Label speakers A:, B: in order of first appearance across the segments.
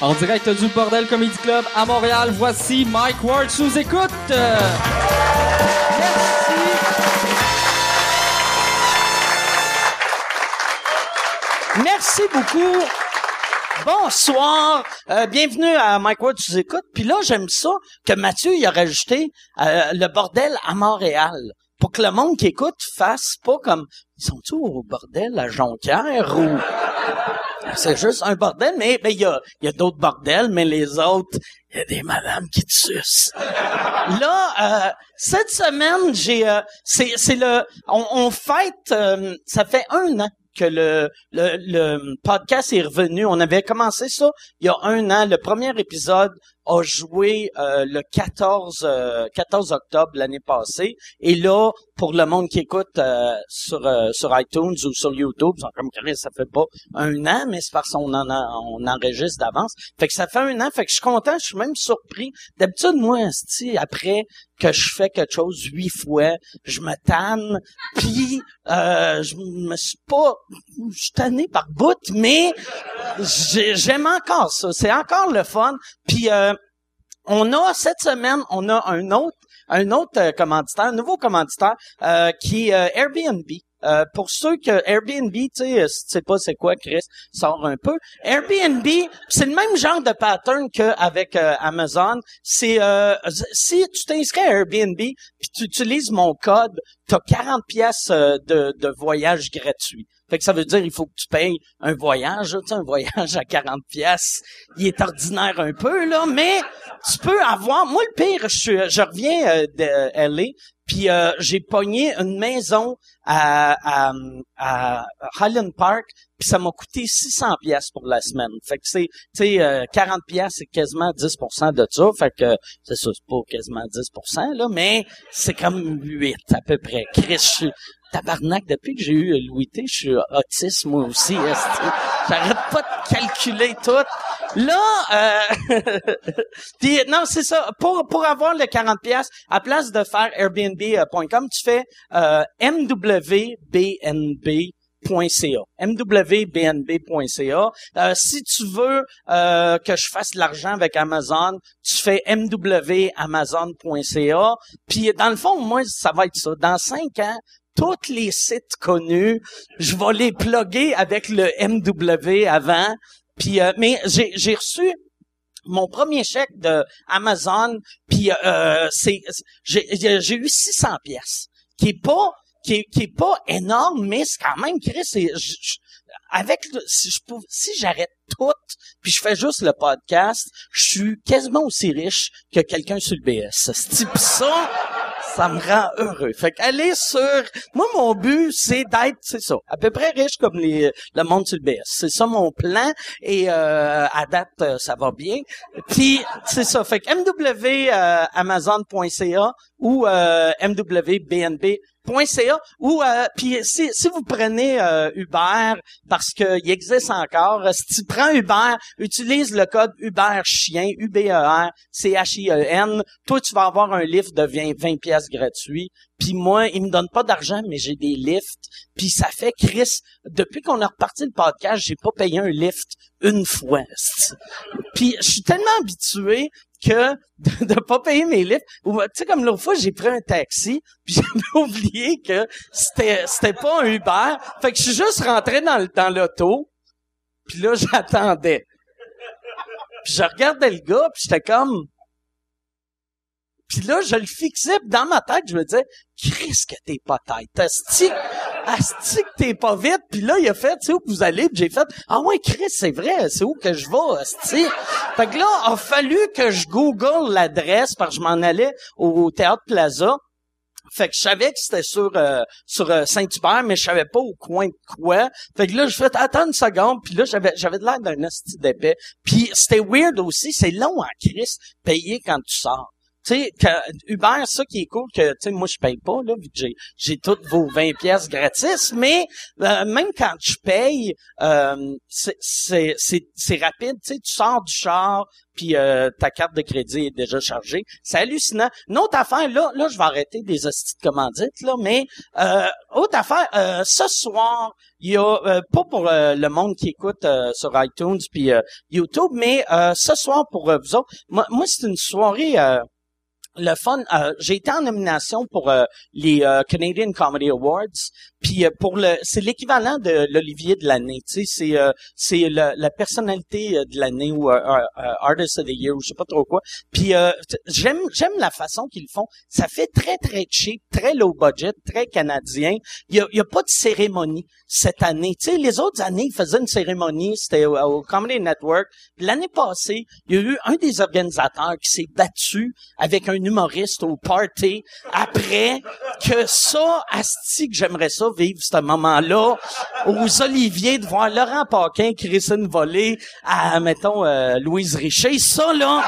A: En direct du Bordel Comedy Club à Montréal, voici Mike Ward sous écoute. Merci.
B: Merci beaucoup. Bonsoir, Euh, bienvenue à Mike Ward sous écoute. Puis là, j'aime ça que Mathieu il a rajouté euh, le bordel à Montréal pour que le monde qui écoute fasse pas comme ils sont tous au bordel à Jonquière ou c'est juste un bordel, mais ben, il y a, y a d'autres bordels, mais les autres, il y a des madames qui te sucent. Là, euh, cette semaine, j'ai, euh, c'est, c'est le, on, on fête, euh, ça fait un an que le, le, le podcast est revenu. On avait commencé ça il y a un an. Le premier épisode a joué euh, le 14, euh, 14 octobre l'année passée. Et là, pour le monde qui écoute euh, sur, euh, sur iTunes ou sur YouTube, ils sont comme Chris, ça fait pas un an, mais c'est parce qu'on en on enregistre d'avance. Fait que ça fait un an, fait que je suis content, je suis même surpris. D'habitude, moi, après que je fais quelque chose huit fois, je me tanne, puis euh, je me suis pas... Je tanné par bout, mais j'ai- j'aime encore ça. C'est encore le fun. Puis euh, on a cette semaine, on a un autre, un autre euh, commanditaire, un nouveau commanditaire euh, qui est euh, Airbnb. Pour ceux que Airbnb, tu sais, tu sais pas c'est quoi, Chris, sort un peu. Airbnb, c'est le même genre de pattern qu'avec euh, Amazon. C'est euh, si tu t'inscris à Airbnb tu utilises mon code, t'as 40 pièces de, de voyage gratuit. Fait que ça veut dire il faut que tu payes un voyage, tu sais, un voyage à 40 pièces. Il est ordinaire un peu là, mais tu peux avoir. Moi le pire, je, suis- je reviens euh, de LA, puis euh, j'ai pogné une maison à, à, à Highland Park, puis ça m'a coûté 600 pièces pour la semaine. Fait que c'est, tu sais, euh, 40 pièces c'est quasiment 10% de ça. Fait que c'est ça, c'est pas quasiment 10%, là, mais c'est comme 8 à peu près. Chris, tabarnak, depuis que j'ai eu Louis T, je suis autiste moi aussi. J'arrête pas de calculer tout. Là, euh, puis non, c'est ça. Pour pour avoir le 40 pièces, à place de faire Airbnb.com, tu fais euh, mwbnb.ca. mwbnb.ca. Euh, si tu veux euh, que je fasse de l'argent avec Amazon, tu fais mwamazon.ca. Puis dans le fond, moi, ça va être ça. Dans cinq ans, tous les sites connus, je vais les plugger avec le MW avant. Puis, euh, mais j'ai, reçu mon premier chèque de Amazon, puis euh, c'est j'ai, eu 600 pièces, qui est pas qui est, qui est pas énorme, mais c'est quand même Chris, avec le- si je pouvais, si j'arrête tout, puis je fais juste le podcast, je suis quasiment aussi riche que quelqu'un sur le BS. Ce type ça, ça me rend heureux. Fait qu'aller sur, moi mon but c'est d'être, c'est ça, à peu près riche comme les, le monde sur le BS. C'est ça mon plan et euh, à date euh, ça va bien. Puis c'est ça. Fait que mwamazon.ca ou euh, mwbnb.ca ou euh, puis si, si vous prenez euh, Uber parce qu'il existe encore, euh, si tu prends Uber, utilise le code Uber chien U B E R C H I E N. Toi tu vas avoir un lift de 20 20 pièces gratuit. Puis moi, ils me donnent pas d'argent mais j'ai des lifts. Puis ça fait Chris, depuis qu'on a reparti le podcast, j'ai pas payé un lift une fois. Puis je suis tellement habitué que de, pas payer mes. Ou, Tu sais, comme l'autre fois, j'ai pris un taxi, puis j'avais oublié que c'était c'était pas un Uber. Fait que je suis juste rentré dans dans l'auto, puis là, j'attendais. Puis je regardais le gars, puis j'étais comme... Puis là, je le fixais, puis dans ma tête, je me disais, Chris, que t'es pas tête. Asti, que t'es pas vite. Puis là, il a fait, sais où que vous allez? Puis j'ai fait, ah ouais, Chris, c'est vrai, c'est où que je vais, asti? Fait que là, a fallu que je google l'adresse, parce que je m'en allais au Théâtre Plaza. Fait que je savais que c'était sur euh, sur euh, Saint-Hubert, mais je savais pas au coin de quoi. Fait que là, je fais attends une seconde, puis là, j'avais j'avais de l'air d'un hostie d'épais. Puis c'était weird aussi, c'est long en crise payer quand tu sors. Tu sais, Uber, ça qui est cool, que, tu sais, moi, je paye pas, là, vu que j'ai, toutes vos 20 pièces gratis, mais euh, même quand je paye, euh, c'est rapide, tu sais, tu sors du char, puis euh, ta carte de crédit est déjà chargée. C'est hallucinant. Une autre affaire, là, là, je vais arrêter des hosties de commandites, là, mais euh, autre affaire, euh, ce soir, il y a, euh, pas pour euh, le monde qui écoute euh, sur iTunes puis YouTube, mais ce soir pour vous autres, moi, moi c'est une soirée le fun, euh, j'ai été en nomination pour euh, les euh, Canadian Comedy Awards, puis pour le, c'est l'équivalent de l'Olivier de l'année, tu sais, c'est c'est la personnalité de l'année ou Artist of the Year ou je sais pas trop quoi. Puis j'aime j'aime la façon qu'ils font. Ça fait très très cheap, très low budget, très canadien. Il y a, y a pas de cérémonie cette année. Tu sais, les autres années, ils faisaient une cérémonie, c'était au, au Comedy Network. L'année passée, il y a eu un des organisateurs qui s'est battu avec un humoriste au party après que ça, asti que j'aimerais ça vivre ce moment-là aux Oliviers de voir Laurent Paquin crisser une volée à, mettons, euh, Louise Richer. Ça, là,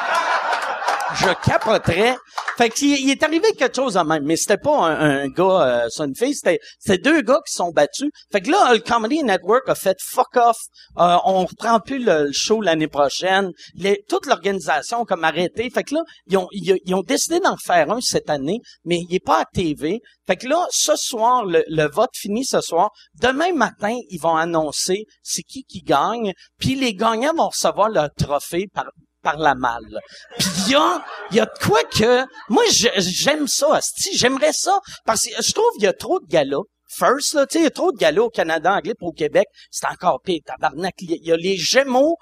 B: je capoterais. Fait qu'il il est arrivé quelque chose en même, mais c'était pas un, gars, euh, fille, c'était, c'était deux gars qui sont battus. Fait que là, le Comedy Network a fait fuck off. Euh, on reprend plus le, show l'année prochaine. Les, toute l'organisation a comme arrêté. Fait que là, ils ont, ils, ont décidé d'en faire un cette année, mais il est pas à TV. Fait que là, ce soir, le, le vote finit ce soir. Demain matin, ils vont annoncer c'est qui qui gagne. Puis les gagnants vont recevoir leur trophée par par la malle. Puis il y a, y a de quoi que moi j'aime ça, j'aimerais ça parce que je trouve qu'il y a trop de galas first, là, tu sais, il y a trop de galas au Canada anglais pour au Québec, c'est encore pire, tabarnak. Il y a les Gémeaux,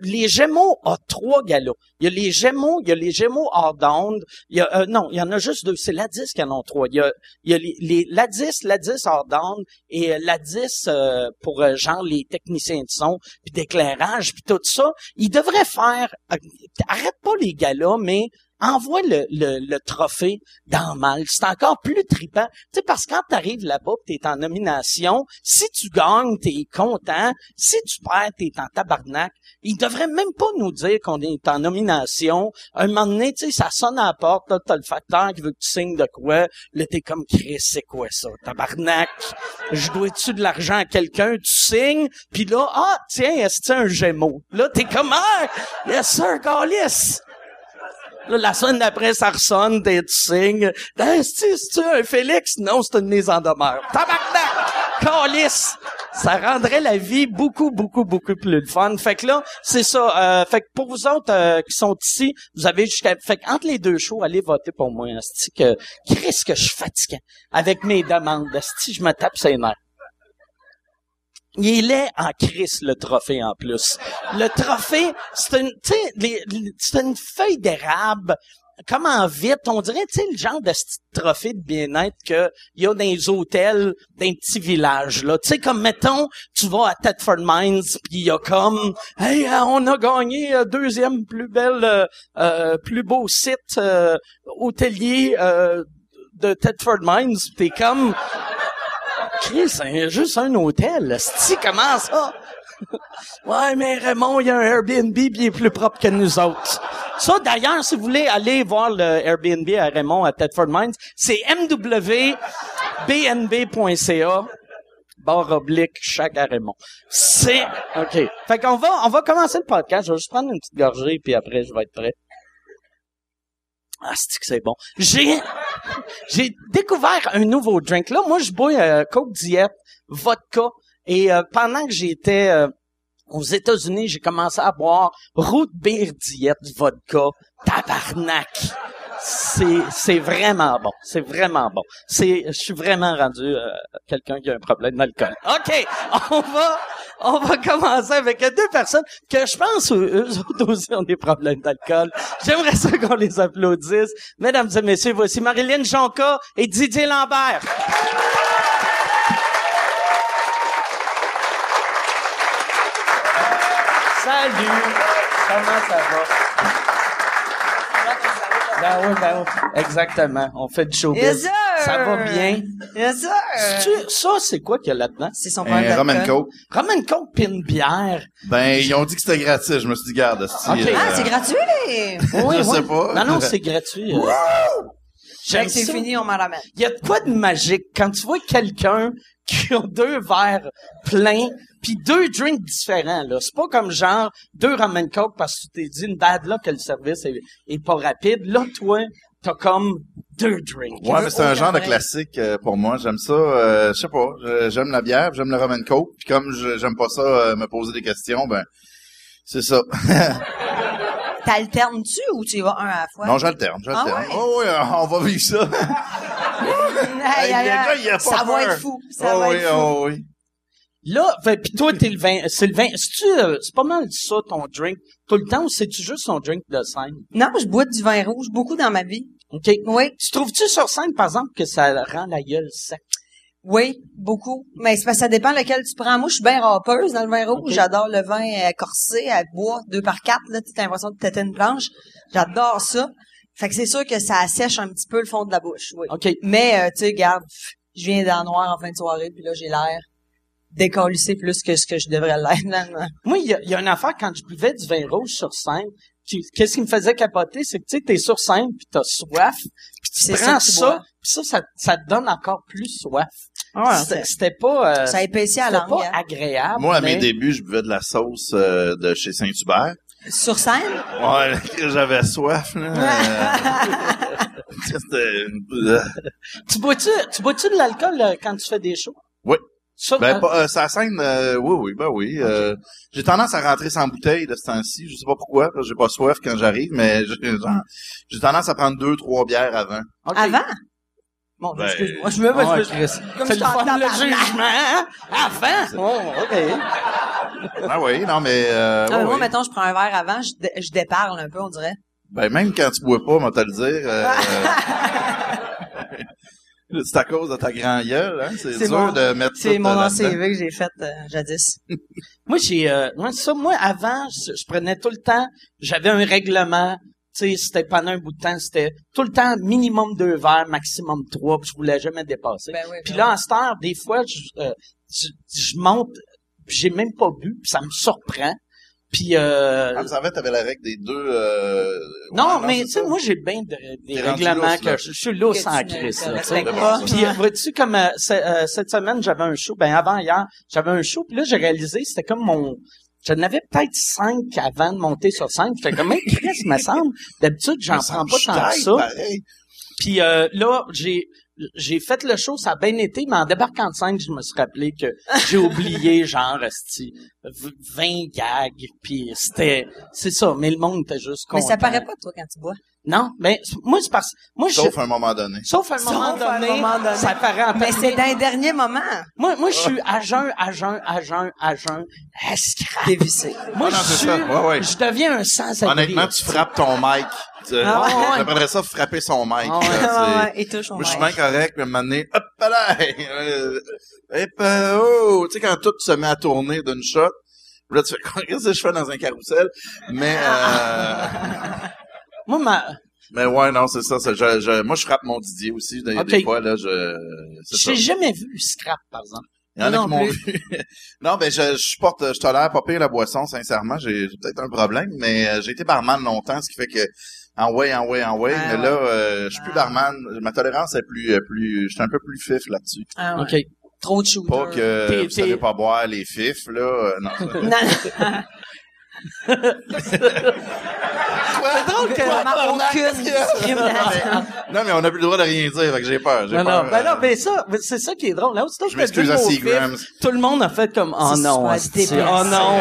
B: les Gémeaux ont trois galas. Il y a les Gémeaux, il y a les Gémeaux hors d'onde, il y a, euh, non, il y en a juste deux, c'est l'Adis qui en ont trois. Il y a, y a les, les l'Adis, l'Adis hors d'onde et euh, l'Adis euh, pour euh, genre les techniciens de son, puis d'éclairage, puis tout ça. Ils devraient faire, arrête pas les galas, mais envoie le, le, trophée dans mal. C'est encore plus trippant. Tu sais, parce que quand t'arrives là-bas, t'es en nomination, si tu gagnes, t'es content. Si tu perds, t'es en tabarnak. Ils devraient même pas nous dire qu'on est en nomination. Un moment donné, tu sais, ça sonne à la porte, là, t'as le facteur qui veut que tu signes de quoi. Là, t'es comme, Chris, c'est quoi ça? Tabarnak. Je dois-tu de l'argent à quelqu'un? Tu signes, puis là, ah, tiens, est-ce que un gémeau? Là, t'es comme, ah, yes sir, Carlis la semaine d'après, ça ressonne, t'es, tu signes. C'est-tu un Félix? Non, c'est une mise en demeure. Tabarnak! Calice! Ça rendrait la vie beaucoup, beaucoup, beaucoup plus fun. Fait que là, c'est ça. Euh, fait que pour vous autres euh, qui sont ici, vous avez jusqu'à... Fait que entre les deux shows, allez voter pour moi. C'est que... Qu'est-ce que je suis fatigué avec mes demandes. Si je me tape ses nerfs. Il est en crise, le trophée, en plus. Le trophée, c'est une, c'est une feuille d'érable comment vite, on dirait, tu sais, le genre de trophée de bien-être qu'il y a dans les hôtels d'un petit village, là. Tu sais, comme, mettons, tu vas à Thetford Mines, puis il y a comme, hey, euh, on a gagné euh, deuxième plus belle, euh, plus beau site hôtelier de Thetford Mines. T'es comme, Chris, c'est juste un hôtel. Si comment ça? ouais, mais Raymond, il y a un Airbnb bien il est plus propre que nous autres. Ça, d'ailleurs, si vous voulez aller voir le Airbnb à Raymond à Tedford Mines, c'est mwbnb.ca barre oblique chaque à Raymond. C'est, OK. Fait qu'on va, on va commencer le podcast. Je vais juste prendre une petite gorgée puis après, je vais être prêt. Ah, c'est que c'est bon? J'ai, j'ai découvert un nouveau drink. Là, moi, je bois euh, Coke Diet, vodka. Et euh, pendant que j'étais euh, aux États-Unis, j'ai commencé à boire Root Beer Diet vodka. Tabarnak! C'est, vraiment bon. C'est vraiment bon. C'est, je suis vraiment rendu quelqu'un qui a un problème d'alcool. OK, on va on va commencer avec deux personnes que je pense eux autres aussi ont des problèmes d'alcool. J'aimerais ça qu'on les applaudisse. Mesdames et messieurs, voici Marilyn Jonca et Didier Lambert. Salut! Comment ça va? Ben oui, ben oui. Exactement. On fait du showbiz. ça va bien?
C: Euh,
B: Tu- ça, c'est quoi qu'il y a là-dedans?
C: C'est son d'alcool.
D: coke.
B: Roman Coke pis une bière.
D: Ben, ils ont dit que c'était gratuit. Je me suis dit, garde, esti,
B: Ok.
D: euh,
C: Ah, c'est gratuit!
B: Oui,
D: Je
B: oui.
D: sais pas.
B: Non, non, c'est gratuit. euh. J'aime
C: que c'est
B: ça.
C: fini, on m'en ramène.
B: Il y a de quoi de magique quand tu vois quelqu'un qui a deux verres pleins puis deux drinks différents là. C'est pas comme genre deux ramen coke parce que tu t'es dit une bad là que le service est, est pas rapide. Là, toi, t'as comme deux drinks.
D: Ouais, mais c'est un genre de classique euh, pour moi. J'aime ça. euh, je sais pas. J'aime la bière, j'aime le rum and coke. Puis comme je- j'aime pas ça euh, me poser des questions, ben c'est ça.
C: T'alternes-tu ou tu y vas un à la fois?
D: Non, j'alterne, j'alterne.
C: Ah ouais?
D: Oh oui, euh, on va vivre ça.
C: Aïe,
D: Hey,
C: aïe,
D: le
C: aïe.
D: gars, il a pas
C: ça va être fou. Ça
D: oh
C: va
D: oui,
C: être fou.
D: oh oui.
B: Là, puis toi t'es le vin, c'est le vin. C'est-tu, euh, c'est pas mal ça ton drink? Tout le temps ou c'est-tu juste ton drink de scène?
C: Non, je bois du vin rouge beaucoup dans ma vie.
B: Ok.
C: Oui,
B: Tu trouves-tu sur scène par exemple que ça rend la gueule sec?
C: Oui, beaucoup. Mais c'est parce que ça dépend lequel tu prends. Moi, je suis bien râpeuse dans le vin rouge. J'adore le vin euh, corsé à bois, deux par quatre. Là, tu as l'impression de têter une planche. J'adore ça. Fait que c'est sûr que ça assèche un petit peu le fond de la bouche. Oui.
B: Ok.
C: Mais, euh, tu sais, regarde, pff, je viens dans le noir en fin de soirée, puis là, j'ai l'air décalissé plus que ce que je devrais l'être.
B: Moi, il y a, y a une affaire quand je buvais du vin rouge sur scène. Qu'est-ce qui me faisait capoter, c'est que tu sais, t'es sur scène puis t'as soif, puis tu prends
C: ça
B: puis ça, ça, ça te donne encore plus soif.
C: Ouais,
B: C'était- C'était pas, euh,
C: ça épaissit à
B: pas
C: hein.
B: agréable.
D: Moi, à
B: mais-
D: mes débuts, je buvais de la sauce euh, de chez Saint-Hubert.
C: Sur scène?
D: Ouais, j'avais soif, là. Euh,
B: Tu bois-tu, tu bois-tu de l'alcool euh, quand tu fais des shows?
D: Oui.
B: Ça,
D: Ben,
B: euh,
D: pas, euh, ça scène, euh, oui, oui, ben oui. euh, j'ai tendance à rentrer sans bouteille de ce temps-ci. Je sais pas pourquoi, parce que j'ai pas soif quand j'arrive, mais j'ai, tendance à prendre deux, trois bières avant.
C: Avant? Bon,
D: Ben,
C: excuse-moi, je me
B: Ah ouais,
C: je- comme je
B: le
C: t'en
B: fun, le jugement. hein? Avant. Oh, ok.
D: Ah oui, non, mais... Euh,
C: Ah, mais moi,
D: ouais.
C: mettons, je prends un verre avant, je, dé- je déparle un peu, on dirait.
D: Ben, même quand tu bois pas, moi, te le dire... euh, c'est à cause de ta grand gueule, hein? C'est, dur
C: mon-
D: de mettre
C: C'est
D: tout,
C: mon
D: euh,
C: ancien. CV que j'ai fait euh, jadis.
B: Moi, j'ai, euh, moi, ça, moi, avant, je, je prenais tout le temps, j'avais un règlement, sais, c'était pendant un bout de temps, c'était tout le temps minimum deux verres, maximum trois, puis je voulais jamais dépasser.
C: Ben oui,
B: Puis
C: ben
B: là, en cette heure, des fois, je, euh, je, je monte, puis j'ai même pas bu, puis ça me surprend. Puis, euh,
D: Ah, savez, t'avais la règle des deux... Euh...
B: non,
D: ouais,
B: mais tu sais, moi, j'ai bien de- des règlements que je, je suis lousse en crise. Puis, euh, vois-tu, comme euh, euh, cette semaine, j'avais un show, ben avant hier, j'avais un show, puis là, j'ai réalisé, c'était comme mon... J'en avais peut-être cinq avant de monter sur scène. J'étais comme, hey, Chris, me semble, d'habitude, j'en prends pas tant que ça.
D: pareil.
B: Puis euh, là, j'ai j'ai fait le show, ça a bien été, mais en débarquant de scène, je me suis rappelé que j'ai oublié, genre, esti, v- 20 gags, puis c'était... C'est ça, mais le monde était juste
C: Mais
B: content.
C: ça paraît pas, toi, quand tu bois.
B: Non, mais moi, c'est parce... Moi, je...
D: Sauf à un moment donné.
B: Sauf à un
C: Sauf
B: moment,
C: un
B: donné,
C: moment donné.
B: ça paraît en
C: Mais c'est dans les derniers moments.
B: Moi, moi, je suis à jeun, à jeun, à jeun, à jeun, à scrap.
C: Dévissé.
B: Moi,
D: Ah non,
B: je suis...
D: ça. Ouais, ouais.
B: Je deviens un sans-abri.
D: Honnêtement, tu frappes ton mic. Tu-
B: Ah, ouais.
D: J'appellerais ça frapper son mic.
B: Ah, ouais.
D: là,
C: Ouais,
D: c'est-
C: ouais, et touche au
D: Moi, je suis
C: mic.
D: bien correct, puis à un moment donné, hop là! euh, Hop, euh, oh! Tu sais, quand tout se met à tourner d'une shot, là, tu fais, qu'est-ce que je fais dans un carrousel? Mais, euh,
B: Moi, ma...
D: mais ouais, non, c'est ça. c'est- je, je- moi, je frappe mon Didier aussi. Des, des fois, là, je, ça.
B: J'ai jamais vu scrap, par exemple.
D: Il y en a
C: Moi
D: qui
C: non
D: m'ont vu. non, ben, je, je porte, je tolère pas pire la boisson, sincèrement. J'ai, j'ai peut-être un problème, mais euh, j'ai été barman longtemps, ce qui fait que, en way, en way, en way.
C: Ah,
D: mais
C: ouais.
D: là, euh, je suis plus
C: Ah.
D: barman. Ma tolérance est plus, euh, plus, je suis un peu plus fif là-dessus.
C: Ah, ouais.
B: OK.
C: Trop de shooter.
D: Pas que
B: T'es-
D: vous savez pas boire les fifs, là. euh, non.
C: Non, non.
B: C'est drôle que...
C: Vraiment aucune discrimination.
D: non, mais on n'a plus le droit de rien dire, fait que j'ai peur. J'ai
B: Non,
D: peur,
B: non, ben
D: euh,
B: non, mais ça, mais c'est ça qui est drôle. Là, aussitôt
D: Je
B: que t'as dit
D: m'excuse
B: le
D: à
B: mot
D: Seagrams.
B: Tout le monde a fait comme, oh
C: C'est
B: non,
C: super
B: asti,
C: débile,
B: oh non.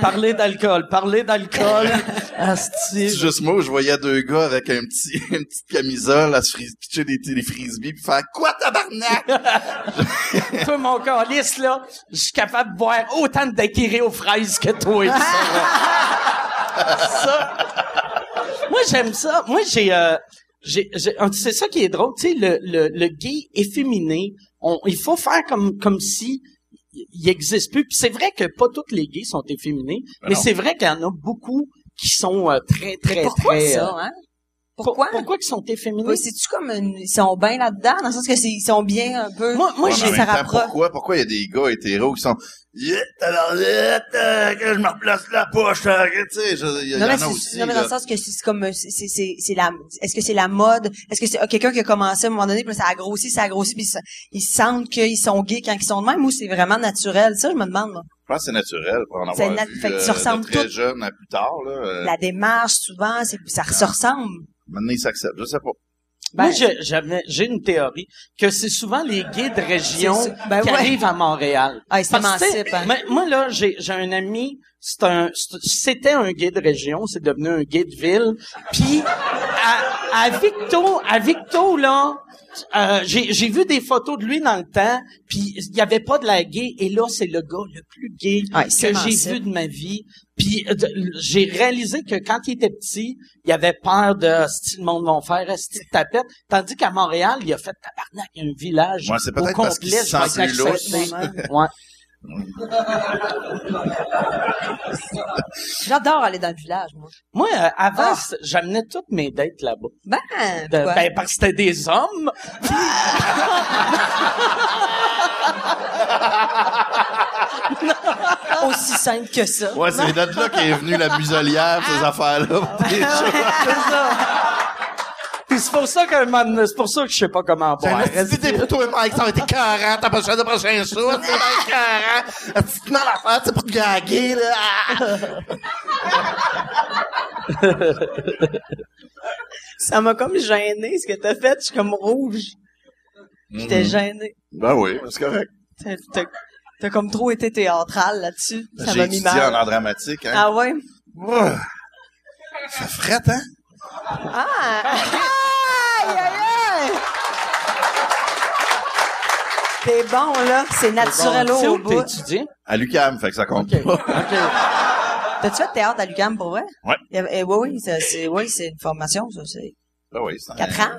B: Parler d'alcool, parler d'alcool.
D: C'est juste moi où je voyais deux gars avec un petit, une petite camisole à se fris- pitcher des, des frisbees puis faire quoi tabarnak?
B: toi, mon calice, là, je suis capable de boire autant de daiquiri aux fraises que toi. Ça, ça. Moi, j'aime ça. Moi, j'ai... Euh, j'ai, j'ai- c'est ça qui est drôle, tu sais, le, le, le gay efféminé, on, il faut faire comme, comme si il existe plus. Puis c'est vrai que pas tous les gays sont efféminés,
D: Ben
B: mais c'est vrai qu'il y en a beaucoup qui sont euh, très, très,
C: Mais pourquoi
B: très...
C: ça,
B: euh,
C: hein? Pourquoi?
B: Pour- pourquoi ils sont efféminés?
C: Ouais, C'est-tu comme une- ils sont bien là-dedans, dans le sens que c'est, ils sont bien un peu.
B: Moi, moi,
D: Ouais,
B: j'ai-
C: ça rapproche.
D: pourquoi, pourquoi il y a des gars hétéros qui sont, yeah, euh, que je me replace la poche, euh, tu sais, il y,
C: Non,
D: en
C: mais,
D: a aussi,
C: non, mais dans
D: là.
C: le sens que c'est comme, euh, c'est, c'est, c'est la, est-ce que c'est la mode? Est-ce que c'est ah, quelqu'un qui a commencé à un moment donné, puis là, ça a grossi, ça a grossi, puis ça- ils sentent qu'ils sont gays quand ils sont de même, ou c'est vraiment naturel? Ça, je me demande, moi.
D: Je pense que c'est naturel pour en
C: C'est
D: avoir vu,
C: fait qu'ils
D: euh,
C: se ressemblent
D: de très
C: tous.
D: jeune à plus tard, là. Euh,
C: La démarche, souvent, c'est, ça se ressemble.
D: Maintenant, ils s'acceptent, je sais pas.
B: Moi,
C: Ben-
B: j'ai- j'avais, j'ai une théorie que c'est souvent les gays de région.
C: Ben
B: qui
C: ouais.
B: arrivent à Montréal.
C: Ah, ils
B: Parce que,
C: s'émancipent, hein.
B: mais moi, là, j'ai, j'ai un ami, un, c'était un gay de région, c'est devenu un gay de ville. Puis, à, à Victo, à Victo, là, euh, j'ai, j'ai vu des photos de lui dans le temps, puis il y avait pas de la gay, et là, c'est le gars le plus gay que j'ai vu de ma vie. Puis euh, j'ai réalisé que quand il était petit, il avait peur de style monde vont faire style tapette, tandis qu'à Montréal, il a fait tabarnak, un village
D: Ouais, c'est
B: au
D: peut-être
B: complet,
D: parce qu'il se sent plus.
B: Ouais.
C: J'adore aller dans le village, moi.
B: Moi, euh, avant,
C: Ah.
B: j'amenais toutes mes dates là-bas.
C: Ben,
B: De- ben, parce que c'était des hommes.
C: aussi simple que ça.
D: Ouais, c'est de là qu'est venue la muselière, ces affaires-là. Des choses.
B: C'est ça. Puis c'est pour ça que, c'est pour ça que je sais pas comment boire.
D: J'ai idée pour toi, Mike, ça va être 40, t'as pas le prochain show, ça va être 40. Non, l'affaire, c'est pour te gaguer, là.
C: Ça m'a comme gêné, ce que t'as fait. Je suis comme rouge. J'étais
D: Mhm.
C: gêné.
D: Ben oui, c'est correct.
C: T'as, comme trop été théâtral là-dessus. Ça
D: J'ai
C: m'a mis
D: étudié en
C: mal.
D: art dramatique, hein.
C: Ah ouais?
D: Ouais. Ça frette, hein?
C: Ah! Aïe, aïe, aïe! T'es bon, là. C'est naturel
B: Tu sais
C: au
B: où
C: bout.
B: t'as étudié?
D: À l'UQAM, fait que ça compte
B: OK.
D: pas.
B: OK.
C: T'as-tu fait théâtre à l'UQAM pour vrai?
D: Ouais.
C: Y avait- eh, oui, oui, c'est, oui, c'est une formation, ça. C'est
D: Ben oui, c'est un-
C: quatre ans.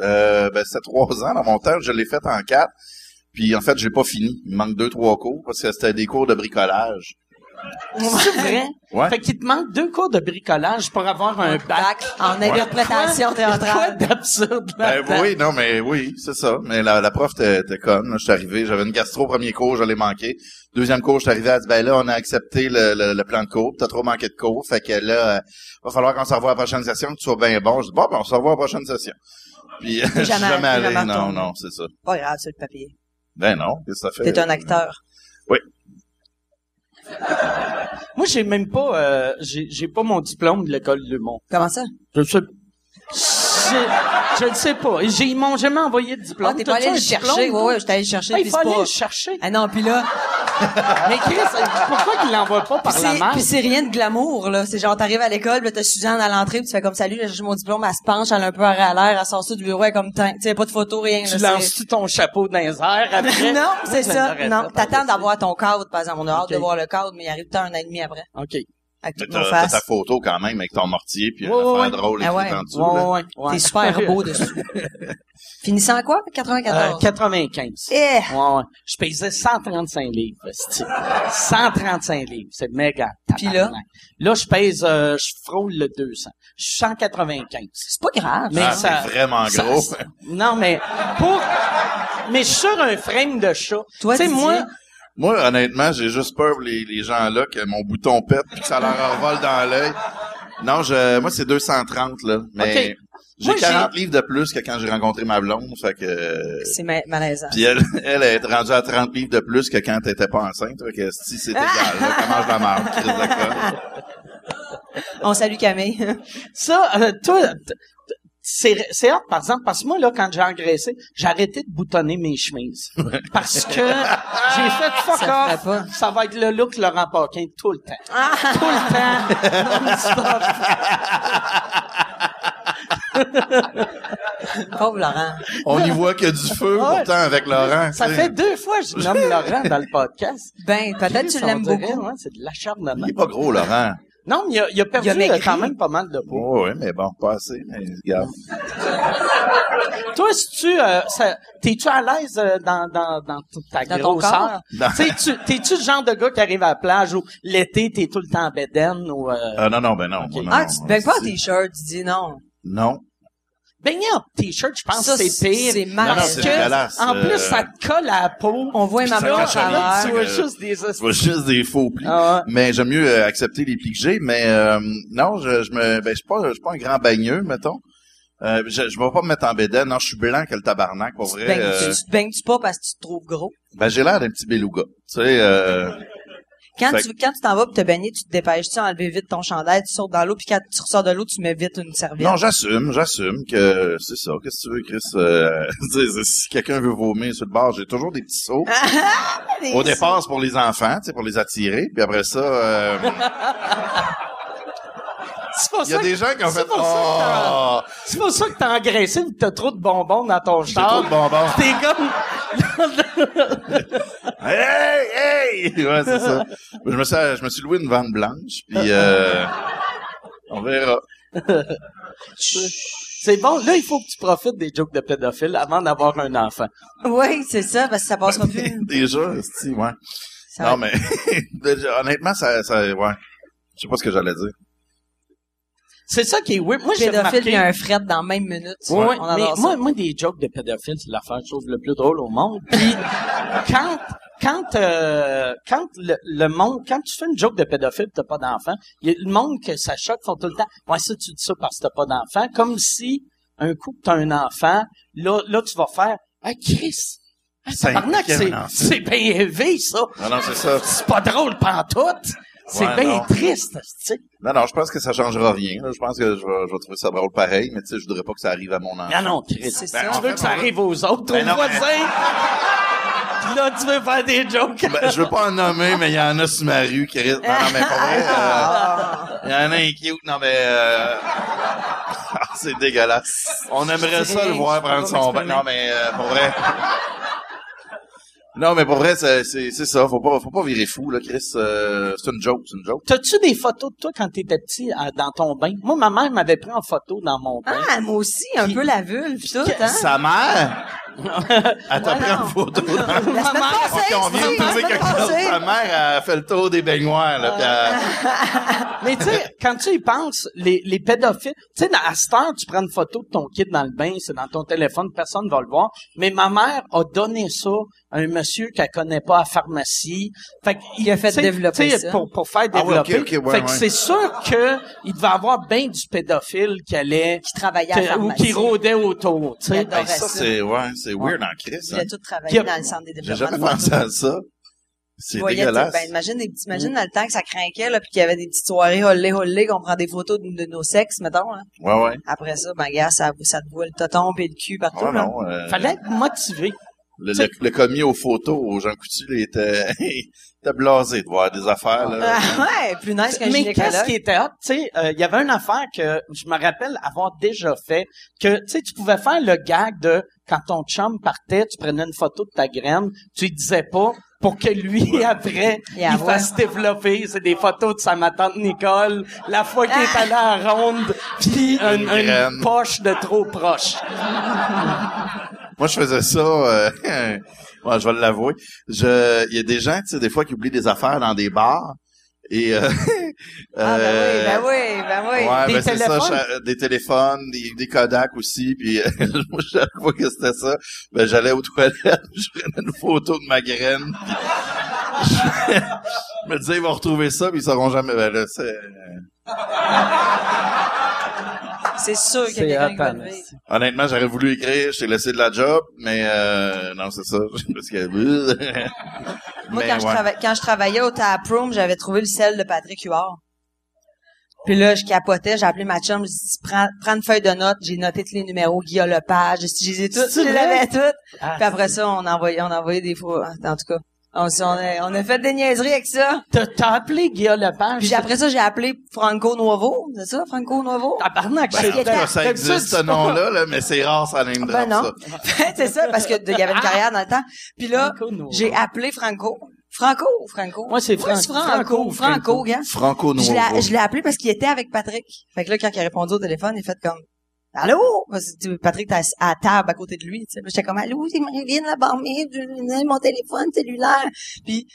D: Euh, ben, c'était trois ans dans mon temps. Je l'ai fait en quatre. Puis, en fait, j'ai pas fini. Il me manque deux, trois cours parce que c'était des cours de bricolage.
B: C'est vrai?
D: Ouais.
B: Fait qu'il te manque deux cours de bricolage pour avoir un bac.
C: Bac en interprétation
B: a quoi
C: théâtrale.
B: d'absurde
D: Ben oui, non, mais oui, c'est ça. Mais la, la prof était conne. Je suis arrivé, j'avais une gastro premier cours, je l'ai manqué. Deuxième cours, je suis arrivé, elle dit, ben là, on a accepté le, le, le plan de cours. T'as trop manqué de cours. Fait que là, euh, va falloir qu'on se revoie à la prochaine session, que tu sois bien bon. Je dis, bon, ben, on se revoit à la prochaine session. Puis, je suis
C: jamais-
D: jamais allé. Non, non, c'est ça.
C: Pas grave, c'est le papier.
D: Ben non, qu'est-ce que ça fait?
C: T'es un acteur.
B: Moi, j'ai même pas, euh, j'ai, j'ai pas mon diplôme de l'école de l'humour.
C: Comment ça?
B: Je sais, je, le sais pas. J'ai, ils m'ont jamais envoyé de diplôme.
C: Ah, t'es pas allé le chercher?
B: toi?
C: ouais, j'étais allé le chercher.
B: Ah, il
C: pas-
B: le chercher.
C: Ah non, puis là,
B: Mais Chris, pourquoi qu'il l'envoie pas par la main?
C: puis c'est rien de glamour, là. C'est genre, t'arrives à l'école, là, t'as Suzanne à l'entrée, puis tu fais comme salut, j'ai mon diplôme, elle se penche, elle a un peu à l'air, elle sort ça du bureau, elle comme, tu sais, pas de photo, rien,
B: Tu lances-tu ton chapeau dans les airs après?
C: non, c'est ça. Non, t'attends d'avoir ton cadre, par exemple. On a hâte de voir le cadre, mais il arrive peut-être un an et demi après,
B: OK.
C: Avec
D: ta photo quand même avec ton mortier puis
B: Ouais,
D: une affaire
B: ouais.
D: drôle
C: Ah ouais.
D: en dessous.
B: Ouais, ouais, ouais.
C: T'es super beau dessus. Finissant à quoi?
B: Euh,
C: 94.
B: 95.
C: Eh!
B: Ouais, ouais. Je pesais 135 livres, esti. 135 livres. C'est méga.
C: Puis là?
B: Là, je pèse, euh, je frôle le 200. Je suis 195.
C: C'est pas grave.
B: Mais
D: Ah,
B: ça-
D: c'est vraiment
B: ça-
D: gros.
B: ça- non, mais pour, mais je suis sur un frame de chat.
C: Toi,
B: tu sais, moi,
D: Moi, honnêtement, j'ai juste peur les, les gens-là que mon bouton pète puis que ça leur revole dans l'œil. Non, je, moi, c'est 230, là. Mais j'ai
B: Moi, j'ai-
D: 40 livres de plus que quand j'ai rencontré ma blonde. Fait que...
C: C'est ma- malaisant.
D: Puis elle, elle est rendue à 30 livres de plus que quand t'étais pas enceinte. Fait que si c'est égal, là, comment je la marre, crise de conne.
C: On salue Camille.
B: ça, euh, toi, c'est, c'est hot, par exemple, parce que moi, là, quand j'ai engraissé, j'ai arrêté de boutonner mes chemises. Parce que j'ai fait fuck
C: Ça
B: off.
C: pas.
B: Ça va être le look Laurent Paquin tout le temps.
C: Ah!
B: Tout le temps. non-stop.
C: Pauvre Laurent.
D: On y voit qu'il y a du feu,
B: Ouais.
D: pourtant, avec Laurent.
B: Ça fait deux fois que je nomme Laurent dans le podcast.
C: Ben, peut-être tu l'aimes beaucoup.
B: ouais, c'est de l'acharnement.
D: Il est pas gros, Laurent.
B: Non, mais il a, il a perdu
C: Il a maigri.
B: quand même pas mal de poids.
D: Oh, oui, mais bon, pas assez, mais regarde.
B: Toi, si tu, euh, ça- t'es-tu à l'aise euh, dans, dans, dans toute ta
C: Dans ton
B: grosseur? T'es-tu le genre de gars qui arrive à la plage où l'été, t'es tout le temps en bédaine ou... euh,
D: Ah non, non, ben non.
C: Ah, tu te pas en t-shirt, tu dis non.
D: Non.
B: Baigner en t-shirt, je pense que c'est pire.
C: c'est
D: dégueulasse.
B: en
D: Euh,
B: plus, ça te colle à la peau.
C: On voit ma
B: Puis
C: maman
B: là,
C: au travers.
B: Tu vois
D: Euh,
B: juste des
D: Je vois juste des faux plis.
B: Ah ouais.
D: Mais j'aime mieux euh, accepter les plis que j'ai. Mais euh, non, je, je me, ben, je suis pas, je suis pas un grand baigneux, mettons. Euh, je, je vais pas me mettre en bédaine. Non, je suis blanc que le tabarnak, pour
C: Tu
D: vrai.
C: te baignes-
D: euh,
C: tu te baignes-tu pas parce que tu te trouves gros?
D: ben, j'ai l'air d'un petit beluga. Tu sais, euh,
C: Quand
D: Fait
C: tu, quand tu t'en vas pour te baigner, tu te dépêches, tu enlever vite ton chandail, tu sautes dans l'eau, puis quand tu ressors de l'eau, tu mets vite une serviette.
D: non, j'assume, j'assume que c'est ça. Qu'est-ce que tu veux, Chris? Euh, tu sais, si quelqu'un veut vomir sur le bord, j'ai toujours des petits seaux.
C: Des-
D: Au départ, c'est pour les enfants, tu sais, pour les attirer. Puis après ça, euh,
B: C'est pour
D: il y a
B: ça
D: des gens qui ont fait Oh!
B: C'est pour ça que t'as engraissé t'as trop de bonbons dans ton
D: J'ai
B: char.
D: trop de bonbons.
B: T'es comme...
D: Hey! Hey! Ouais, c'est ça. Je me suis, je me suis loué une vanne blanche, puis euh, on verra.
B: C'est bon, là, il faut que tu profites des jokes de pédophiles avant d'avoir un enfant.
C: Oui, c'est ça, parce que ça passera plus.
D: Déjà, si, ouais.
C: Ça-
D: Non, mais déjà, honnêtement, ça, ça, ouais. Je sais pas ce que j'allais dire.
B: C'est ça qui est weird. Moi, j'ai
C: Pédophile,
B: remarqué...
C: il y a un fret dans la même minute.
B: Oui, oui,
C: On
B: mais moi, moi, des jokes de pédophiles, c'est l'affaire, je trouve, le plus drôle au monde. Puis, quand, quand, euh, quand le, le monde, quand tu fais une joke de pédophile, t'as pas d'enfant, il y a le monde que ça choque font tout le temps, ouais, ça, tu dis ça parce que t'as pas d'enfant, comme si, un coup que t'as un enfant, là, là, tu vas faire, ah, Chris, ah, c'est, c'est bien élevé, ça.
D: Non, non, c'est ça.
B: C'est pas drôle pantoute. C'est
D: Ouais,
B: bien
D: non.
B: triste, tu sais.
D: Non, non, je pense que ça changera rien. là. Je pense que je vais, je vais trouver ça drôle pareil, mais tu sais, je voudrais pas que ça arrive à mon enfant.
B: Ah non, Chris.
C: C'est
B: tu
C: ça.
B: veux que ça arrive aux autres,
D: Ben
B: aux
D: non,
B: voisins. Là, tu veux faire des jokes.
D: Ben, je veux pas en nommer, mais il y en a sur ma rue qui risquent- Non, non, mais pas vrai. euh, Il y en a un cute. Non, mais... Euh... c'est dégueulasse. On aimerait ça le voir prendre son bain. Non, mais euh, pour vrai... Non, mais pour vrai, c'est c'est c'est ça. Faut pas, faut pas virer fou, là, Chris. Euh, c'est une joke, c'est une joke.
B: T'as-tu des photos de toi quand t'étais petit à- dans ton bain? Moi, ma mère m'avait pris en photo dans mon bain.
C: Ah, moi aussi, un peu la vulve, pis tout, hein?
D: Sa mère, elle t'a pris en photo.
C: La semaine passée,
D: Ok, on vient de trouver quelque chose. Sa mère a fait le tour des baignoires, là, elle-
B: Mais tu sais, quand tu y penses, les, les pédophiles, tu sais, à cette heure, tu prends une photo de ton kid dans le bain, c'est dans ton téléphone, personne va le voir. Mais ma mère a donné ça un monsieur qu'elle connaît pas à la pharmacie. Fait qu'il
C: a fait développer ça.
B: Pour, pour faire
D: Ah
B: développer.
D: ouais,
B: fait que
D: ouais.
B: c'est sûr que il devait avoir bien du pédophile qui allait,
C: Qui travaillait à la
B: que- ou
C: pharmacie.
B: qui rôdait autour, tu sais.
D: Ben, ça,
C: ça.
D: c'est, ouais, c'est weird en crise.
C: Il
D: hein.
C: a tout travaillé dans le centre des
D: J'ai
C: développements.
D: jamais
C: de
D: pensé à ça. C'est dégueulasse.
C: Ben, imagine, imagine dans le temps que ça craquait, là, puis qu'il y avait des petites soirées holé holé, qu'on prend des photos de, de nos sexes, mettons, là.
D: Ouais, ouais.
C: Après ça, ben, gars, ça, ça te voit le toton et le cul partout,
D: Ouais,
C: là.
D: non. euh,
B: Fallait être motivé.
D: Le, le, le commis aux photos, aux Jean Coutu, il était, il était blasé de voir des affaires, là.
C: Ah, ouais, plus nice qu'un
B: Mais qu'est-ce qui était hot, tu sais, euh, il y avait une affaire que je me rappelle avoir déjà fait, que, tu sais, tu pouvais faire le gag de, quand ton chum partait, tu prenais une photo de ta graine, tu lui disais pas, pour que lui, après,
C: Il
B: fasse développer. C'est des photos de sa ma tante Nicole, la fois qu'il est allé à la ronde, puis une,
D: Une
B: une poche de trop proche.
D: Moi, je faisais ça, euh, je vais l'avouer. Je, il y a des gens, tu sais, des fois, qui oublient des affaires dans des bars. Et, euh,
C: Ah, ben
D: euh,
C: oui, ben oui, ben oui.
D: Ouais,
B: Des
D: ben c'est ça,
B: téléphones?
D: cha- des téléphones, des, des Kodak aussi, puis euh, moi, chaque fois que c'était ça, ben j'allais aux toilettes, je prenais une photo de ma graine, puis je me disais, ils vont retrouver ça, puis ils sauront jamais, ben là, c'est...
C: C'est sûr qu'il y a quelqu'un.
D: Honnêtement, j'aurais voulu écrire, je t'ai laissé de la job, mais euh, non, c'est ça, parce que...
C: Moi, quand, je trava- quand je travaillais au Taproom, j'avais trouvé le sel de Patrick Huard. Puis là, je capotais, j'ai appelé ma chum, j'ai dit, prends, prends une feuille de notes, j'ai noté tous les numéros, Guillaume Lepage, je je les ai toutes, je les avais toutes.
B: Ah,
C: Puis après ça, on a envoyé, on a envoyé des fois, en tout cas. On, a, on a fait des niaiseries avec ça.
B: T'as, t'as appelé Guillaume Lepage?
C: Puis après ça, j'ai appelé Franco Nuovo, c'est ça, Franco Nuovo?
B: Tabarnak, c'est-
D: ça
B: d'habitude,
D: existe, ce nom-là, là, mais c'est rare, ça name
C: Ben non.
D: ça.
C: c'est ça, parce que il y avait une carrière dans le temps. Puis là,
B: Franco
C: j'ai appelé Franco. Franco ou Franco?
B: Moi, c'est
C: Franco.
B: Franco,
C: Franco,
B: Franco.
C: gars.
D: Franco
C: Je l'ai,
D: Nuovo.
C: je l'ai appelé parce qu'il était avec Patrick. Fait que là, quand il a répondu au téléphone, il fait comme, Allô? Patrick était à table à côté de lui, tu sais. J'étais comme, Allô, c'est Marilyn, la barmaid, mon téléphone cellulaire. Puis,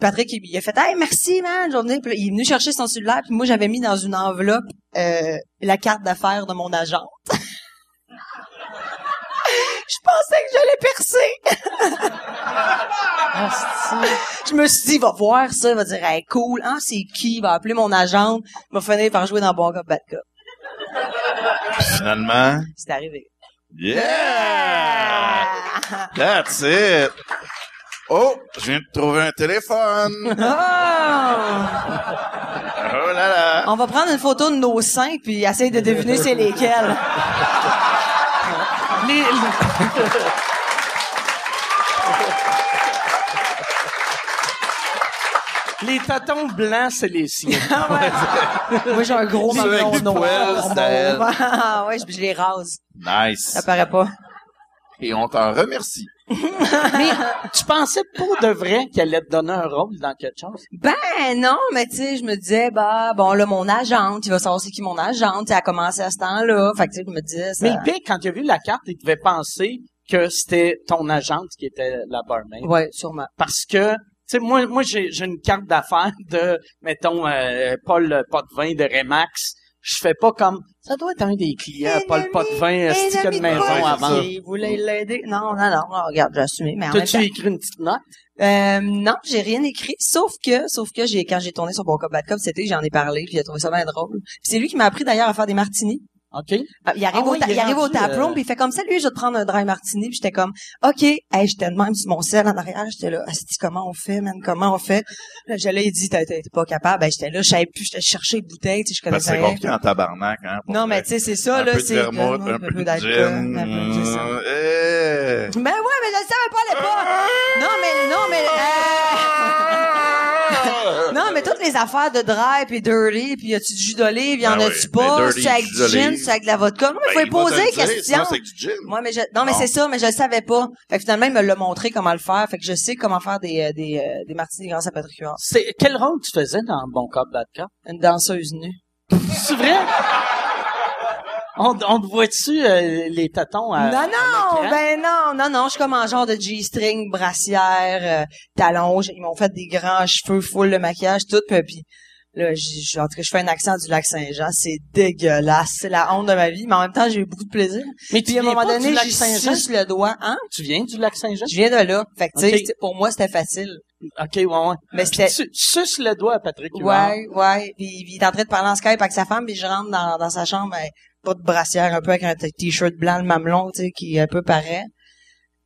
C: Patrick, il, a fait, hey, merci, man. Puis il est venu chercher son cellulaire, puis moi, j'avais mis dans une enveloppe euh, la carte d'affaires de mon agente. Je pensais que j'allais percer. Je me suis dit, il va voir ça, il va dire, hey, cool, hein, c'est qui? Il va appeler mon agente, il va finir par jouer dans Bon Cop, Bad Cop.
D: Finalement,
C: C'est arrivé.
D: yeah! That's it! Oh, je viens de trouver un téléphone!
C: Ah!
D: Oh là là!
C: On va prendre une photo de nos seins puis essayer de deviner c'est lesquels.
B: Les- Les tatons blancs, c'est les siens.
C: Moi, j'ai un gros mamelon noir. Ah, ouais, je, je les rase.
D: Nice!
C: Ça paraît pas.
D: Et on t'en remercie.
B: Mais tu pensais pour de vrai qu'elle allait te donner un rôle dans quelque chose?
C: Ben non, mais tu sais, je me disais, bah bon là, mon agente, il va savoir c'est qui mon agente. Elle a commencé à ce temps-là. Fait que tu sais, je me disais, ça...
B: Mais le pire, quand tu as vu la carte, il devait penser que c'était ton agente qui était la barmaid.
C: Ouais, sûrement.
B: Parce que, sais, moi, moi j'ai j'ai une carte d'affaires de, mettons, euh, Paul Potvin de Remax. Je fais pas comme, ça doit être un des clients, Paul Potvin,
C: Un
B: stick de maison avant?
C: qui voulait l'aider? Non, non, non, non, regarde, j'ai assumé. Mais
B: T'as-tu écrit une petite note?
C: Euh, non, j'ai rien écrit, sauf que, sauf que j'ai, quand j'ai tourné sur Bon Cop Bad Cop, c'était, j'en ai parlé, puis a trouvé ça bien drôle. C'est lui qui m'a appris d'ailleurs à faire des martinis.
B: OK?
C: Ah, Il arrive,
B: Ah
C: au,
B: ouais, il
C: il arrive au
B: euh,
C: puis il fait comme ça, lui, je vais te prendre un dry martini, puis j'étais comme, OK, hey, j'étais de même sur mon sel en arrière, j'étais là, Asti, comment on fait, man, comment on fait? Là, j'allais, il dit, t'es t'es pas capable, ben, j'étais là, je savais plus, j'étais chercher les bouteilles, tu sais, je connaissais
D: c'est
C: rien.
D: compliqué en tabarnak, hein?
C: Non, mais tu sais, c'est ça,
D: un
C: là, c'est... euh,
D: un peu de
C: d'alcool,
D: gin.
C: un peu de ça.
D: euh,
C: Ben ouais, mais je le savais pas à l'époque. Non, mais, non, mais, euh, non, mais toutes les affaires de dry puis dirty puis y a-tu du jus d'olive, y en
D: Ben
C: a-tu
D: oui,
C: pas?
D: ben dirty,
C: C'est avec du gin, c'est avec de la vodka. Non, mais
D: Ben,
C: faut
D: il te
C: poser
D: le dire,
C: question.
D: sinon c'est du gin.
C: Mais je, non, mais c'est ça, mais je le savais pas. Fait que finalement, il me l'a montré comment le faire. Fait que je sais comment faire des, euh, des, euh, des martinis grâce à Patrick Huard.
B: C'est, quel rôle tu faisais dans Bon Cop, Bad Cop?
C: Une danseuse nue.
B: C'est vrai? On, on te voit-tu euh, les tatons à,
C: non, non, ben non, non, non, je suis comme en genre de G-string, brassière, euh, talons. Ils m'ont fait des grands cheveux, full de maquillage, tout. Puis, là, je, en tout cas, je fais un accent du lac Saint-Jean. C'est dégueulasse. C'est la honte de ma vie. Mais en même temps, j'ai eu beaucoup de plaisir.
B: Mais tu
C: Puis à un moment
B: pas
C: donné, j'ai suce le doigt. Hein?
B: Tu viens du lac Saint-Jean?
C: Je viens de là. Fait que, tu sais, pour moi, c'était facile.
B: OK, ouais, ouais.
C: Mais c'était...
B: tu, suces le doigt à Patrick.
C: Ouais, ouais. Puis, il est en train de parler en Skype avec sa femme, puis je rentre dans, dans sa chambre, ben, pas de brassière, un peu avec un t-shirt blanc, le mamelon, tu sais, qui un peu paraît.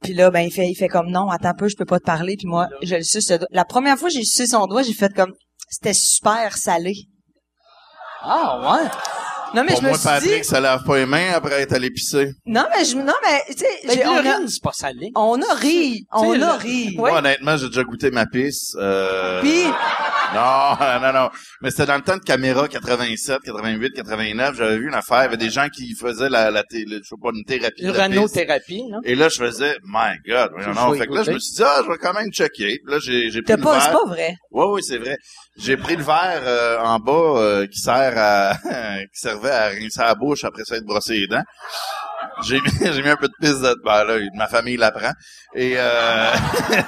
C: Puis là, ben, il fait, il fait comme non, attends un peu, je peux pas te parler. Puis moi, je le suce. le doigt. La première fois que j'ai sucé son doigt, j'ai fait comme, c'était super salé.
B: Ah, ouais.
C: Non, mais
D: Pour
C: je me
D: moi,
C: suis
D: Patrick,
C: dit,
D: ça lave pas les mains après être allé pisser.
C: non, mais je, non, mais, tu sais,
B: Mais
C: j'ai- on a,
B: l'urine, c'est pas salé.
C: on a ri, on a ri.
B: Ouais.
D: Moi, honnêtement, j'ai déjà goûté ma pisse. Euh...
C: Puis,
D: Non, non, non. Mais c'était dans le temps de caméra 87, 88, 89. J'avais vu une affaire. Il y avait des gens qui faisaient la, la, thé- le- je sais pas, une thérapie de la pisse.
B: Uranothérapie, non?
D: Et là, je faisais, my God, non.
B: jouais
D: Fait que là, je me suis dit, ah, je vais quand même checker. Puis là, j'ai, j'ai pris
C: t'as
D: le
C: pas, c'est pas vrai.
D: Oui, oui, c'est vrai. J'ai pris le verre euh, en bas euh, qui sert à qui servait à rincer la bouche après ça être brossé les dents. J'ai mis, j'ai mis un peu de pisse de ben là, ma famille l'apprend. Et euh,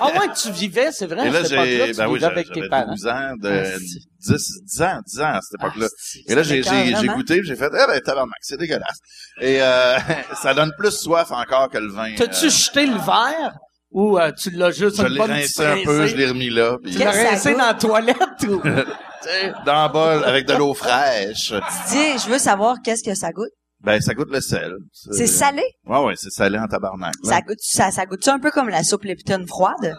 B: Ah ouais, tu vivais, c'est vrai,
D: et là j'ai ben oui,
B: avec tes parents.
D: 12 ans de
B: Ah, c'est-
D: 10 10 ans, 10 ans à cette époque-là.
B: Ah,
D: Et là j'ai j'ai j'ai goûté, j'ai fait eh ben tabarnak, c'est dégueulasse. Et euh, ça donne plus soif encore que le vin.
B: T'as-tu
D: euh,
B: jeté le verre? Ou euh, tu l'as juste
D: je
B: une
D: l'ai
B: bonne
D: rincé un peu, je l'ai remis là, puis
B: Tu l'as
C: Qu'est-ce que ça
B: rincé dans la toilette ou?
D: dans le bol avec de l'eau fraîche.
C: Tu dis, je veux savoir qu'est-ce que ça goûte.
D: Ben ça goûte le sel.
C: C'est salé?
D: Ouais, ouais, c'est salé en tabarnak. là.
C: Ça goûte, ça, ça goûte un peu comme la soupe Lipton froide?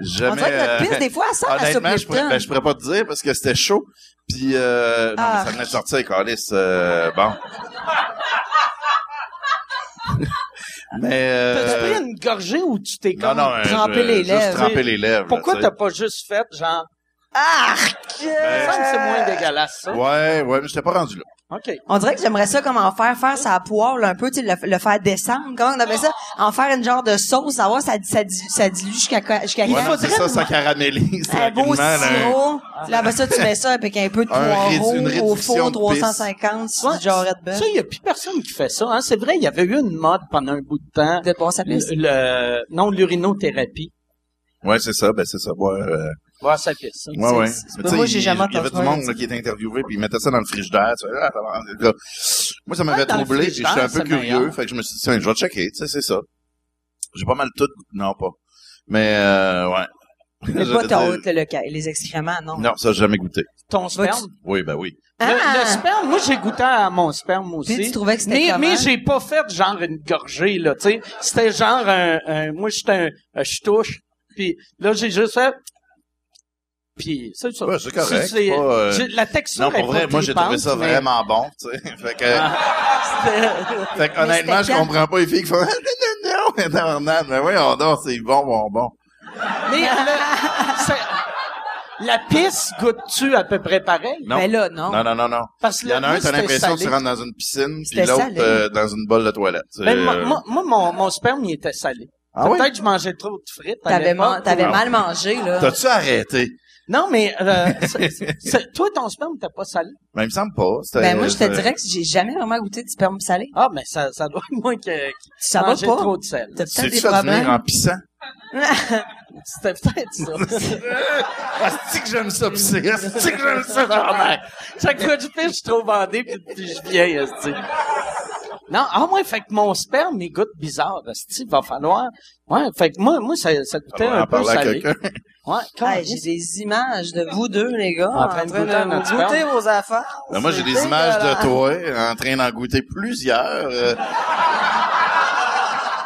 D: Jamais,
C: On dirait que notre
D: euh,
C: pisse, des fois, elle sent la soupe
D: Honnêtement, je pourrais, ben, je pourrais pas te dire parce que c'était chaud. Puis, euh, non, mais
C: Ah.
D: ça venait de sortir, Calis. Euh, bon. mais,
B: T'as-tu
D: euh,
B: pris une gorgée ou tu t'es comme
D: non,
C: trempé
D: je-
C: les
D: juste
C: lèvres?
D: tremper les lèvres.
B: Pourquoi t'as pas juste fait genre
C: Arc!
B: ça me semble que c'est moins dégueulasse ça.
D: Ouais, ouais, mais j'étais pas rendu là.
B: OK.
C: On dirait que j'aimerais ça comme en faire faire sa poêle un peu, tu sais, le, le faire descendre. Comment on appelle ça? En faire une genre de sauce, savoir ça, ça, dilue- ça dilue jusqu'à quoi- jusqu'à
D: Ouais, non, c'est
C: faudrait
D: ça, ça caramélise
C: un beau sirop. Là, après ça, tu mets ça avec un peu de poireau au four
D: de
C: 350 sur
B: Ouais,
C: du jarret de bœuf.
B: Ça, il y a plus personne qui fait ça. Hein. C'est vrai, il y avait eu une mode pendant un bout de temps.
C: De
B: Le,
C: pisse.
B: le- non, l'urinothérapie.
D: Ouais, c'est ça, ben c'est ça. Ouais,
B: piste. ça.
D: ouais, ouais.
C: c'est-
D: Mais
C: moi, j'ai jamais
D: Il y avait
C: entendu
D: du monde là, qui était interviewé, puis ils mettaient ça dans le frigidaire. Tu sais, ah, là. Moi, ça m'avait
B: Ouais,
D: troublé, puis j'étais un peu curieux,
B: meilleur.
D: fait que je me suis dit, tiens, je vais checker, tu sais, c'est ça. J'ai pas mal tout... Non, pas. Mais, euh, ouais.
C: Mais pas ton,
D: dire-
C: le, le- les excréments, non?
D: Non, ça, j'ai jamais goûté.
B: Ton sperme?
D: Oui, ben oui.
B: Le,
C: Ah!
B: le sperme, moi j'ai goûté à mon sperme aussi.
C: Puis tu trouvais que c'était
B: mais, mais j'ai pas fait genre une gorgée là, tu sais. C'était genre un, un- moi j'étais un, un je touche. Puis là j'ai juste fait. Puis c'est ça.
D: Ouais, c'est correct,
B: C'est-
D: pas, euh,
B: La texture
D: Non,
B: est
D: pour vrai,
B: pas
D: moi, j'ai trouvé ça
B: mais-
D: vraiment bon, tu sais. Fait que,
B: C'était-
D: fait que, honnêtement, je comprends pas les filles qui font, ah, non, non, non, non, mais oui, on dort, c'est bon, bon, bon.
B: mais le- c'est- la pisse goûte-tu à peu près pareil?
D: Non.
C: Mais là, non.
D: Non, non, non, non.
B: Parce que
D: Il y en a un, t'as l'impression que tu rentres dans une piscine, puis l'autre, euh, dans une bolle de toilette.
B: Ben, moi,
D: euh,
B: moi, moi, mon, mon sperme, il était salé.
D: Ah oui?
B: Peut-être que je mangeais trop de frites
C: T'avais, man- mal mangé, là.
D: T'as-tu arrêté?
B: Non, mais euh, toi, ton sperme, t'es pas salé?
D: Ben, il me semble pas.
C: Ben, moi, je te dirais que j'ai jamais vraiment goûté de sperme salé.
B: Ah, mais ça, ça doit être moins que, que
C: Ça va pas.
B: trop de sel.
C: T'as peut-être
D: C'est-tu
C: des problèmes.
D: en pissant?
B: C'était peut-être ça.
D: Ah, c'est que j'aime ça pisser. Ah, c'est que j'aime ça.
B: Chaque fois que je fais, je suis trop bandé, puis, puis je viens. Non, ah, moi, fait que mon sperme, il goûte bizarre, il va falloir. Ouais, fait que moi, moi, ça, ça goûtait un peu salé. Ouais, quand
C: Hey, j'ai des images de vous deux, les gars,
B: En train de goûter à notre
C: vous goûter
B: sperme.
C: vos affaires.
D: Ben, moi, j'ai des images de toi en train d'en goûter plusieurs. euh,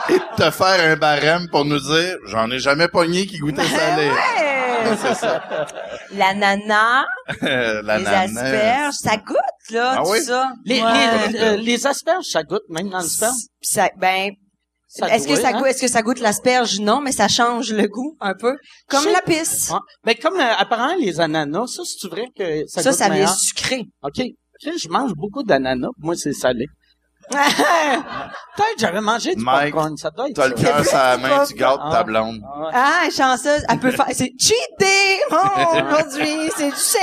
D: et de te faire un barème pour nous dire, j'en ai jamais pogné qui goûtait salé.
C: Ouais.
D: C'est ça.
C: L'ananas,
D: Euh, La
C: les asperges, ça goûte, là,
D: Ah
C: tout
D: oui?
C: ça.
B: Les,
C: Ouais.
B: les, euh, les asperges, ça goûte, même dans le sperme?
C: Ça, ben,
B: Ça
C: est-ce que ça
B: hein?
C: goûte, est-ce que ça goûte l'asperge? Non, mais ça change le goût, un peu. Comme la pisse.
B: Ouais. Ben, comme, euh, apparemment, les ananas, ça, c'est vrai que ça,
C: Ça,
B: goûte
C: ça vient
B: meilleur?
C: sucré.
B: OK. Je mange beaucoup d'ananas, puis moi, c'est salé. Peut-être j'avais mangé du
D: Mike,
B: popcorn, ça doit être
D: T'as le cœur sur la main, tu gâtes ta
B: Ah.
D: blonde.
B: Ah.
C: Ah, chanceuse, elle peut faire, c'est cheat day! Oh, aujourd'hui, c'est du sel!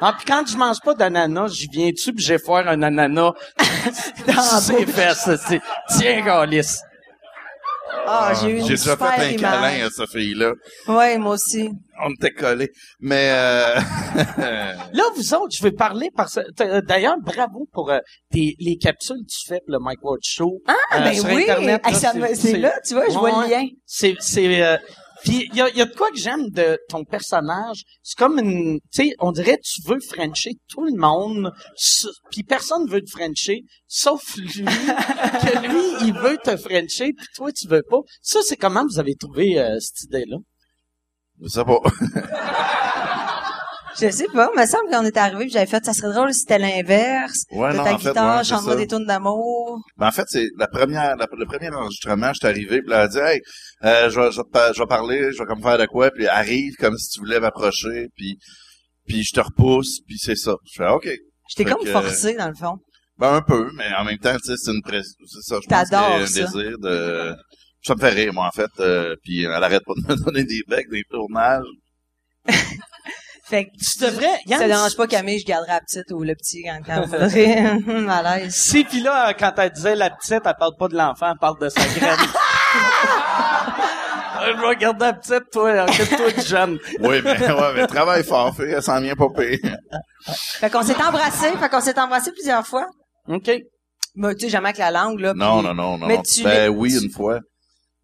B: Ah, puis quand je mange pas d'ananas, j'y viens dessus puis j'ai foire un ananas? Dans ses fesses. c'est- Tiens, Galice.
C: Ah, j'ai eu une
D: J'ai déjà
C: super
D: fait un
C: image.
D: câlin à cette fille-là.
C: Ouais, moi aussi.
D: On était collés. Mais, euh...
B: Là, vous autres, je vais parler parce que, d'ailleurs, bravo pour euh, tes- les capsules que tu fais pour le Mike Ward Show.
C: Ah,
B: euh,
C: ben
B: sur
C: oui!
B: Internet, là,
C: c'est là, tu vois, je vois le lien.
B: C'est, c'est, euh, puis il y a, y a de quoi que j'aime de ton personnage. C'est comme une, tu sais, on dirait tu veux Frencher tout le monde, puis personne veut te Frencher, sauf lui, que lui, il veut te Frencher, puis toi, tu veux pas. Ça, c'est comment vous avez trouvé euh, cette idée-là?
D: Je sais pas.
C: Je sais pas, il me semble qu'on était arrivé, j'avais fait, ça serait drôle si c'était l'inverse.
D: Ouais,
C: de
D: non,
C: ta
D: en fait,
C: guitare,
D: ouais, ça.
C: des tunes d'amour.
D: Ben, en fait, c'est la première, la- le premier enregistrement, je suis arrivé, puis là, elle a dit, hey, euh, je, vais, je, vais je vais parler, je vais comme faire de quoi, puis arrive comme si tu voulais m'approcher, puis puis je te repousse, puis c'est ça. Je fais, OK.
C: J'étais
D: Fait
C: comme
D: que-
C: forcé, dans le fond.
D: Ben, un peu, mais en même temps, tu sais, c'est une presse, c'est ça, je pense un
C: ça.
D: désir de... Ça me fait rire, moi, en fait, euh, puis elle arrête pas de me donner des becs, des tournages.
C: Fait que
B: Tu devrais,
C: ça
B: Yann,
C: te dérange pas, Camille, je garderai la petite ou le petit quand, quand vous voudrez. Malaise.
B: Si, puis là, quand elle disait la petite, elle parle pas de l'enfant, elle parle de sa graine. Je vais garder la petite, toi, occupe-toi du jeune.
D: Oui, mais, ouais, mais travaille fort, fait, elle s'en vient pas pire.
C: Fait qu'on s'est embrassé, fait qu'on s'est embrassé plusieurs fois.
B: OK.
C: Mais tu sais, jamais avec la langue, là.
D: Non,
C: puis-
D: non, non, non.
C: Mais tu
D: ben oui,
C: tu-
D: une fois.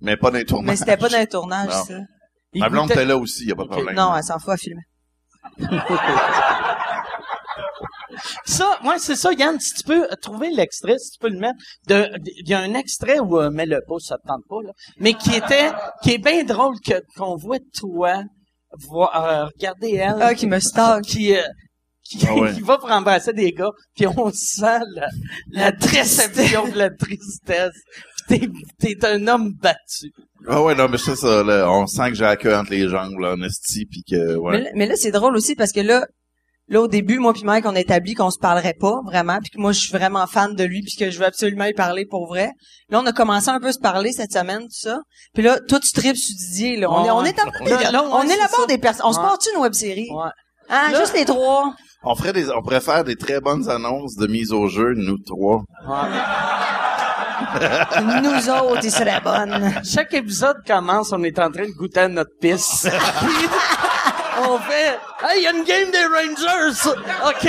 D: Mais pas dans les tournages.
C: Mais c'était pas dans un tournage,
D: Non.
C: ça.
D: Ma blonde était là aussi, y a pas de problème.
C: Non, elle s'en fout à filmer.
B: Ça, ouais, c'est ça, Yann, si tu peux trouver l'extrait, si tu peux le mettre, il y a un extrait où, euh, mets-le pas, ça te tente pas, là, mais qui était, qui est bien drôle que, qu'on voit toi, voir, euh, regarder elle.
C: Ah, qui me stalk.
B: Qui, euh, qui,
D: Ah ouais.
B: qui va pour embrasser des gars, puis on sent la, la déception, de la tristesse. Puis t'es, t'es un homme battu.
D: Ah ouais, non, mais c'est ça, là. On sent que j'ai la queue entre les jambes, là, en esti, pis que, ouais.
C: Mais, là- mais là, c'est drôle aussi parce que là, là, au début, moi puis Mike, on a établi qu'on se parlerait pas, vraiment, puis que moi, je suis vraiment fan de lui, puis que je veux absolument y parler pour vrai. Là, on a commencé un peu à se parler cette semaine, tout ça. Puis là, toi, tu tripes sur Didier, là. On, est, on est
B: Là, ouais,
C: on élabore
B: ça.
C: des personnes. On se porte une web-série?
B: Ouais.
C: Hein,
B: Là-
C: juste les trois.
D: On ferait des, on pourrait faire des très bonnes annonces de mise au jeu, nous trois.
C: Nous autres, il serait bonne.
B: Chaque épisode commence, on est en train de goûter à notre pisse. Puis, on fait, hey, il y a une game des Rangers! OK.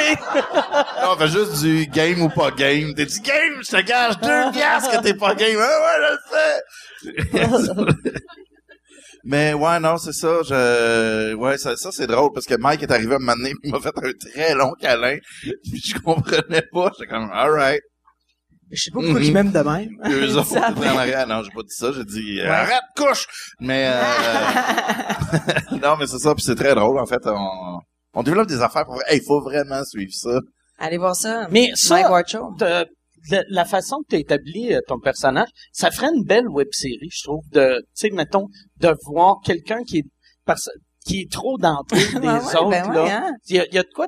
D: Non, on fait juste du game ou pas game. T'es dit game, je te gage deux piastres que t'es pas game. Ah ouais, je le sais. Mais ouais, non, c'est ça. Je, ouais, ça, ça c'est drôle parce que Mike est arrivé à me m'amener, il m'a fait un très long câlin, puis je comprenais pas. J'étais comme, alright.
C: Je sais pas pourquoi
D: Mhm.
C: tu m'aimes de même.
D: Deux autres en arrière. Non, j'ai pas dit ça. J'ai dit, arrête, couche! Mais, euh, non, mais c'est ça. Puis c'est très drôle, en fait. On, on développe des affaires pour, hey, il faut vraiment suivre ça.
C: Allez voir ça.
B: Mais ça, de- la façon que tu as établi euh, ton personnage, ça ferait une belle web série, je trouve, de, tu sais, mettons, de voir quelqu'un qui est, qui est trop d'entrée des
C: Ouais, ouais,
B: autres,
C: ben
B: là.
C: hein.
B: Il y a, il y a de quoi,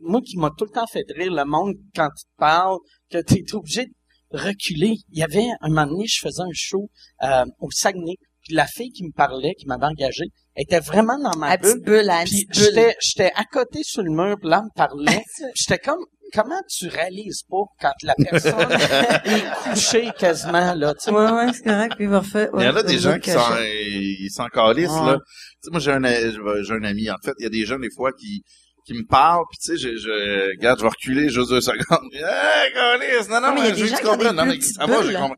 B: moi qui m'a tout le temps fait rire, le monde, quand tu te parles, que tu es obligé de reculer. Il y avait, un moment donné, je faisais un show euh, au Saguenay, puis la fille qui me parlait, qui m'avait engagé, était vraiment dans ma
C: La
B: bulle.
C: bulle, petite bulle.
B: j'étais, à côté sur le mur, puis là, elle me parlait. J'étais comme, comment tu réalises pas quand la personne est couchée quasiment, là, tu sais?
C: Ouais, ouais, c'est correct, puis parfait.
D: Il y en a des gens qui sont, ils s'en calissent,
B: Ouais.
D: là. Tu sais, moi, j'ai un, j'ai un ami, en fait. Il y a des gens, des fois, qui, qui me parlent, puis tu sais, je, je, regarde, je vais reculer juste deux secondes. Hey, calisse! Non, non,
C: Non, mais il y a
D: mais
C: des
D: je veux que tu comprennes. Non, mais ça va,
C: bulles,
D: j'ai compris.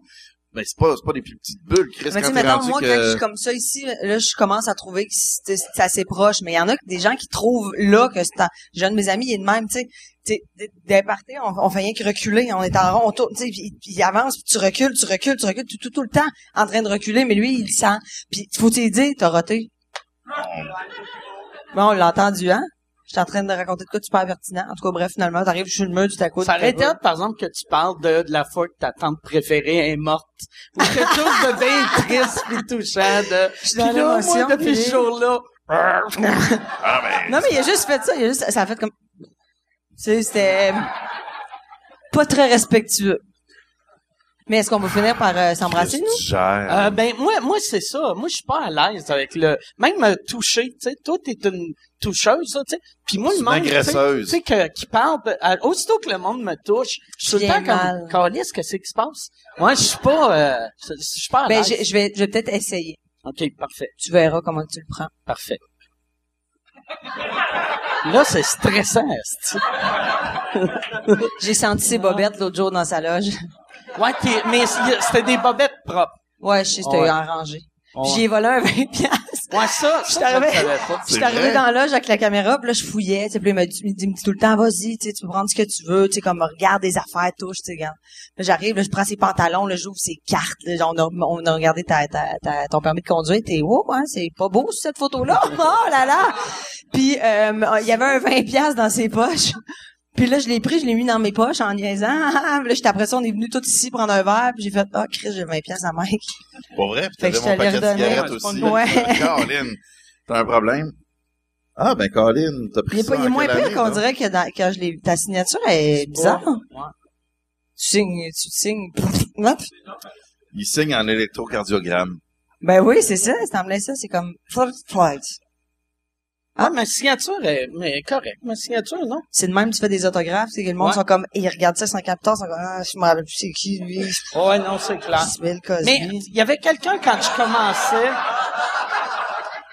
D: Ben, c'est pas, c'est pas des plus petites bulles, Chris,
C: Mais tu
D: quand
C: mettons,
D: rendu
C: moi,
D: que...
C: quand je suis comme ça ici, là, je commence à trouver que c'est assez proche. Mais il y en a des gens qui trouvent là que c'est... en- J'ai un de mes amis, il est de même, tu sais. Tu sais, des- des parties, on, on fait rien que reculer. On est en rond, on tourne, tu sais, puis puis il avance, puis tu recules, tu recules, tu recules, tout, tout, tout le temps en train de reculer. Mais lui, il sent. Puis faut te dire, t'as roté. Bon, on l'a entendu, hein? J'étais en train de raconter de quoi de super pertinent. En tout cas, bref, finalement, t'arrives sur le mur du taco.
B: Ça aurait été par exemple, que tu parles de, de la fois que ta tante préférée est morte. Ou quelque chose de bien triste puis touchant. De...
C: suis
B: Puis
C: dans
B: là,
C: l'émotion,
B: moi, depuis
C: puis-
B: ce jour-là...
C: Non, mais il a juste fait ça. Il a juste, ça a fait comme, tu sais, c'était pas très respectueux. Mais est-ce qu'on va finir par euh, s'embrasser, nous?
D: tu gères.
B: Euh, ben moi, moi c'est ça. Moi, je suis pas à l'aise avec le même euh, toucher. Tu sais, toi, t'es une toucheuse, ça, tu sais. Puis moi, le monde, tu sais-
D: agresseuse.
B: tu sais, que, qui parle, euh, aussitôt que le monde me touche, je suis tout le temps comme, Calisse, qu'est-ce qui se passe? Moi, je suis pas, euh, je suis pas à
C: Ben,
B: l'aise.
C: je, je vais, je vais peut-être essayer.
B: Ok, parfait,
C: Tu verras comment tu le prends.
B: parfait. Là, c'est stressant.
C: J'ai senti ses bobettes l'autre jour dans sa loge.
B: Ouais, t'es- mais c'était des bobettes propres.
C: Ouais, je sais, c'était
B: Ouais.
C: arrangé. Puis
B: Ouais.
C: j'ai volé un 20 piastres.
B: Ouais, ça,
C: Je suis
B: je
D: vrai?
C: dans la loge avec la caméra, puis là, je fouillais, tu sais, puis il m'a dit, il me dit tout le temps, vas-y, tu sais, tu peux prendre ce que tu veux, tu sais, comme, regarde des affaires, touche, tu sais, regarde. J'arrive, là, je prends ses pantalons, là, j'ouvre ses cartes, là, on a, on a regardé ta, ta, ta- ton permis de conduire, t'es, oh, hein, c'est pas beau, cette photo-là, oh là là! Puis, euh, il y avait un 20 piastres dans ses poches. Puis là, je l'ai pris, je l'ai mis dans mes poches en niaisant. Puis là, j'étais après ça, on est venu tous ici prendre un verre, puis j'ai fait, ah, Chris, j'ai 20 piastres à Mike.
D: Pour vrai, puis
C: Fait que
D: t'avais
C: je te
D: mon
C: l'ai
D: paquet de
C: redonné.
D: cigarettes aussi.
C: Ouais.
D: Caroline, t'as un problème? Ah, ben, Caroline, t'as pris
C: Il est,
D: ça
C: pas, il est moins pire qu'on dirait que dans, quand je l'ai, ta signature est bizarre.
B: Ouais.
C: Tu signes, tu signes.
D: Il signe en électrocardiogramme.
C: Ben oui, c'est ça, c'est en plein ça, c'est comme flight.
B: Ah, ma signature est, mais correct. Ma signature, non?
C: C'est de même, tu fais des autographes, c'est que le monde
B: Ouais.
C: sont comme, ils regardent ça cinq ans plus tard, ils sont comme, ah, je me rappelle plus c'est qui, lui,
B: Ouais, non, c'est clair. Mais il y avait quelqu'un quand je commençais.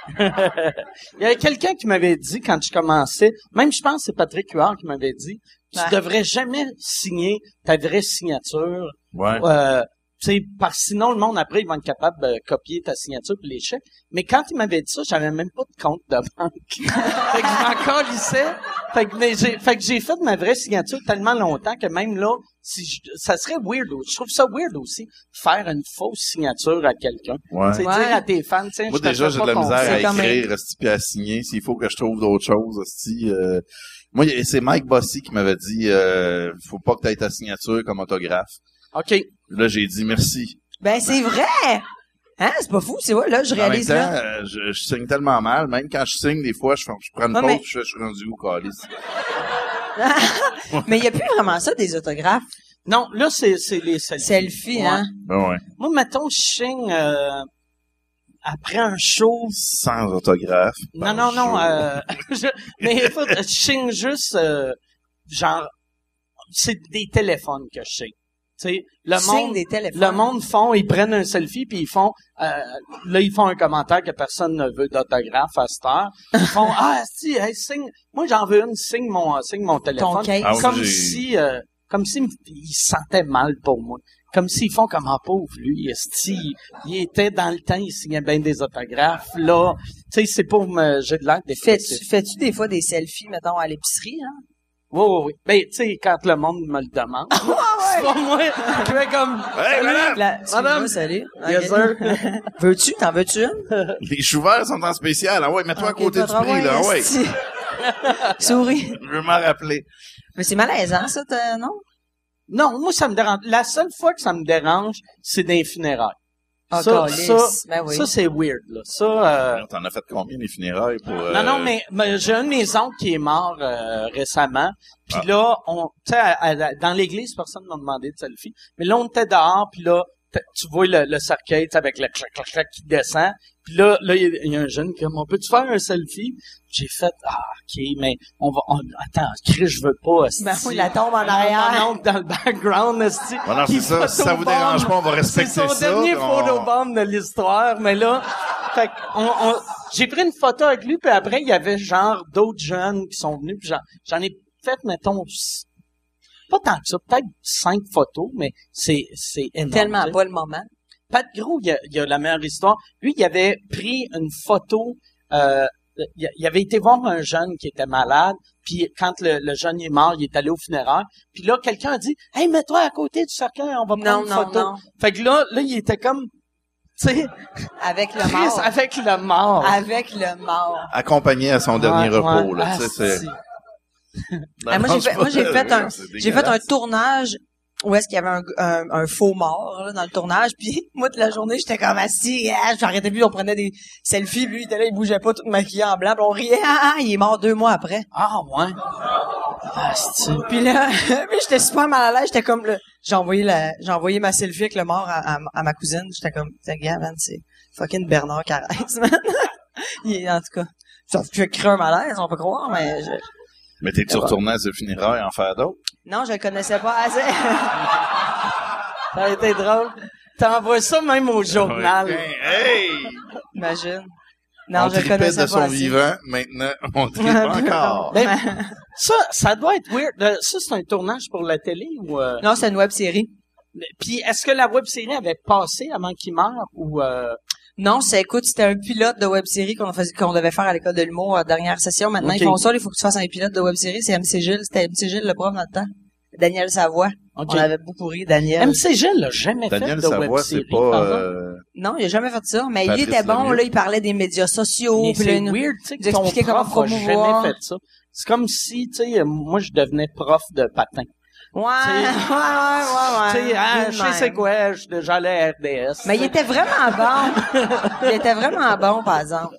B: Il y avait quelqu'un qui m'avait dit quand je commençais, même je pense que c'est Patrick Huard qui m'avait dit, tu
C: Ouais.
B: devrais jamais signer ta vraie signature.
D: Ouais.
B: Euh, sais, parce que sinon le monde après ils vont être capables de copier ta signature puis les chèques. Mais quand il m'avait dit ça, j'avais même pas de compte de banque. fait que je m'en calissais. Fait que, mais j'ai, fait que j'ai fait ma vraie signature tellement longtemps que même là, si je- ça serait weird. aussi. Je trouve ça weird aussi, faire une fausse signature à quelqu'un.
D: Ouais.
B: Tu sais,
C: Ouais.
B: dire à tes fans, tiens,
D: Moi,
B: je
D: déjà, j'ai de la misère à écrire, puis à signer. S'il faut que je trouve d'autres choses, esti, euh, Moi, c'est Mike Bossy qui m'avait dit, euh, faut pas que tu aies ta signature comme autographe.
B: OK.
D: Là, j'ai dit merci.
C: Ben, c'est vrai! Hein? C'est pas fou, c'est vrai, là, je
D: En même
C: réalise
D: temps,
C: là.
D: euh, je, je signe tellement mal. Même quand je signe, des fois, je, je prends une
C: Ouais,
D: pause,
C: mais-
D: je, fais, je suis rendu où, calice?
C: Mais il y a plus vraiment ça, des autographes.
B: Non, là, c'est, c'est les selfies.
C: Selfie,
B: Ouais.
C: hein?
D: Ben ouais.
B: Moi, mettons, je signe euh, après un show.
D: Sans autographe.
B: Non, non, non. Euh, je, mais écoute, je signe juste, euh, genre, c'est des téléphones que je signe. Tu sais, le
C: Signe
B: monde,
C: des téléphones.
B: le monde font, ils prennent un selfie puis ils font, euh, là ils font un commentaire que personne ne veut d'autographe à cette heure. Ils font, ah si, hey, signe, moi j'en veux une, signe mon, signe mon téléphone.
C: case.
D: Ah oui,
B: comme si, euh, comme si ils se sentaient mal pour moi. Comme s'ils font comme un pauvre lui, esti, il, était dans le temps, il signait bien des autographes. Là, tu sais, c'est pour me, j'ai de l'air dépressif.
C: Fais-tu, fais-tu des fois des selfies, mettons, à l'épicerie, hein?
B: Oui, oui, oui. Ben, tu sais, quand le monde me le demande. c'est pas moi. Je fais comme,
D: Hey, madame!
C: La,
B: Madame.
C: salut.
B: Yes, sir.
C: veux-tu? T'en veux-tu une?
D: Les choux verts sont en spécial. Ah ouais, mets-toi à côté du prix, là. Ah ouais.
C: Souris.
D: Je veux m'en rappeler.
C: Mais c'est malaisant, ça, non?
B: non, moi, ça me dérange. La seule fois que ça me dérange, c'est des funérailles.
C: Ah,
B: ça, ça,
C: Ben oui.
B: ça, c'est weird, là. Ça, euh,
D: T'en as fait combien, les funérailles, pour... euh,
B: Non, non, mais, mais j'ai un de mes oncles qui est mort euh, récemment. Puis
D: Ah.
B: là, on, tu sais, à- à- dans l'église, personne ne m'a demandé de selfie. Mais là, on était dehors, puis là, tu vois le, le cercueil avec le clac, clac, clac qui descend. Puis là, là, il y a- il y, a un jeune qui dit, on peut-tu faire un selfie? J'ai fait, ah, ok, mais on va, on, attends, Chris, je veux pas, esti.
C: Ben oui, la tombe en arrière.
B: oncle dans le background, esti.
D: Non, c'est ça. Si ça vous dérange pas, on va respecter
B: C'est son
D: ça.
B: dernier
D: on-
B: photobomb de l'histoire, mais là, fait qu'on- on- j'ai pris une photo avec lui, puis après, il y avait genre d'autres jeunes qui sont venus, puis j'en, j'en ai fait, mettons, pas tant que ça, peut-être cinq photos, mais c'est, c'est énorme.
C: Tellement
B: tu sais.
C: pas le moment.
B: Pat Gros, il y a, il y a la meilleure histoire. Lui, il avait pris une photo. Euh, il il avait été voir un jeune qui était malade. Puis quand le, le jeune est mort, il est allé au funéraire. Puis là, quelqu'un a dit, hey, mets-toi à côté du cercueil, on va prendre
C: Non,
B: une
C: non,
B: photo.
C: non.
B: Fait que là, là, il était comme, tu sais,
C: Avec le mort.
B: avec le mort.
C: Avec le mort.
D: Accompagné à son dernier
B: Ouais,
D: repos, là. Tu sais, c'est...
C: Ah, moi, j'ai fait, moi, j'ai fait un, j'ai fait un tournage où est-ce qu'il y avait un, un, un faux mort, là, dans le tournage. Puis, moi, toute la journée, j'étais comme assis, ah, j'arrêtais plus, on prenait des selfies, lui, il était là, il bougeait pas, tout maquillé en blanc, puis on riait, ah, ah, il est mort deux mois après.
B: Ah, ouais. Asti.
C: Puis là, j'étais super mal à l'aise, j'étais comme, là, j'ai envoyé la, j'ai envoyé ma selfie avec le mort à, à, à ma cousine, j'étais comme, t'es gars, man, c'est fucking Bernard Carrez, man. il est, en tout cas, ça fait créer un malaise, on peut croire, mais je-
D: Mais t'es-tu retourné à ce funérailles en faire d'autres?
C: non, je le connaissais pas assez.
B: Ça a été drôle. T'envoies ça même au journal.
D: Ouais. Hey!
C: Imagine. Non,
D: on
C: je le connaissais
D: de
C: pas
D: son
C: assez.
D: vivant, maintenant, on tripe encore.
B: Ben, ça, ça doit être weird. Euh, Ça, c'est un tournage pour la télé ou... euh,
C: Non, c'est une web série.
B: Puis est-ce que la web série avait passé avant qu'il meure ou euh,
C: Non, c'est écoute, c'était un pilote de web série qu'on faisait qu'on devait faire à l'école de l'humour à la dernière session. Maintenant, ils font ça, il faut que tu fasses un pilote de web série, c'est MC Gilles, c'était MC Gilles le prof dans le temps. Daniel Savoie. On avait beaucoup ri, Daniel.
B: MC Gilles l'a jamais
D: Daniel
B: fait de
D: Savoie,
B: web
D: c'est
B: série.
D: pas... euh,
C: Non, il a jamais fait ça, mais
D: Patrice
C: il était bon,
D: Lemieux.
C: là, il parlait des médias sociaux,
B: Mais c'est weird, tu sais, que ton
C: expliquer comment
B: prof
C: promouvoir.
B: jamais fait ça. C'est comme si, tu sais, euh, moi, je devenais prof de patin.
C: Ouais, ouais, ouais, ouais,
B: tu sais, ah,
C: Lui de
B: je sais c'est quoi, à RDS.
C: Mais il était vraiment bon. il était vraiment bon, par exemple.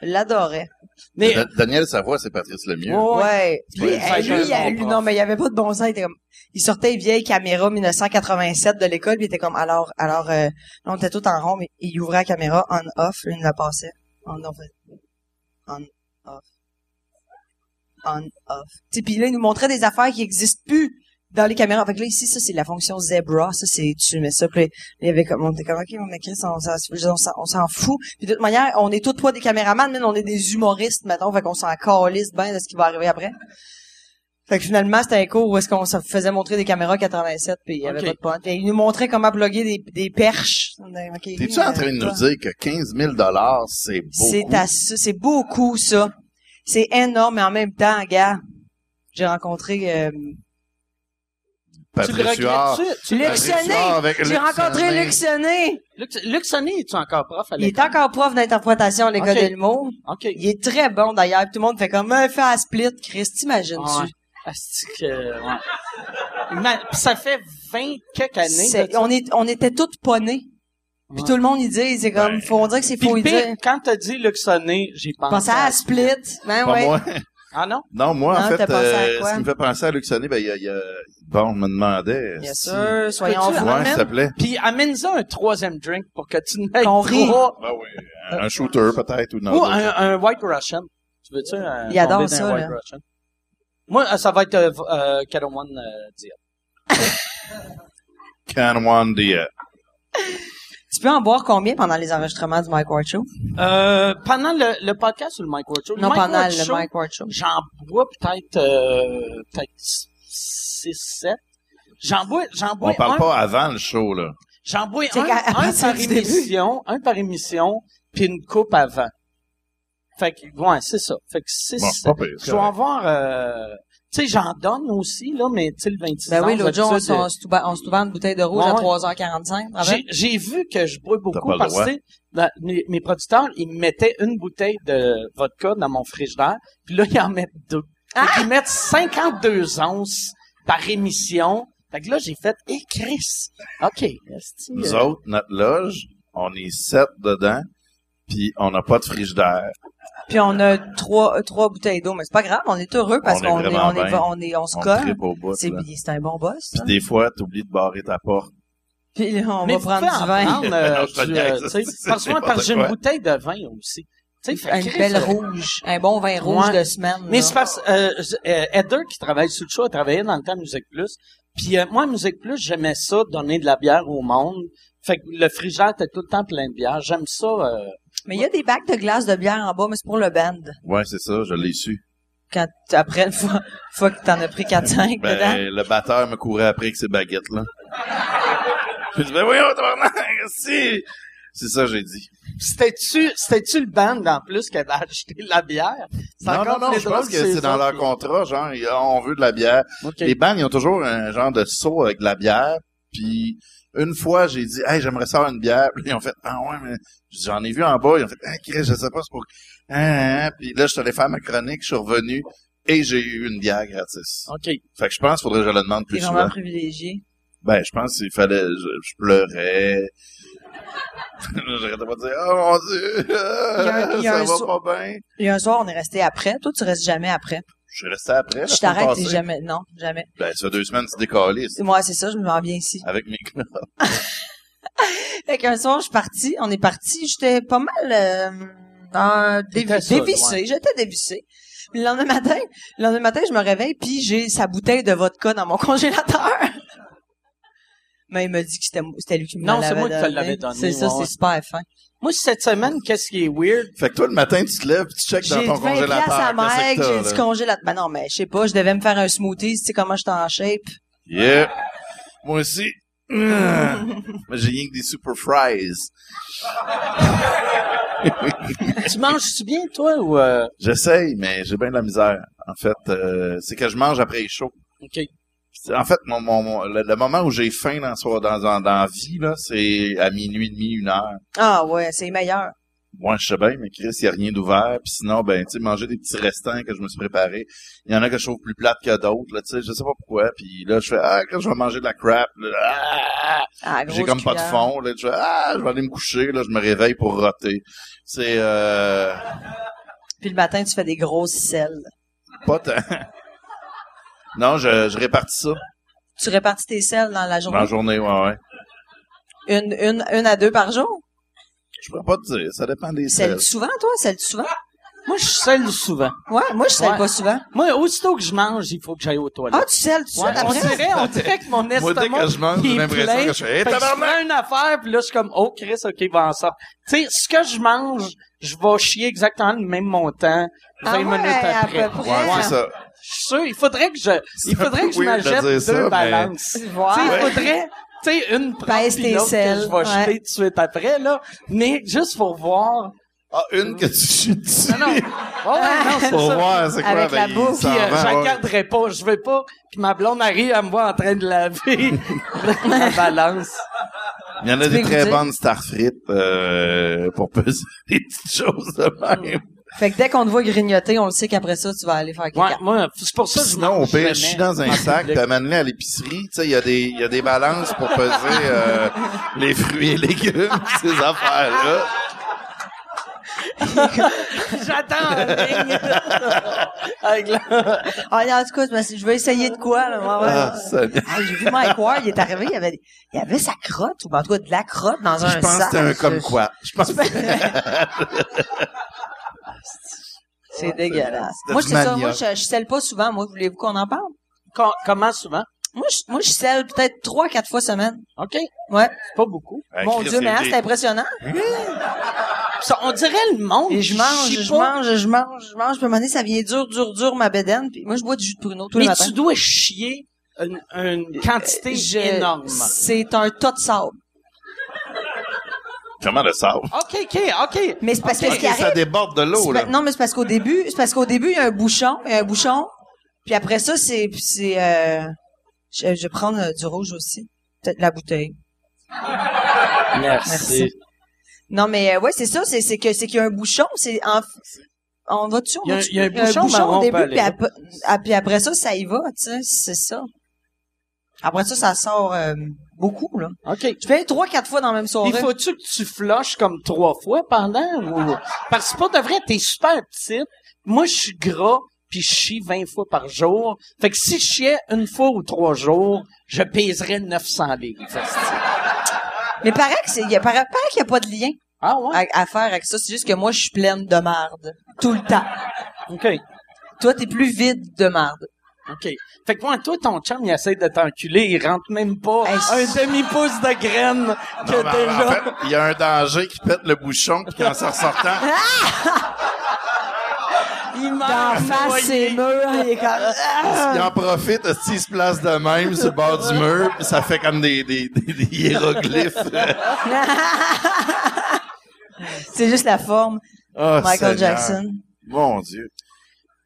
C: Je l'adorais.
B: Mais,
D: Da- Daniel Savoie, c'est Patrice Lemieux.
B: Ouais,
C: Ouais.
B: Ouais,
C: euh, lui,
B: bon
C: lui,
B: prof.
C: non, mais il y avait pas de bon sens. Il était comme, il sortait une vieille caméra 1987 de l'école, puis il était comme, alors, alors, euh, là, on était tout en rond, mais il ouvrait la caméra on off, lui, il la passait. On off, on off, on off. Tu sais, puis là, il nous montrait des affaires qui existent plus dans les caméras. Fait que là, ici, ça, c'est la fonction Zebra. Ça, c'est, tu mets ça, puis là, il y avait comme, on était comme, OK, on écrit, on, s'en- on s'en- on s'en fout. Puis de toute manière, on est tous pas des caméramans, mais on est des humoristes, mettons, fait qu'on s'en calisse bien de ce qui va arriver après. Fait que finalement, c'était un cours où est-ce qu'on se faisait montrer des caméras 87, puis il y avait
B: Ok.
C: pas de pointe. Puis il nous montrait comment plugger des, des perches.
D: T'es-tu en train de nous dire que 15 000 c'est beaucoup?
C: C'est à ça, c'est beaucoup ça. C'est énorme, mais en même temps, gars, j'ai rencontré euh,
B: tu le regrettes-tu? Tu
C: Luc
D: avec
C: J'ai rencontré. Luc Sonnet.
B: Luc, Sonnet, es-tu encore prof à
C: Il est encore prof d'interprétation à l'école
B: Ok.
C: de l'humour.
B: OK.
C: Il est très bon d'ailleurs. Tout le monde fait comme un fait à split. Chris, t'imagines-tu?
B: Que, ouais. Ma- ça fait 20 quelques années.
C: On, est, on était toutes pas nés. Puis
B: Ouais.
C: tout le monde y dit, c'est comme,
D: Ouais.
C: faut on dirait que c'est faux dire.
B: quand t'as dit Luc Sonnet, j'ai pensé
C: Pensez à Split. Ben
D: Pas
C: ouais.
B: Ah non?
D: Non, moi,
C: Non,
D: en fait, euh, ce qui me fait penser à Luc Sonnet, ben, il y a, y a- bon, on me demandait.
C: Bien
D: si-
C: sûr, soyons.
D: Ouais, s'il te plaît.
B: Puis amène-en un troisième drink pour que tu n'aies
C: Qu'on rit.
B: trois.
D: Ah oui, un, shooter peut-être ou non.
B: Ou un, un White Russian. Tu veux-tu un
C: Il adore ça,
B: White
C: là.
B: Russian? Moi, euh, ça va être euh, euh, Catamouane euh, Diet.
D: Can one dia.
C: Tu peux en boire combien pendant les enregistrements du Mike Ward Show?
B: Euh, pendant le, le podcast ou le Mike Ward Show?
C: Non,
B: Mike
C: pendant
B: Ward
C: le
B: Show,
C: Mike Ward Show.
B: J'en bois peut-être, euh, peut-être 6, 7. J'en bois, j'en bois
D: On parle
B: un,
D: pas avant le show, là.
B: j'en bois un, par émission, un par émission, puis une coupe avant. Fait que, ouais, c'est ça. Fait que 6,
D: Bon,
B: Je vais avoir, euh, tu sais, j'en donne aussi, là, mais tu sais, le 26
C: Ben oui, l'autre jour, on, on se touba- on se trouvait une bouteille de rouge
B: Ouais,
C: à
B: ouais.
C: 3h45. te rappelles?
B: J'ai, vu que je bois beaucoup parce que mes, mes producteurs, ils me mettaient une bouteille de vodka dans mon frigidaire, puis là, ils en mettent deux.
C: Ah!
B: Qu'ils mettent 52 onces par émission. Fait que là, j'ai fait, hé, Chris, OK.
D: Nous
B: euh,
D: autres, notre loge, on est sept dedans, puis on n'a pas de frigidaire.
C: Puis on a trois, trois bouteilles d'eau, mais c'est pas grave, on est heureux parce qu'on est, on est, on est, on se
D: On
C: colle. C'est, un bon boss.
D: Puis des fois, t'oublies de barrer ta porte.
C: Puis là, on
B: mais
C: va prendre du vin.
B: euh, euh, tu sais,
D: c'est
B: parce que j'ai une bouteille de vin aussi. Tu sais, fait
C: Une
B: Chris,
C: belle
B: euh,
C: rouge. Un bon vin rouge
B: Ouais.
C: de semaine.
B: Mais c'est parce euh, euh, Heather qui travaille sur le show, elle travaillait dans le temps à Musique Plus. Puis euh, moi, à Musique Plus, j'aimais ça, donner de la bière au monde. Fait que le frigidaire était tout le temps plein de bière. J'aime ça.
C: Mais il y a des bacs de glace de bière en bas, mais c'est pour le band.
D: Ouais, c'est ça, je l'ai su.
C: Quand, après, une fois, une fois que t'en as pris 4-5
D: Ben,
C: dedans.
D: le batteur me courait après avec ses baguettes, là. Puis je dis, ben voyons, tabarnak, si! C'est ça, que j'ai dit.
B: C'était-tu, c'était-tu le band en plus qui avait acheté la bière?
D: Non, non, non, je pense que c'est dans leur contrat, genre, ils- on veut de la bière. Les bands, ils ont toujours un genre de seau avec de la bière. Puis une fois, j'ai dit, hey, j'aimerais ça avoir une bière. Puis ils ont fait, ah ouais, mais j'en ai vu en bas. Ils ont fait, ah, Chris, je sais pas, c'est pour. Ah, ah, ah. Puis là, je suis allé faire ma chronique, je suis revenu et j'ai eu une bière gratis.
B: OK.
D: Fait que je pense qu'il faudrait que je le demande plus
C: vraiment
D: souvent.
C: privilégié.
D: Ben, je pense qu'il fallait, je, je pleurais. J'arrêtais pas de dire, oh mon dieu,
C: Il y a- il y a
D: ça
C: un
D: va
C: so-
D: pas bien.
C: Et un soir, on est resté après. Toi, tu restes jamais après.
D: Je suis resté après. la
C: Je t'arrête,
D: passée.
C: jamais. Non, jamais.
D: Ben, ça fait deux semaines, tu décalais
C: Moi, c'est ça, je me rends bien ici.
D: avec mes clubs.
C: Fait qu'un soir, je suis partie. On est parti. J'étais pas mal euh, euh, dévi-
B: T'étais saoul,
C: dévissée.
B: ouais.
C: J'étais dévissée. Puis le lendemain matin, le lendemain matin, je me réveille, puis j'ai sa bouteille de vodka dans mon congélateur. Mais il m'a dit que c'était c'était lui qui me
B: Non, c'est
C: l'avait
B: moi qui te
C: donné.
B: l'avais donné,
C: C'est ça, c'est super fin.
B: Moi, cette semaine, qu'est-ce qui est weird?
D: Fait que toi, le matin, tu te lèves, tu checkes dans
C: J'ai
D: ton
C: 20
D: congélateur.
C: piastres à Mike, j'ai du congélateur. Ben non, mais je sais pas, je devais me faire un smoothie, tu sais comment j'étais en shape.
D: Yeah. Moi aussi. Mais j'ai rien que des super fries.
B: tu manges-tu bien, toi, ou... euh,
D: J'essaye, mais j'ai bien de la misère. En fait, euh, c'est que je mange après les shows.
B: OK.
D: En fait, mon, mon, mon- le, le moment où j'ai faim dans, dans, dans, dans la vie, là, c'est à minuit et demi, une heure.
C: Ah ouais, c'est meilleur.
D: Moi, je sais bien, mais Chris, il n'y a rien d'ouvert. Puis sinon, ben, tu sais, manger des petits restants que je me suis préparé. Il y en a que je trouve plus plates que d'autres, là, tu sais, je sais pas pourquoi. Puis là, je fais, ah, quand je vais manger de la crap, là, ah,
C: Ah,
D: J'ai comme pas de fond. Là, je fais, ah, je vais aller me coucher. Là, je me réveille pour roter. C'est euh,
C: Puis le matin, tu fais des grosses selles.
D: pas tant. Non, je, je répartis ça
C: Tu répartis tes selles dans la
D: dans
C: journée?
D: la journée. Ouais, ouais.
C: Une, une, une à deux par jour?
D: Je pourrais pas te dire. Ça dépend des
C: Celle
D: selles.
C: souvent, toi? Celle souvent?
B: Moi, je scelle souvent.
C: Ouais, moi, je selle
B: Ouais.
C: pas souvent.
B: Moi, aussitôt que je mange, il faut que j'aille aux toilettes.
C: Ah, tu selles tout
B: Ouais, on
C: après?
B: dirait, on dirait que mon
D: Moi,
B: estomac,
D: dès que je mange,
B: il
D: j'ai
B: est
D: l'impression
B: plein.
D: que je fais, hey,
B: Fait que
D: tabarnak!
B: une affaire, puis là, je suis comme, oh, Chris, OK, il va en sortir. Tu sais, ce que je mange, je vais chier exactement le même montant 20
C: Ah ouais,
B: minutes
C: à
B: après.
C: peu près.
D: Ouais, c'est ça.
B: Je suis sûr, il faudrait que je, il faudrait que je m'achète deux
D: ça, mais-
B: balances. Tu sais,
C: Voir.
B: il faudrait, tu sais, une puis
C: tes
B: l'autre que
C: selles,
B: je vais
C: ouais.
B: jeter tout de suite après, là. Mais juste pour voir.
D: Ah, une que tu chutes dessus.
B: Non, non. Ouais, ouais, non, c'est
D: Pour
B: ça.
D: voir, c'est quoi,
C: Avec
D: ben,
C: la
D: il
C: bouffe.
B: euh,
D: vend,
B: je la
D: ouais.
B: garderai pas. Je veux pas que ma blonde arrive à me voir en train de laver la balance.
D: Il y en a
C: Tu
D: des très
C: goûter.
D: bonnes star frites euh, pour peser des petites choses de même.
C: Fait que dès qu'on te voit grignoter, on le sait qu'après ça, tu vas aller faire
B: Ouais,
C: caca.
B: moi, c'est pour ça que
D: Sinon, au pire, je suis dans un sac, amène-les à l'épicerie. Tu sais, il y a des, il y a des balances pour peser euh, les fruits et légumes, ces affaires-là.
B: J'attends en ligne. Avec la-
C: Ah, en tout cas, je vais essayer de quoi, là. Ouais, ouais.
D: Ah,
C: Ah, j'ai vu Mike Ward, il est arrivé, il avait, il avait sa crotte, ou en tout cas de la crotte dans un
D: Je pense
C: sac.
D: que c'était un comme quoi. Je pense
C: C'est dégueulasse. Moi, c'est ça, moi, je, je selle pas souvent. Moi, voulez-vous qu'on en parle?
B: Com- Comment souvent?
C: Moi, je, moi, je selle peut-être trois, quatre fois semaine.
B: OK.
C: Ouais.
B: C'est pas beaucoup.
D: Hey,
C: Mon
D: Chris,
C: Dieu, mais hein,
D: c'est-
C: impressionnant.
B: Ça, on dirait le monde.
C: Et je mange, je mange, je mange, je mange. Puis à un moment donné, ça vient dur, dur, dur, ma bédaine. Puis moi, je bois du jus de pruneau tous les
B: Mais
C: matins.
B: tu dois chier une, une quantité
C: Je-
B: énorme.
C: C'est un tas de sable.
D: Comment de sable?
B: OK, OK, OK.
C: Mais c'est parce que ce qui
D: ça
C: arrive...
D: déborde de l'eau,
C: c'est
D: là.
C: Non, mais c'est parce qu'au début, c'est parce qu'au début, il y a un bouchon, il y a un bouchon. Puis après ça, c'est, c'est, euh, je, je vais prendre euh, du rouge aussi. Peut-être la bouteille. Merci. Non, mais euh, ouais, c'est ça, c'est, c'est que, c'est qu'il y a un bouchon, c'est en, on va dessus, on
B: Il y a
C: va
B: un-
C: dessus?
B: il y a un bouchon marron
C: au début,
B: palais.
C: puis après, ah, puis après ça, ça y va, tu sais, c'est ça. Après ça, ça sort euh, beaucoup, là.
B: OK.
C: Je fais trois, quatre fois dans la même soirée.
B: Il faut-tu que tu flushes comme trois fois pendant ou... Parce que pour de vrai, t'es super petite. Moi, je suis gras puis je chie 20 fois par jour. Fait que si je chiais une fois ou trois jours, je pèserais 900 livres.
C: Mais paraît que c'est, il paraît, paraît qu'il y a pas de lien
B: Ah ouais?
C: à, à faire avec ça. C'est juste que moi, je suis pleine de marde. Tout le temps.
B: OK.
C: Toi, t'es plus vide de marde.
B: OK. Fait que moi, toi, ton chum, il essaie de t'enculer, il rentre même pas
C: Hey,
B: un demi-pouce de graine que
D: Non, en fait, il y a un danger qui pète le bouchon, puis qu'en s'en sortant,
B: il meurt
C: D'en face, c'est murs, il est comme... Ah!
D: il en profite, esti, il se place de même sur le bord du mur, puis ça fait comme des, des, des, des hiéroglyphes?
C: c'est juste la forme.
D: Oh,
C: Michael
D: Seigneur.
C: Jackson.
D: Mon Dieu.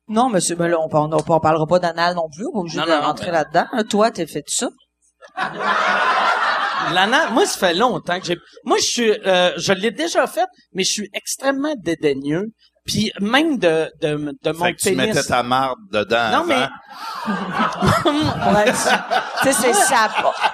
C: Non, monsieur, mais là, on, on, on, on parlera pas d'anal non plus. On obligé de
B: non,
C: rentrer là-dedans. Hein, Toi, t'as fait ça.
B: L'ana, moi, ça fait longtemps que j'ai. Moi, je suis, euh, je l'ai déjà fait, mais je suis extrêmement dédaigneux. Puis même de de, de mon
D: Fait que tu
B: pénis.
D: mettais ta marde dedans
B: Non, mais-.
C: Ouais, c'est- tu sais, c'est ça.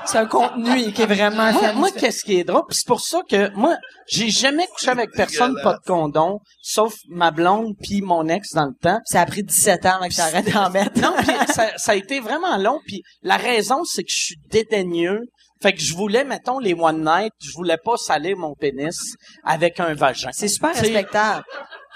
C: C'est un contenu qui est vraiment...
B: Moi, moi, qu'est-ce qui est drôle, c'est pour ça que moi, j'ai jamais couché avec personne pas de condom, sauf ma blonde puis mon ex dans le temps.
C: Ça a pris 17 ans là, que j'arrête d'en mettre.
B: Non, puis ça, ça a été vraiment long. Puis la raison, c'est que je suis dédaigneux. Fait que je voulais, mettons, les one night, je voulais pas salir mon pénis avec un vagin.
C: C'est super
B: T'sais,
C: respectable.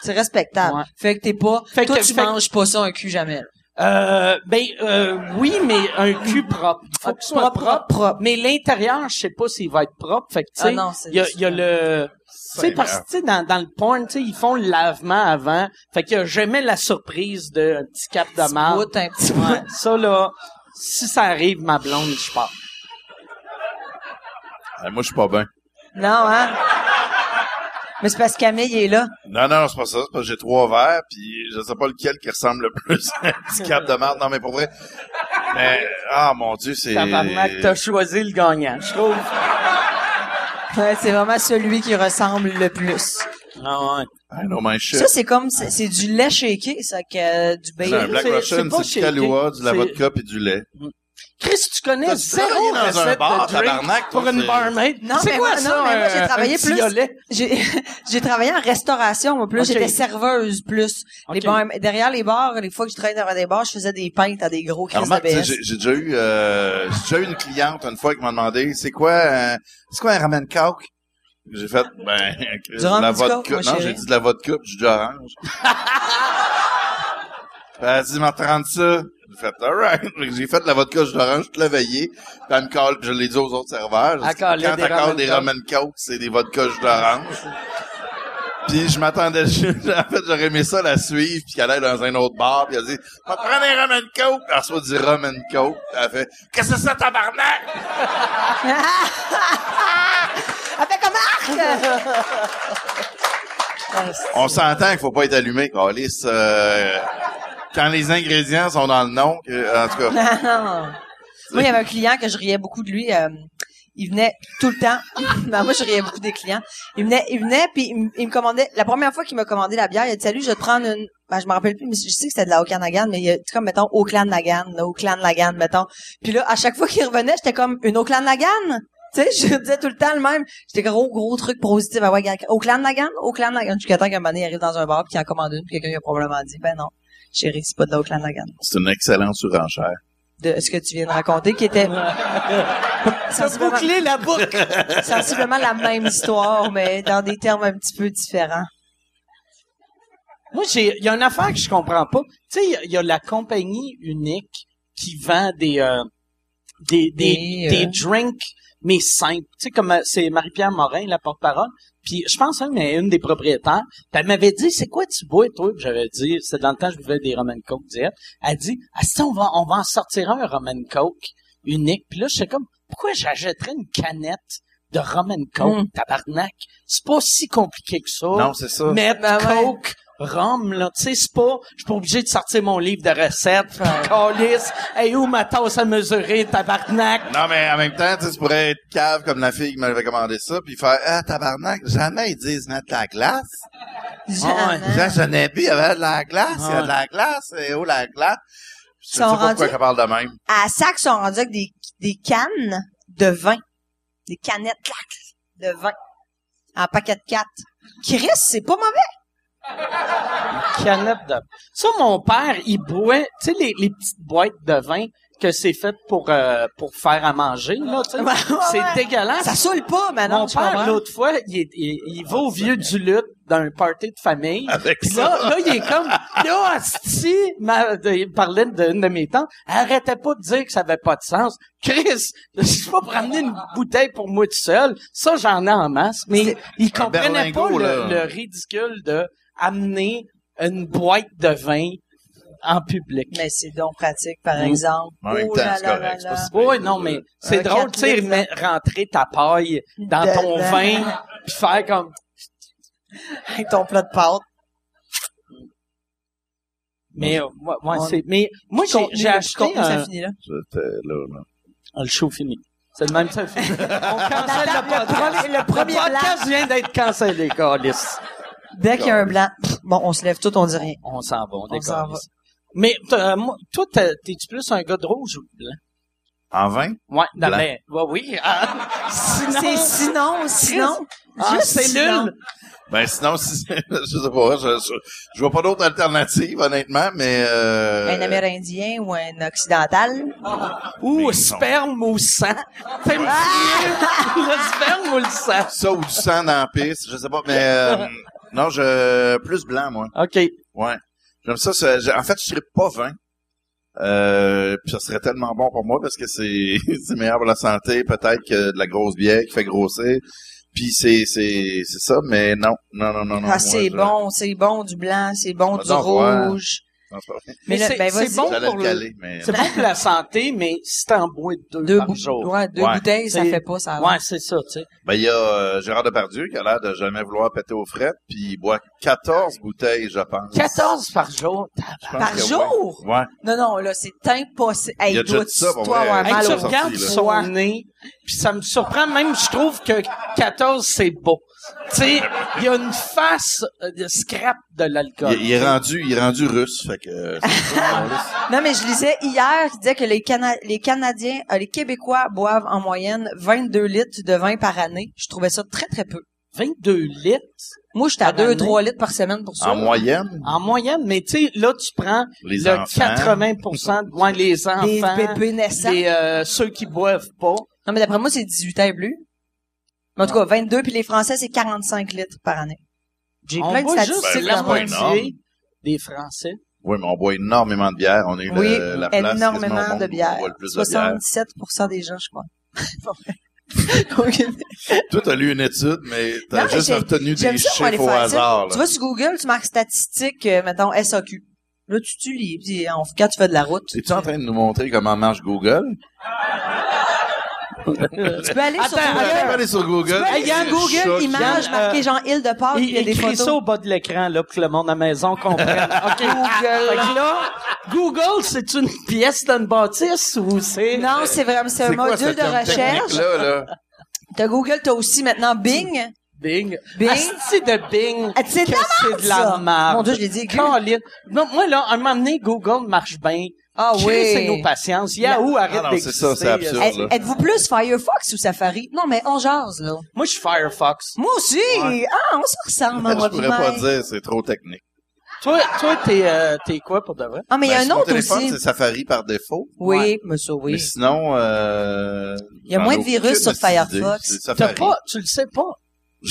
C: C'est respectable.
B: Ouais.
C: Fait que t'es pas...
B: Fait
C: toi,
B: que-
C: tu
B: fait que-
C: manges pas ça un cul jamais.
B: Euh, ben euh, oui, mais un cul propre. Faut que ce soit
C: Propre,
B: propre. Mais l'intérieur, je sais pas s'il va être propre. Fait que tu
C: Ah
B: sais,
C: non, c'est
B: il y a,
C: juste-
B: il y a le tu sais, parce que, tu sais, dans, dans le porn, tu sais, ils font le lavement avant. Fait qu'il y a jamais la surprise d'un petit cap de
C: bout, un petit.
B: Ouais, ça, là, si ça arrive, ma blonde, je pars.
D: Ah, moi, je suis pas bien.
C: Non, hein? Mais c'est parce que Camille est là.
D: Non, non, c'est pas ça. C'est parce que j'ai trois verres, puis je sais pas lequel qui ressemble le plus à un petit cap de marde. Non, mais pour vrai. Mais, ah, mon Dieu, c'est...
B: Tabarnak, t'as choisi le gagnant, je trouve.
C: Ouais, c'est vraiment celui qui ressemble le plus.
B: Ah ouais.
D: I know my shit.
C: Ça, c'est comme, c'est c'est du lait shaké, ça, que euh, du
D: C'est un. Black Russian,
B: c'est
D: du. Kahlua, du la vodka puis du lait.
B: Chris, tu connais
D: T'as
B: zéro
D: dans un
B: recette
D: bar,
B: de drink
D: tabarnak,
B: pour une barmaid?
C: Non,
B: c'est
C: mais
B: quoi
C: moi-
B: ça,
C: non, mais moi, j'ai
B: un-
C: travaillé
B: un
C: plus-? J'ai, travaillé en restauration, moi, plus. J'étais serveuse, plus. Les
B: Ok.
C: bars, derrière les bars, les fois que je travaillais dans des bars, je faisais des pintes à des gros crises
D: Alors,
C: de
D: j'ai déjà eu, euh, j'ai déjà eu une cliente une fois qui m'a demandé, c'est quoi, euh, c'est quoi un ramen coke? J'ai fait, ben, de la
C: coke,
D: vodka. non, j'ai dit de la vodka du jus d'orange. Ben, Elle dit, m'en rendre ça. J'ai fait, alright. J'ai fait de la vodka jus d'orange toute la veillée. Puis elle me colle, puis je l'ai dit aux autres serveurs. Dit, Quand
B: des
D: t'accordes des
B: coke.
D: ramen coke, c'est des vodka jus d'orange. Puis je m'attendais, je- en fait, j'aurais aimé ça la suivre, puis qu'elle aille dans un autre bar, puis elle a dit, va prendre un ramen coke, puis elle reçoit du ramen coke, puis elle fait, qu'est-ce que c'est ça, tabarnak?
C: Elle fait comme arc!
D: On s'entend qu'il faut pas être allumé, Calis. Euh, quand les ingrédients sont dans le nom, en tout cas.
C: Non. Moi, il y avait un client que je riais beaucoup de lui. euh, il venait tout le temps. Ben, moi, je riais beaucoup des clients. Il venait, il venait, puis il, me- il commandait. La première fois qu'il m'a commandé la bière, il a dit salut, je vais te prendre une. Ben, je me rappelle plus, mais je sais que c'était de la Okanagan, mais il y a comme mettons Oakland Nagan, là, Oakland Lagan, mettons. Puis là, à chaque fois qu'il revenait, j'étais comme une Oakland Lagan? Tu sais, je disais tout le temps le même. J'étais gros, gros truc positif. Ah ouais, Oakland Nagan, Oakland Nagan. Jusqu'à temps qu'un moment il arrive dans un bar puis qu'il en commande une, puis quelqu'un lui a probablement dit, ben non, chérie, c'est pas de la Oakland Nagan.
D: C'est une excellente surenchère.
C: De ce que tu viens de raconter, qui était
B: Boucler la boucle.
C: sensiblement la même histoire, mais dans des termes un petit peu différents.
B: Moi, j'ai, il y a une affaire que je comprends pas. Tu sais, il y a- il y, a la compagnie unique qui vend des, euh, des, des, des
C: euh,
B: drinks, mais simples. Tu sais, comme euh, c'est Marie-Pierre Morin, la porte-parole. Puis je pense même à une des propriétaires. Puis elle m'avait dit, c'est quoi tu bois, toi? Puis j'avais dit, c'était dans le temps, je buvais des Roman Coke diète. Elle dit, ah, si on va, on va en sortir un Roman Coke unique. Puis là, j'étais comme, pourquoi j'achèterais une canette de Roman Coke,
C: Mm.
B: tabarnak? C'est pas si compliqué que ça.
D: Non, c'est ça.
B: Mettre
C: Ben ouais.
B: Coke, rhum, là, tu sais, c'est pas, je suis pas obligé de sortir mon livre de recettes, calice, hey, où ma tasse à mesurer, tabarnak?
D: Non, mais en même temps, tu sais, tu pourrais être cave comme la fille qui m'avait commandé ça, puis faire Ah, tabarnak, jamais ils disent mettre de la glace. J'en ai bu, il y avait de la glace, il y a de la glace, et où la glace? Je sais
C: Sont
D: pas pourquoi qu'elle parle de même.
C: À Sac, ils sont rendus avec des, des cannes de vin. Des canettes, clac, de vin. En paquet de 4. Chris, c'est pas mauvais.
B: Canette de... Ça, mon père, il boit, tu sais, les, les petites boîtes de vin que c'est fait pour, euh, pour faire à manger, là, tu sais.
C: Ouais,
B: c'est
C: ouais.
B: dégueulasse.
C: Ça saoule pas, maintenant.
B: Mon père, l'autre fois, il, est- il, il va au vieux du lutte d'un party de famille.
D: Avec
B: Puis
D: ça.
B: là, là, il est comme, là, asti, il parlait d'une de mes tantes, elle arrêtait pas de dire que ça avait pas de sens. Chris, je suis pas pour amener une bouteille pour moi tout seul. Ça, j'en ai en masse. Mais il comprenait pas
D: là.
B: le ridicule de amener une boîte de vin en public.
C: Mais c'est donc pratique, par
B: Mm.
C: exemple.
D: En même temps,
C: là
D: c'est correct.
B: Oui, non, mais c'est drôle, tu sais, rentrer ta paille dans
C: De-
B: ton vin, puis faire comme,
C: Avec ton plat de pâtes.
B: mais, mais, moi, j'ai, acheté un,
C: finit là.
D: J'étais là, là.
B: Ah, le show fini. C'est le même, ça. On cancelle
C: La-
B: le podcast.
C: le premier
B: podcast vient d'être cancellé, Carlis.
C: Dès qu'il y a un blanc, pff, bon, on se lève tout, on dit rien.
B: On s'en va, on
C: On s'en
B: décolle. Mais, euh, moi, toi, t'es- t'es-tu plus un gars de rouge ou de blanc?
D: En vin?
B: Ouais, non,
D: Blanc.
B: mais, ouais, oui. ah, sinon,
C: C'est sinon, sinon.
B: ah,
C: juste
B: c'est nul.
D: Ben sinon, si, je sais pas, je, je, je vois pas d'autre alternative, honnêtement, mais... Euh,
C: Un Amérindien ou un Occidental?
B: Ou
D: Mais non.
B: sperme ou sang. T'aimes le sperme ou le sang?
D: Ça ou du sang dans la piste, je sais pas, mais... euh, non, je... Plus blanc, moi.
B: OK.
D: Ouais. J'aime ça. c'est- j'ai- en fait, je serais pas vin. Euh, puis ça serait tellement bon pour moi parce que c'est c'est meilleur pour la santé peut-être que de la grosse bière qui fait grossir. Puis c'est c'est c'est ça, mais non non non non non.
C: Ah, c'est
D: je-
C: bon, c'est bon du blanc, c'est bon du rouge.
D: Non, c'est pas vrai.
B: Mais c'est
C: ben,
B: bon pour
D: le
B: le,
D: caler, mais
B: c'est bon pour la santé, mais si t'en bois deux,
C: Deux,
B: par jour.
C: ouais, deux
D: Ouais.
C: bouteilles, ça fait pas ça.
B: Ouais, c'est ça, tu sais.
D: ben il y a euh, Gérard Depardieu qui a l'air de jamais vouloir péter aux frettes, puis il boit 14 bouteilles, je pense.
B: 14 par jour?
C: Par
D: que
C: jour?
D: Ouais. ouais.
C: Non, non, là, c'est impossible. Hey,
D: Il y a déjà dit ça, pour
C: toi
D: vrai.
B: Hey, tu regardes son nez, puis ça me surprend même, je trouve que 14, c'est beau. Tu sais, il y a une face euh, de scrap de l'alcool.
D: Il, il est rendu il est rendu russe, fait que euh,
C: Non, mais je lisais hier qui disait que les, Cana- les Canadiens, euh, les Québécois boivent en moyenne 22 litres de vin par année. Je trouvais ça très, très peu.
B: 22 litres?
C: Moi, j'étais à
B: Par année?
C: 2-3 litres par semaine pour ça.
D: en moyenne?
B: En moyenne, mais tu sais, là, tu prends
D: les
B: le
D: enfants?
B: 80 de ouais, les enfants,
C: Des bébés naissants.
B: les, euh, ceux qui boivent pas.
C: Non, mais d'après moi, c'est 18 ans et plus. Mais en tout cas, 22, puis les Français, c'est 45 litres par année. J'ai plein de statistiques.
D: Ben,
B: la moitié des Français.
D: Oui, mais on boit énormément de bière. On a eu
C: Oui,
D: le- la place
C: énormément de bière.
D: On boit le plus de bière.
C: 77% des gens, je crois. Ok.
D: Toi, t'as lu une étude, mais t'as juste
C: J'aime
D: des chiffres au hasard.
C: Tu
D: là.
C: vas sur Google, tu marques statistiques, euh, mettons, SAQ. Là, tu, tu lis, puis on- quand tu fais de la route, tu
D: Es-tu en train de nous montrer comment marche Google?
C: peux aller sur
B: Attends,
D: Tu
C: Google.
D: aller sur Google.
C: Il y a un Google
D: choc.
C: image marqué genre île de Pâques,
B: Il,
C: y a des
B: écrit
C: photos.
B: ça au bas de l'écran, là, pour que le monde à la maison comprenne. OK. Fait que là, Google, c'est une pièce d'une bâtisse ou c'est...
C: Non, c'est vraiment, c'est un
D: C'est quoi
C: module de recherche.
D: technique-là, là?
C: T'as Google, t'as aussi maintenant Bing.
B: Bing.
C: Bing.
B: Asti de Bing.
C: Ah, c'est de la
B: c'est
C: merde? Mon Dieu, je l'ai dit.
B: Colin. Non, moi, là, à un moment donné, Google marche bien.
C: Ah
B: Chris, c'est nos
C: oui.
B: patience. Yahoo, arrête
D: Ah non, c'est
B: d'exister.
D: ça, c'est absurde.
C: Êtes-vous plus Firefox ou Safari? Non, mais on jase, là.
B: Moi, je suis Firefox.
C: Moi aussi! Ah, on se ressemble,
D: Je
C: moi,
D: pourrais pas dire, c'est trop technique.
B: Toi, toi, t'es, euh, t'es quoi pour de vrai?
C: Ah, mais il y a
D: Ben,
C: un autre
D: téléphone,
C: aussi.
D: c'est Safari par défaut.
C: Oui,
B: Ouais.
C: mais ça,
D: Mais
C: oui.
D: sinon, euh,
C: Il y a moins de virus sur. Firefox.
D: C'est
B: T'as pas, tu le sais pas.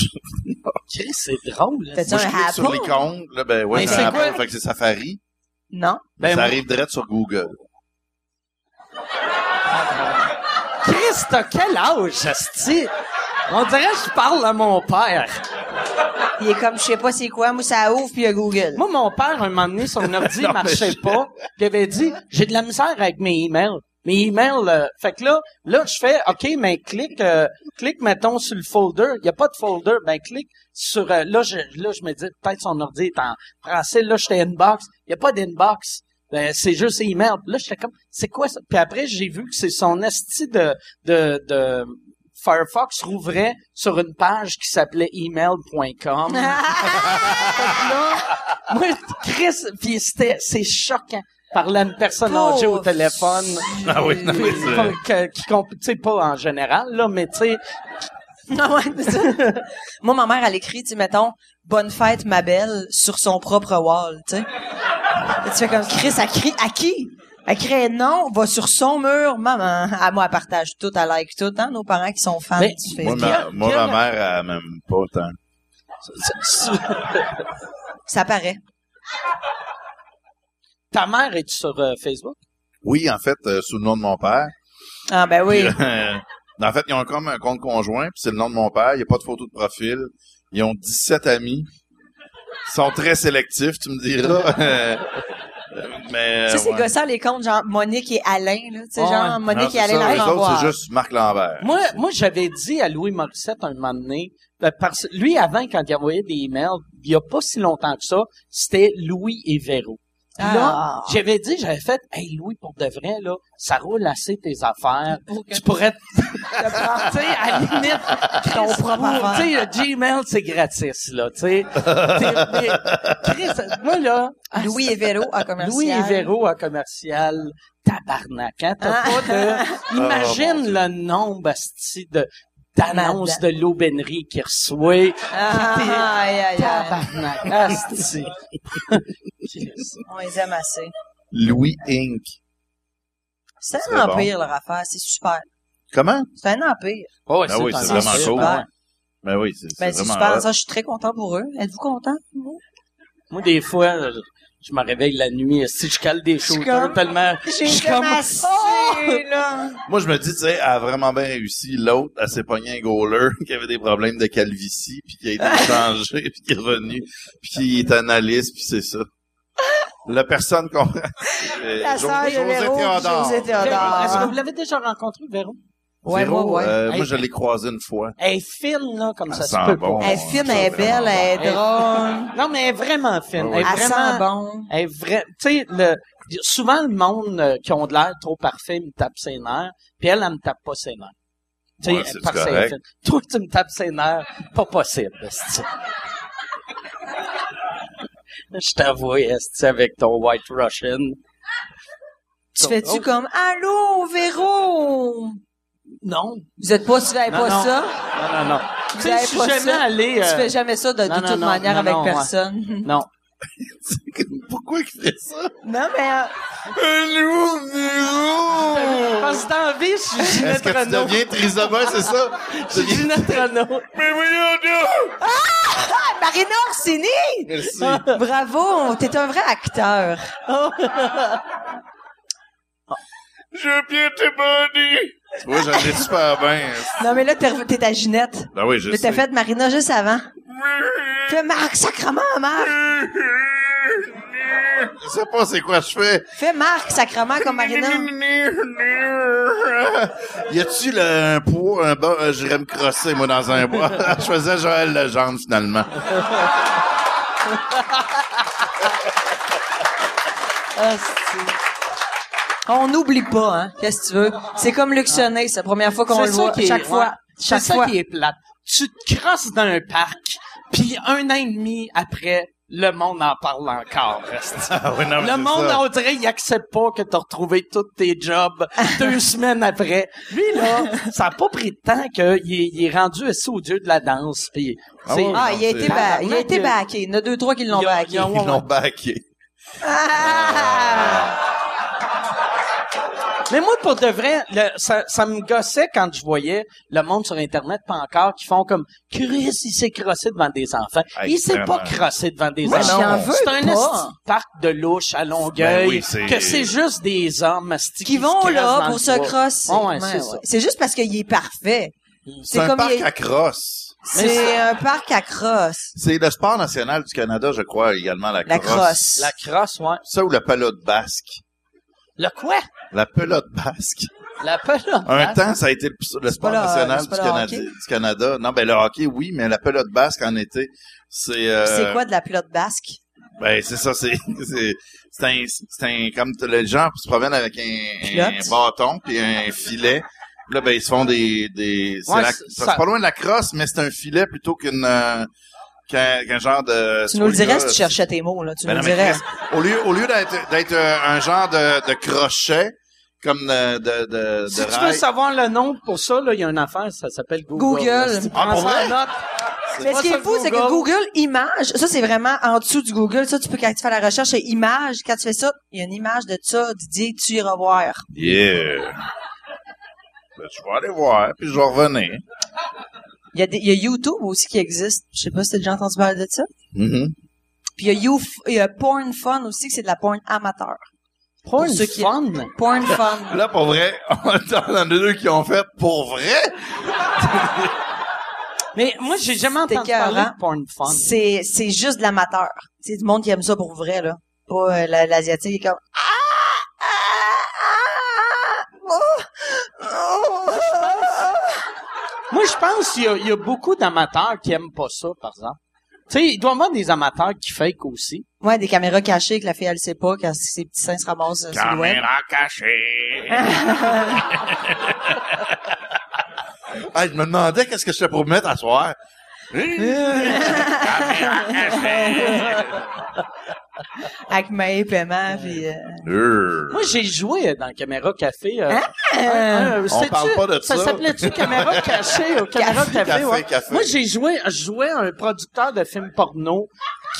B: Chris, c'est drôle. là.
D: Moi,
C: un
D: je clique sur l'icône, là, ben, ouais,
B: Mais
D: c'est
B: c'est
D: un
B: quoi?
D: Apple, fait que c'est Safari.
C: Non.
B: Ben,
D: ça
B: moi-
D: arrive direct sur Google.
B: Chris, t'as quel âge, asti? On dirait que je parle à mon père.
C: Il est comme, je sais pas c'est quoi, moi ça ouvre puis il y a Google.
B: Moi, mon père, un moment donné, son ordi
D: Non,
B: marchait
D: je-
B: pas. Il avait dit, j'ai de la misère avec mes emails. Mes emails, euh, fait que là, là, je fais, OK, mais clique, euh, clique, mettons, sur le folder. Il y a pas de folder. Ben, clique sur, euh, là, je, là, je me dis, peut-être son ordi est en français. Là, j'étais inbox. Il y a pas d'inbox. Ben, c'est juste email. Là, j'étais comme, c'est quoi ça? Puis après, j'ai vu que c'est son esti de, de, de, Firefox rouvrait sur une page qui s'appelait email.com. Là, moi, Chris, puis c'était, c'est choquant. Parler à une personne âgée au téléphone.
D: Ah oui, non, mais c'est-
B: Pas- que- qui comp- tu sais, pas en général, là, mais tu sais,
C: Ah ouais, c'est ça. Moi, ma mère, elle écrit, tu sais, mettons, bonne fête, ma belle, sur son propre wall, tu sais. Et tu fais comme, Chris, elle crie, à qui? Elle crie non, va sur son mur, maman. À moi, elle partage tout, elle like tout, hein, nos parents qui sont fans
B: Mais-
C: du
D: Moi,
C: Facebook.
D: ma, moi, ma mère, elle m'aime pas autant.
C: Ça paraît.
B: Ta mère est sur euh, Facebook?
D: Oui, en fait, euh, sous le nom de mon père.
C: Ah, ben oui.
D: Puis, euh, en fait, ils ont comme un compte conjoint, puis c'est le nom de mon père. Il n'y a pas de photo de profil. Ils ont 17 amis. Ils sont très sélectifs, tu me diras. Mais,
C: Ça, c'est
D: ouais.
C: gossant, les comptes, genre Monique et Alain, là. Tu sais,
B: Ouais.
C: genre Monique
D: Non,
C: et
D: c'est
C: Alain
D: eux autres, c'est juste Marc Lambert.
B: Moi, moi, j'avais dit à Louis Morissette un moment donné, ben, parce lui, avant, quand il envoyait des emails, il y a pas si longtemps que ça, c'était Louis et Véro. Là,
C: Ah.
B: j'avais dit, j'avais fait, hey Louis, pour de vrai, là, ça roule assez tes affaires. tu pourrais, te- tu sais, à la limite,
C: Ton propre
B: tu sais, Gmail, c'est gratis, là, tu sais. T'es- mais, Chris, moi, là, ah,
C: Louis et Véro à commercial.
B: Louis et Véro à commercial, tabarnak, hein, t'as
C: Ah.
B: pas de... Imagine
D: Oh,
B: le nombre, de d'annonces de l'aubainerie qu'il reçoit.
C: Ah, aïe, aïe, aïe.
B: Tabarnak, asti.
C: On les aime assez.
D: Louis Inc.
C: C'est un
D: bon.
C: empire, leur affaire. C'est super.
D: Comment?
C: C'est un empire.
B: Oh,
D: Ah oui, c'est vraiment cool.
B: ouais.
D: Ben oui, c'est
C: Ben, super. Ça, je suis très content pour eux. Êtes-vous content? vous?
B: Moi, des fois, je, me réveille la nuit, si je cale des
C: comme-
B: tellement...
C: J'ai
B: je suis
C: comme assez, là.
D: Moi, je me dis, tu sais, elle a vraiment bien réussi. L'autre, elle s'est pogné un goaler qui avait des problèmes de calvitie, puis qui a été changé, puis qui est revenu, puis qui est analyste, puis c'est ça. La personne qu'on... Euh,
C: La de
D: José Théodore.
C: José Théodore.
B: Est-ce que vous l'avez déjà rencontré, Véro?
C: Ouais,
D: Véro,
C: ouais, ouais.
D: euh, moi, je l'ai croisé une fois.
B: Elle est fine, là, comme ça,
D: Elle
B: se peut
D: bon.
B: pas.
C: Elle est fine, elle est belle, elle est drôle.
B: Non, mais elle est vraiment fine.
D: Ouais,
B: Elle est
C: Elle sent
B: vraiment...
C: bon.
B: Elle est vrai... Tu sais, le... souvent, le monde euh, qui ont de l'air trop parfait me tape ses nerfs, puis elle, elle me tape pas ses nerfs. Tu sais, parce qu'elle est
D: correct.
B: fine. Toi, tu me tapes ses nerfs, pas possible. Je t'avoue, esti, avec ton White Russian?
C: Tu
B: Oh.
C: fais-tu comme, allô, Véro?
B: Non.
C: Vous êtes pas, tu fais
B: Non,
C: pas
B: non.
C: ça?
B: Non, non, non. Tu
C: Vous
B: sais, je suis
C: pas
B: jamais
C: ça?
B: allé...
C: Tu
B: euh,
C: fais jamais ça de, de
B: non, non,
C: toute
B: non,
C: manière
B: non,
C: avec
B: non, ouais.
C: personne?
B: Non.
D: Pourquoi il fait ça?
C: Non, mais, euh,
D: Allô, Véro!
B: Parce que dans la vie, je suis
D: Est-ce
B: Ginette
D: que tu
B: Renault.
D: deviens Trisoma, c'est ça?
B: Je suis Ginette Renault.
D: Mais voyons donc!
C: Ah, Marina Orsini!
D: Merci.
C: Bravo, t'es un vrai acteur.
D: Je bien tes bandits! Tu vois, j'en ai super bien.
C: Non, mais là, t'es à Ginette.
D: Ben oui, je
C: Mais t'as fait Marina juste avant. Fais Marc, sacrement, Marc.
D: Je sais pas c'est quoi je fais.
C: Fais Marc, sacrement, comme Marina.
D: Y a-tu le, un poids, un bas, euh, j'irais me crosser, moi, dans un bois? je faisais Joël Legendre, finalement.
C: On n'oublie pas, hein. Qu'est-ce que tu veux? C'est comme Luxonné, c'est la première fois qu'on
B: C'est
C: le
B: ça
C: voit.
B: qui est-
C: Chaque fois.
B: ouais.
C: Chaque
B: C'est ça
C: fois.
B: qui est plate. Tu te crosses dans un parc, puis un an et demi après, le monde en parle encore.
D: Ah oui, non, mais
B: Le monde,
D: ça.
B: on dirait, il accepte pas que t'as retrouvé tous tes jobs deux semaines après. Lui, là, ça a pas pris de temps qu'il est, il est rendu assis au dieu de la danse. Puis,
D: Ah ouais,
C: Ah, il a été, ba- il a été backé. Il y en a deux, trois qui l'ont backé.
D: Ils l'ont backé.
C: Ah!
B: Mais moi, pour de vrai, le- ça, ça me gossait quand je voyais le monde sur Internet, pas encore, qui font comme Chris, il s'est crossé devant des enfants.
D: Hey,
B: il s'est pas crossé devant des
C: Moi,
B: enfants.
C: j'en veux
B: C'est un esti de parc de louche à Longueuil,
D: Ben oui, c'est-
B: que c'est juste des hommes
C: Qui
B: se
C: vont là pour
B: le
C: se crosser.
B: Ouais, ouais, c'est
C: juste parce qu'il est parfait.
D: C'est un
C: comme
D: parc
C: il
D: à crosse.
C: C'est un parc à crosse.
D: C'est le sport national du Canada, je crois, également, la,
C: La
D: crosse.
C: crosse.
B: La crosse, ouais.
D: Ça ou la pelote basque.
B: Le quoi?
D: La pelote basque.
B: La pelote.
D: Un
B: basque?
D: temps, ça a été le, sport
C: le-
D: national du, Canada,
C: hockey?
D: du Canada. Non, ben le hockey, oui, mais la pelote basque en été, c'est... euh,
C: C'est quoi de la pelote basque?
D: Ben, c'est ça, c'est... C'est c'est un, c'est un... Comme les gens se promènent avec un, un bâton puis un filet. Là, ben, ils se font des... des c'est
B: Ouais,
D: la-
B: c'est-
D: c'est
B: ça-
D: pas loin de la crosse, mais c'est un filet plutôt qu'une... euh, qu'un qu'un genre de...
C: Tu nous le dirais si tu cherchais tes mots, là. Tu
D: ben
C: nous le dirais.
D: Au lieu, au lieu d'être, d'être euh, un genre de, de crochet, comme de, de, de,
B: Si
D: de
B: tu veux savoir le nom pour ça, là, il y a une affaire, ça s'appelle Google.
C: Google.
B: Là, si tu
D: Ah, pour vrai?
B: note,
C: Mais ce qui est fou, c'est que
B: Google.
C: Google Images, ça c'est vraiment en dessous du Google. Ça, tu peux, quand tu fais la recherche, c'est Images. Quand tu fais ça, il y a une image de ça, Didier, tu iras voir.
D: Yeah. Ben, je vais aller voir, puis je vais revenir.
C: Il y a, des, il y a YouTube aussi qui existe. Je sais pas si t'as déjà entendu parler de ça.
D: Mhm.
C: Puis il y a, You, il y a Porn Fun aussi, que c'est de la porn amateur. Ceux qui-
B: fun?
C: Porn Fun.
D: Là, pour vrai, on a deux qui ont fait pour vrai.
B: Mais moi, j'ai jamais entendu parler de porn fun.
C: C'est, c'est juste de l'amateur. C'est du monde qui aime ça pour vrai, là. Pas euh, la- l'asiatique qui est comme... Ah! Ah! Ah! Oh! Oh!
B: Moi, je pense qu'il y y a beaucoup d'amateurs qui aiment pas ça, par exemple. Tu sais, il doit y avoir des amateurs qui fake aussi.
C: Ouais, des caméras cachées que la fille, elle sait pas quand ses petits seins se ramassent euh, sur le web.
D: Caméra cachée. ah, je me demandais qu'est-ce que je fais pour me mettre à soir. Caméra cachée.
C: Avec mes paiements, puis... euh,
D: Euh.
B: Moi, j'ai joué dans Caméra Café. euh,
C: Hein?
B: euh,
D: On parle pas de ça.
B: Ça s'appelait-tu Caméra Cachée ou Caméra Café?
D: Café,
B: ouais.
D: café.
B: Moi, j'ai joué, je jouais à un producteur de films porno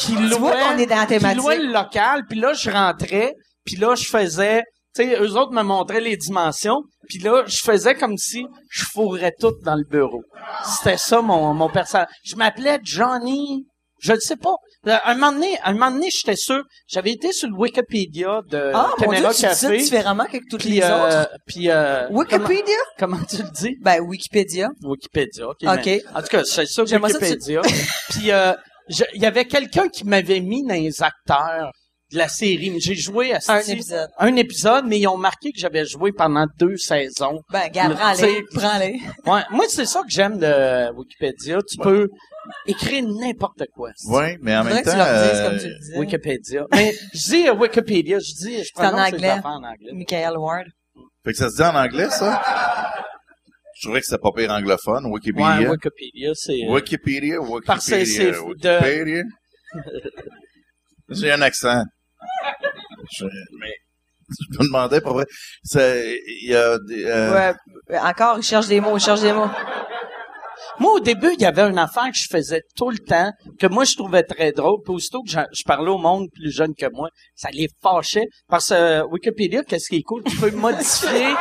B: qui louait,
C: est dans la
B: qui louait le local, puis là, je rentrais, puis là, je faisais... Tu sais, eux autres me montraient les dimensions, puis là, je faisais comme si je fourrais tout dans le bureau. C'était ça, mon, mon personnage. Je m'appelais Johnny... Je ne sais pas. Euh, Un moment donné, un moment donné, j'étais sûr. J'avais été sur le Wikipédia de
C: Ah, mon Dieu,
B: Caméra
C: tu dis ça différemment que toutes
B: Puis,
C: les
B: euh,
C: autres.
B: puis euh,
C: Wikipédia?
B: Comment, comment tu le dis?
C: Ben, Wikipédia.
B: Wikipédia. OK.
C: OK.
B: mais- en tout cas, c'est ça,
C: tu-
B: Wikipédia. puis euh, il y avait quelqu'un qui m'avait mis dans les acteurs de la série. J'ai joué à
C: Un épisode.
B: un épisode, mais ils ont marqué que j'avais joué pendant deux saisons.
C: Ben, gars,
B: Le-
C: prends-les. Prends-les.
B: Ouais, moi, c'est ça que j'aime de Wikipédia. Tu peux écrire n'importe quoi.
D: Oui, mais en même
C: que
D: temps,
C: tu leur dises
D: euh,
C: comme tu le disais.
B: Wikipédia. Mais je dis Wikipédia, je dis, je
C: en
B: prononce les
C: anglais.
B: affaires en anglais.
C: Michael Ward.
D: fait que ça se dit en anglais, ça? Je trouvais que c'était pas pire anglophone, Wikipédia.
B: Ouais, Wikipédia, c'est... euh,
D: Wikipédia, Wikipédia,
B: Parce que c'est de-
D: Wikipédia. J'ai un accent. Je, mais, je me demandais, pour vrai, c'est, il y a des, euh,
C: Ouais. Encore, il cherche des mots, il cherche des mots.
B: Moi, au début, il y avait une affaire que je faisais tout le temps, que moi, je trouvais très drôle. Puis aussitôt que je, parlais au monde plus jeune que moi, ça les fâchait. Parce que euh, Wikipédia, qu'est-ce qui est cool? Tu peux modifier...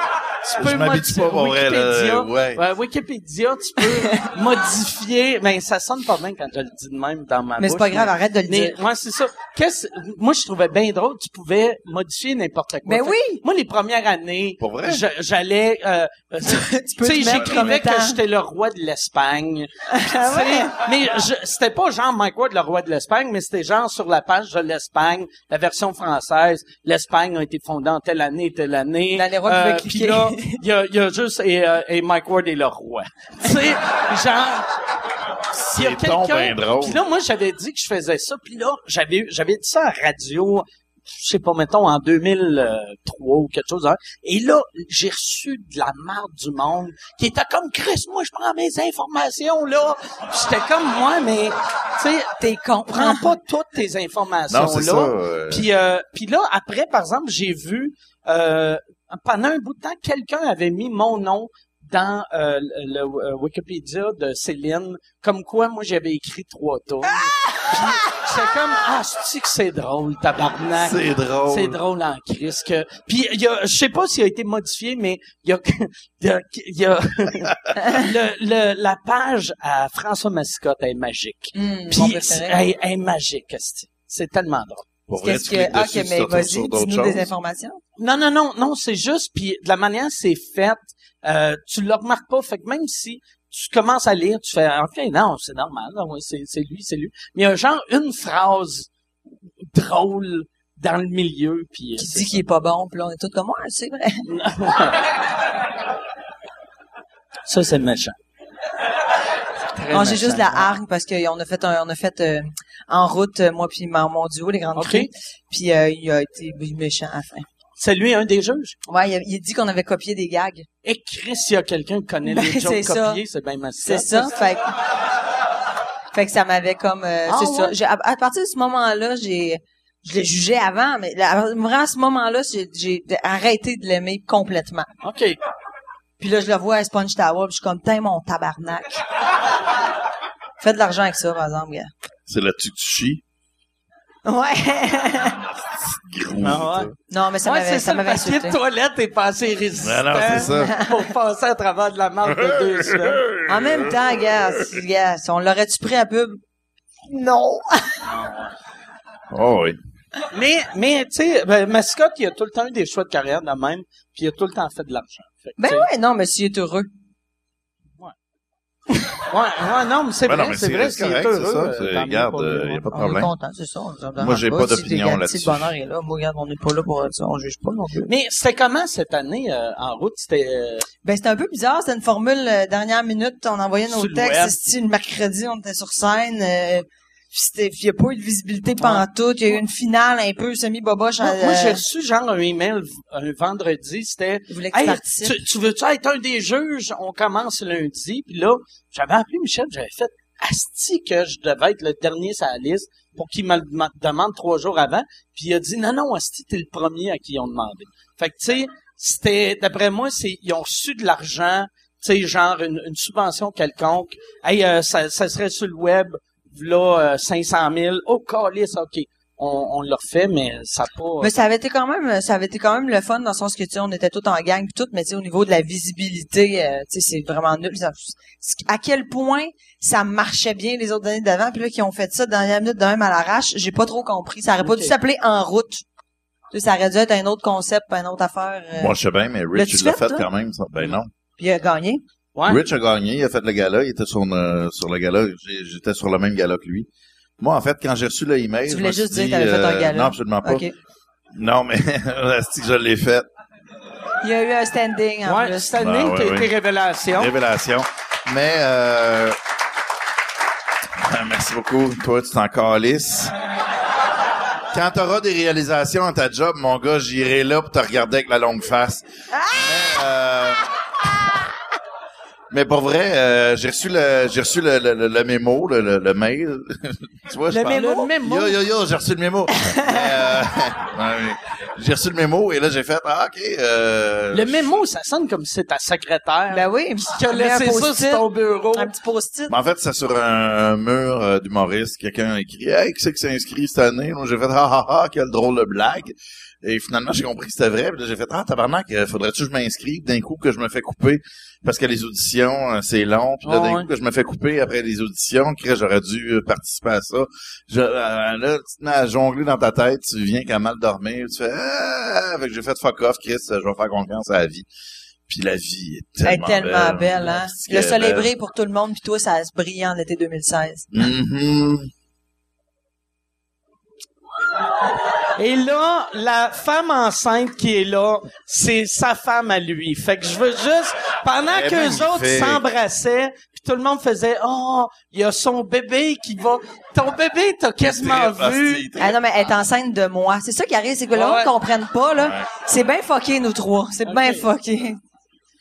B: Tu peux
D: Je
B: modifier
D: pas pour vrai, là,
B: Wikipédia.
D: ouais.
B: Ouais, Wikipédia, tu peux modifier... Mais ça sonne pas bien quand je le dis de même dans ma
C: Mais
B: bouche.
C: c'est pas grave, arrête de le
B: Mais,
C: dire.
B: moi, c'est ça. Qu'est-ce, moi, je trouvais bien drôle. Tu pouvais modifier n'importe quoi.
C: Mais
B: Fait
C: oui!
B: Moi, les premières années,
D: Pour vrai?
B: je- j'allais, euh, tu
C: peux
B: sais, j'écrivais que j'étais le roi de l'Espagne.
C: Ah
B: Tu sais, Mais je- c'était pas genre Mike Ward, le roi de l'Espagne, mais c'était genre sur la page de l'Espagne, la version française. L'Espagne a été fondée en telle année, telle année.
C: Là, les rois
B: puis
C: cliquer.
B: là, il y a, y a juste et, euh, et Mike Ward est le roi. tu sais, genre. Il y a quelqu'un-
D: ben drôle.
B: Puis là, moi, j'avais dit que je faisais ça. Puis là, j'avais j'avais dit ça à radio, je sais pas, mettons, en 2003 ou quelque chose. hein. Et là, j'ai reçu de la marde du monde qui était comme, Chris, moi, je prends mes informations, là. J'étais comme, moi, mais, tu sais,
C: T'es con.
B: prends pas toutes tes informations,
D: non, c'est
B: là.
D: ça. euh,
B: Puis, euh, puis là, après, par exemple, j'ai vu, euh, pendant un bout de temps, quelqu'un avait mis mon nom dans euh, le, le, euh, Wikipédia de Céline, comme quoi moi j'avais écrit trois tomes. Puis j'étais comme, ah, c'est que c'est drôle, tabarnak?
D: C'est drôle.
B: C'est drôle en crise que. Puis il y a, je sais pas s'il a été modifié, mais il y a, il y a, il y a- le, le- la page à François Mascotte est magique. Puis
C: préféré.
B: elle, elle est magique, c'est tellement drôle.
D: Pour vrai, tu
C: que, ah,
D: dessus,
C: mais vas-y, dis-nous des informations.
B: Non, non, non, non, c'est juste, puis de la manière que c'est fait, euh, tu le remarques pas. Fait que même si tu commences à lire, tu fais, OK, non, c'est normal, c'est, c'est lui, c'est lui. Mais il y a genre une phrase drôle dans le milieu, puis... euh,
C: Qui
B: c'est
C: dit qu'il est pas bon, puis là, on est tous comme, ouais, c'est vrai.
B: Ça, c'est méchant.
C: Non, j'ai
B: méchant.
C: juste la hargne parce qu'on a fait un, on a fait euh, en route, euh, moi puis mon, mon duo, les grandes
B: OK.
C: crues. Puis euh, il a été méchant à la fin.
B: C'est lui, un des juges?
C: Ouais, il a, il dit qu'on avait copié des gags.
B: Et Chris, s'il y a quelqu'un qui connaît
C: Ben,
B: les jokes
C: c'est ça.
B: copiés, c'est bien
C: C'est
B: mascotte.
C: ça. Fait que, fait que ça m'avait comme, euh,
B: Ah,
C: c'est ça.
B: ouais?
C: J'ai- À, à partir de ce moment-là, j'ai, je l'ai jugé avant, mais là, vraiment à ce moment-là, j'ai, j'ai arrêté de l'aimer complètement.
B: OK.
C: Puis là, je le vois à Sponge Tower, puis je suis comme, t'es mon tabarnak. Fais de l'argent avec ça, par exemple, gars.
D: C'est là-dessus que tu chies?
C: Ouais.
D: Gros,
B: Ah ouais.
C: non, mais ça
B: ouais,
C: m'avait, ça
B: ça,
C: m'avait
B: papier
C: insulté.
B: de toilette est pas assez résistant.
D: Non, non, c'est ça.
B: pour passer à travers de la marque de deux semaines.
C: En même temps, gars, gars, on l'aurait-tu pris à pub? Non.
D: Oh oui.
B: Mais, mais tu sais, ben, Mascotte, il a tout le temps eu des choix de carrière de même, puis il a tout le temps fait de l'argent. Fait
C: Ben ouais, non, mais s'il est heureux.
B: ouais, ouais, non, mais c'est
D: Ben
B: vrai, c'est vrai,
D: c'est correct, c'est
B: heureux.
D: ça.
B: euh,
D: regarde,
B: pour lui,
D: euh, y a
B: ouais.
D: pas de
C: On est
D: problème.
C: content, c'est ça. on
D: Moi, j'ai pas
C: Si
D: d'opinion là-dessus.
C: Si le bonheur est là, moi, regarde, on n'est pas là pour ça, on juge pas non plus.
B: Mais c'était comment cette année euh, en route? C'était euh,
C: Ben, c'était un peu bizarre, c'était une formule euh, dernière minute, on envoyait nos textes, c'était le mercredi, on était sur scène, euh, il y a pas eu de visibilité pantoute, il y a eu une finale un peu semi-boboche.
B: moi,
C: euh,
B: moi, j'ai reçu genre un email un vendredi, c'était
C: tu
B: Hey,
C: participes?
B: tu, tu veux-tu être un des juges? On commence lundi. Puis là, j'avais appelé Michel, j'avais fait Asti que je devais être le dernier sur la liste pour qu'il me le dem- demande trois jours avant. Puis il a dit non, non, Asti, t'es le premier à qui ils ont demandé. Fait que tu sais, c'était d'après moi, c'est ils ont reçu de l'argent, tu sais, genre une, une subvention quelconque. Hey, euh, ça, ça serait sur le web, là, euh, 500 000. Oh, calice, ok. On, on l'a refait, mais ça pas...
C: Mais ça avait été quand même, ça avait été quand même le fun dans le sens que tu sais, on était tous en gang pis tout, mais tu sais, au niveau de la visibilité, euh, tu sais, c'est vraiment nul. À quel point ça marchait bien les autres années d'avant, puis là qui ont fait ça dans la minute de même à l'arrache, j'ai pas trop compris. Ça aurait pas dû s'appeler en route. Tu sais, ça aurait dû être un autre concept, une autre affaire. euh,
D: Moi, je sais bien, mais Rich,
C: L'as-tu
D: il l'a
C: fait,
D: fait quand même. ça. Ben non.
C: puis il a gagné.
B: Ouais.
D: Rich a gagné, il a fait le gala, il était sur, le- sur le gala, j'ai- j'étais sur le même gala que lui. Moi, en fait, quand j'ai reçu le email,
C: Tu
D: je
C: voulais
D: suis
C: juste dire que t'avais fait un
D: euh,
C: gala.
D: Non, absolument pas. Non, mais c'est que je l'ai fait.
C: Il y a eu un standing en
B: Ouais,
C: plus.
B: année,
D: Ah, ouais,
B: révélation.
D: Révélation. Mais euh... ah, merci beaucoup. Toi, tu t'en calisses. Quand t'auras des réalisations à ta job, mon gars, j'irai là pour te regarder avec la longue face. Mais, euh, Mais pour vrai, euh, j'ai reçu le j'ai reçu le, le, le- le mémo, le, le, le mail. tu vois, je
C: Le
D: parle-
C: mémo?
B: Le mémo?
D: Yo, yo, yo, j'ai reçu le mémo. Euh, j'ai reçu le mémo et là, j'ai fait, ah, OK. Euh,
B: Le mémo, ça sonne comme si c'est ta secrétaire
C: Ben oui.
B: qui a laissé ça sur ton bureau.
C: Un petit post-it.
D: Mais en fait, c'est sur un, un mur euh, d'humoriste. Quelqu'un a écrit Hey, qui c'est qui s'est inscrit cette année? Moi, j'ai fait Ah ah ah, quelle drôle de blague. Et finalement, j'ai compris que c'était vrai. Puis là, j'ai fait Ah, tabarnak, euh, faudrait-tu que je m'inscrive d'un coup que je me fais couper? Parce que les auditions, euh, c'est long. Puis là,
B: Ah
D: d'un
B: ouais.
D: coup que je me fais couper après les auditions, que j'aurais dû euh, participer à ça. Je, là, tu te à jongler dans ta tête, tu viens qu'à mal dormir, tu fais Ah! Fait que j'ai fait fuck off, Chris, je vais faire confiance à la vie. Puis la vie est
C: Elle est
D: tellement,
C: tellement belle, hein. Le soleil brille pour tout le monde, puis toi, ça se brille en été 2016.
D: Mhm.
B: Et là, la femme enceinte qui est là, c'est sa femme à lui. Fait que je veux juste, pendant
D: est
B: qu'eux autres s'embrassaient, puis tout le monde faisait, oh, il y a son bébé qui va, ton bébé, t'as quasiment vu.
C: Ah non, mais elle est enceinte de moi. C'est ça qui arrive, c'est que
B: Ouais,
C: monde
B: ouais.
C: comprenne pas, là.
D: Ouais.
C: C'est bien fucké, nous trois. C'est bien fucké.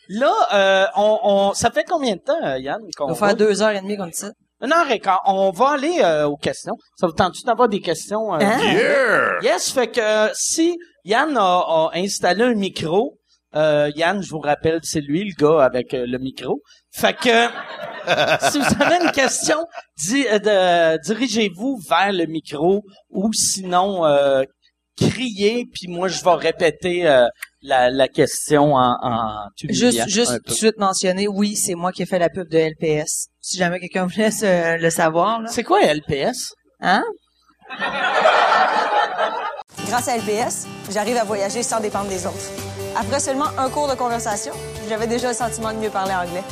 B: Là, euh, on, on, ça fait combien de temps, euh, Yann, qu'on
C: On va faire deux heures et demie qu'on dit ça.
B: Une heure et quart. On va aller euh, aux questions. Ça vous tente-tu d'avoir des questions? euh,
C: Hein?
D: Yeah!
B: Yes, fait que euh, si Yann a, a installé un micro, euh, Yann, je vous rappelle, c'est lui le gars avec euh, le micro. Fait que si vous avez une question, di- euh, dirigez-vous vers le micro ou sinon euh, criez puis moi je vais répéter euh, la, la question en, en
C: Juste, juste tout de suite mentionner, oui, c'est moi qui ai fait la pub de LPS. Si jamais quelqu'un voulait se- le savoir, là.
B: C'est quoi LPS?
C: Hein?
E: Grâce à LPS, j'arrive à voyager sans dépendre des autres. Après seulement un cours de conversation, j'avais déjà le sentiment de mieux parler anglais.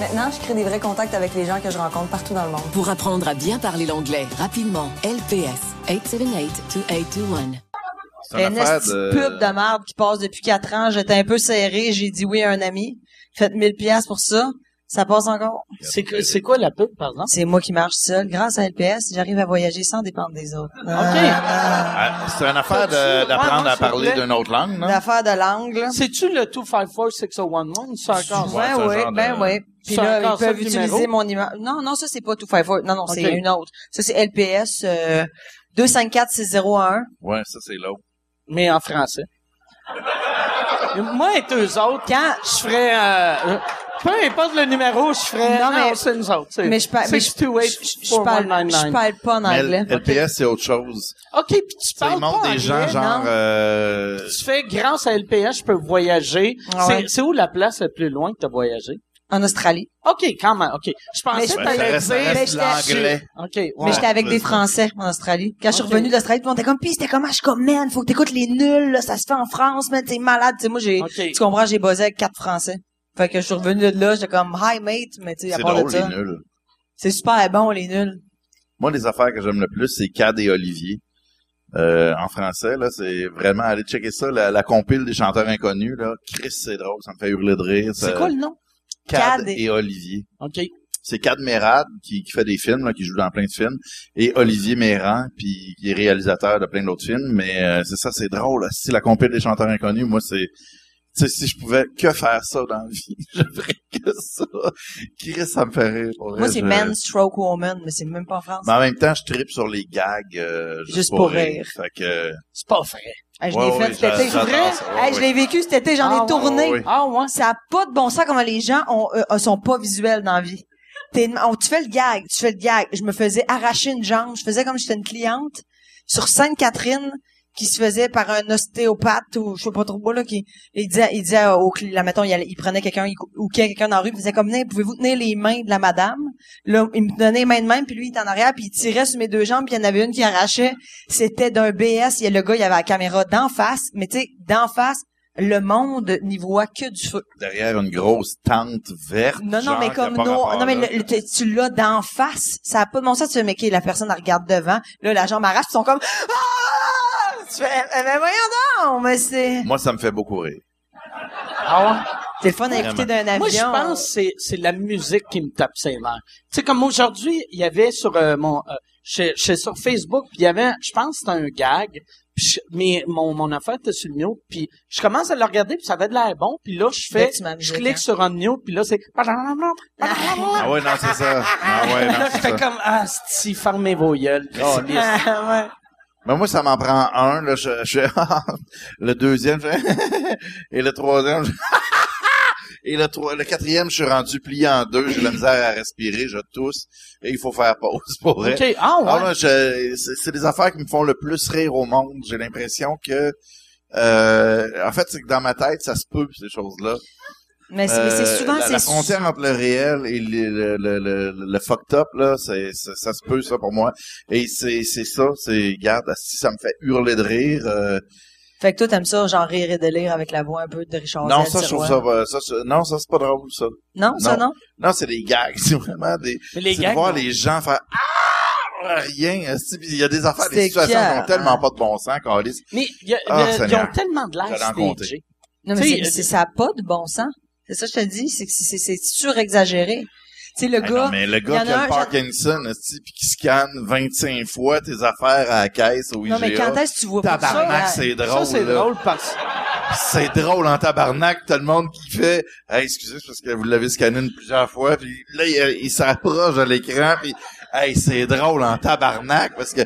E: Maintenant, je crée des vrais contacts avec les gens que je rencontre partout dans le monde.
F: Pour apprendre à bien parler l'anglais rapidement, LPS 878-2821.
D: C'est une
C: Une
D: affaire de...
C: pub de merde qui passe depuis quatre ans. J'étais un peu serré. J'ai dit oui à un ami. Faites 1000 pièces pour ça. Ça passe encore.
B: C'est que- c'est quoi la pub, par exemple?
C: C'est moi qui marche seul. Grâce à LPS, j'arrive à voyager sans dépendre des autres.
B: OK.
D: Ah, C'est une affaire d'apprendre
B: non,
D: à parler d'une autre langue, non?
C: L'affaire de langue, là.
B: C'est-tu le 254-6011? C'est encore
D: Ouais,
C: Ouais, ouais, ben
D: de-
C: ouais. Puis là, ils
B: ça,
C: peuvent utiliser
B: numéro?
C: mon image. Non, non, ça c'est pas 254. Non, non, c'est une autre. Ça c'est LPS euh, 254-6011.
D: Ouais, ça, c'est l'autre.
B: Mais en français. Moi et deux autres,
C: Quand
B: je ferais... euh, peu importe le numéro, je ferais...
C: Non,
B: Non,
C: mais-
B: c'est nous autres. c'est
C: mais je parle mais je, je,
B: 628
C: je parle je parle pas en anglais.
D: LPS, c'est autre chose.
B: OK, puis tu
D: Tu sais,
B: parles
D: ils montrent
B: pas
D: des gens,
B: anglais,
D: genre... euh,
B: Tu fais, grâce à LPS, je peux voyager.
C: Ah
B: C'est-
C: ouais.
B: C'est où la place la plus loin que tu as voyagé?
C: En Australie.
B: OK, quand même, OK. Je pensais que t'allais dire...
D: reste
C: Mais j'étais-
D: l'anglais.
B: OK, ouais.
C: mais j'étais avec des. Français en Australie. Quand je suis
B: Ok.
C: revenue d'Australie, tout le monde était comme, pis c'était comment? Je suis comme, man, faut que t'écoutes les nuls, là, ça se fait en France, man, t'es malade. Tu sais, moi, j'ai, tu comprends, j'ai bossé avec quatre Français. Fait que je suis revenue de là, j'étais comme, hi mate, mais tu sais, à part
D: drôle,
C: de ça.
D: les nuls.
C: C'est super bon, les nuls.
D: Moi, les affaires que j'aime le plus, c'est Cad et Olivier. Euh, en français, là, c'est vraiment aller checker ça, la, la compile des chanteurs inconnus, là. Chris, c'est drôle, ça me fait hurler de rire.
B: C'est quoi le nom?
D: Cad
C: Cad
D: et Olivier.
B: OK.
D: C'est Cad Mérad qui, qui fait des films, là, qui joue dans plein de films, et Olivier Méran, puis qui est réalisateur de plein d'autres films. Mais euh, c'est ça, c'est drôle. là. Si la compile des chanteurs inconnus, moi, c'est sais, si je pouvais que faire ça dans la vie, je ferais que ça. Chris, ça me fait rire. pour
C: Moi, c'est
D: je-
C: Man Stroke Woman, mais c'est même pas en France.
D: Mais en même temps, je tripe sur les gags euh, juste,
C: Juste pour rire.
D: Fait que
B: C'est pas vrai.
C: Hey, je
D: Ouais,
C: l'ai fait cet été. Vrai?
D: ça, ouais,
C: Hey, je l'ai vécu cet été, j'en
B: Ah,
C: ai tourné.
D: ouais, ouais.
B: Ah, ouais.
C: Ça a pas de bon sens comment les gens ont, euh, sont pas visuels dans la vie. T'es, on, tu fais le gag, tu fais le gag. Je me faisais arracher une jambe. Je faisais comme si j'étais une cliente sur Sainte-Catherine qui se faisait par un ostéopathe ou je sais pas trop là qui il disait il disait au là mettons il, allait- il prenait quelqu'un il ou quelqu'un dans la rue il faisait comme Venez, pouvez-vous tenir les mains de la madame? Là il me donnait les mains de même puis lui il était en arrière puis il tirait sur mes deux jambes puis il y en avait une qui arrachait c'était d'un BS il y a le gars il avait la caméra d'en face mais tu sais d'en face le monde n'y voit que du feu
D: derrière une grosse tente verte.
C: non, non, mais
D: qui
C: comme
D: pas
C: non, mais
D: là.
C: le- le- tu- l'as d'en face. Ça a pas de bon sens. Tu fais, mais OK, la personne, elle regarde devant. Là, la jambe arrache, ils sont comme, ah! Tu fais, eh, mais voyons donc, mais c'est,
D: Moi, ça me fait beaucoup rire.
B: Ah, ouais?
C: c'est le fun à écouter d'un avion.
B: Moi, je pense que c'est, c'est la musique qui me tape ses nerfs. Tu sais, comme aujourd'hui, il y avait sur euh, mon... Euh, chez, chez- sur Facebook, puis il y avait... Je pense que c'était un gag. Puis je- mais mon, mon affaire était sur le mute. Puis je commence à le regarder, puis ça avait de l'air bon. Puis là, je fais...
C: Tu m'as
B: Je clique
C: hein.
B: sur un mute, puis là, c'est...
D: Ah ouais, non, c'est ça. Ah ouais, non,
B: là, je fais comme... Ah, si, fermez vos gueules.
C: Ah, ouais.
D: Mais moi, ça m'en prend un, là, je, je le deuxième, je et le troisième, je- et le, trois- le quatrième, je suis rendu plié en deux, j'ai la misère à respirer, je tousse, et il faut faire pause pour vrai.
B: OK. Ah, ouais.
D: Ah, là, je- c'est c'est des affaires qui me font le plus rire au monde. J'ai l'impression que, euh, en fait, c'est que dans ma tête, ça se peut, ces choses-là.
C: Mais c'est, mais c'est
D: Euh,
C: souvent,
D: la,
C: c'est
D: la frontière entre le réel et le, le, le, le, le fucked up là, c'est c'est- ça se peut ça pour moi. Et c'est c'est ça, c'est garde si ça me fait hurler de rire. euh,
C: Fait que toi, t'aimes ça, genre rire et délire avec la voix un peu de Richard
D: non
C: Z,
D: ça je trouve
C: Sirois.
D: ça, ça c'est- non ça c'est pas drôle ça.
C: Non, ça, non?
D: Non? C'est des gags, c'est vraiment des.
B: Mais les
D: c'est
B: gags,
D: de voir
B: non.
D: les gens faire ah rien. esti, puis Il y a des affaires,
C: C'est
D: des situations qui
C: clair,
D: ont tellement
C: hein.
D: pas de bon sens, Carlis.
B: Mais il y a-
D: Ah,
B: il y a- ils
D: Seigneur.
B: ont tellement de l'air
D: J'allais en compter.
C: Non, mais
B: Tu sais,
C: c'est,
B: euh,
C: c'est- ça a pas de bon sens. C'est ça que je te dis, c'est c'est, c'est surexagéré. Tu sais, le
D: Hey,
C: gars,
D: non, mais le gars
C: en
D: qui
C: a
D: a
C: un,
D: le Parkinson, puis qui scanne 25 fois tes affaires à la caisse au IGA.
C: non, mais quand est-ce que tu vois pas ça?
D: Tabarnak, c'est drôle.
B: Ça, c'est
D: là.
B: drôle parce
D: C'est drôle en tabarnak, t'as le monde qui fait hey, excusez c'est parce que vous l'avez scanné une plusieurs fois puis là il, il s'approche de l'écran puis hey, c'est drôle en tabarnak parce que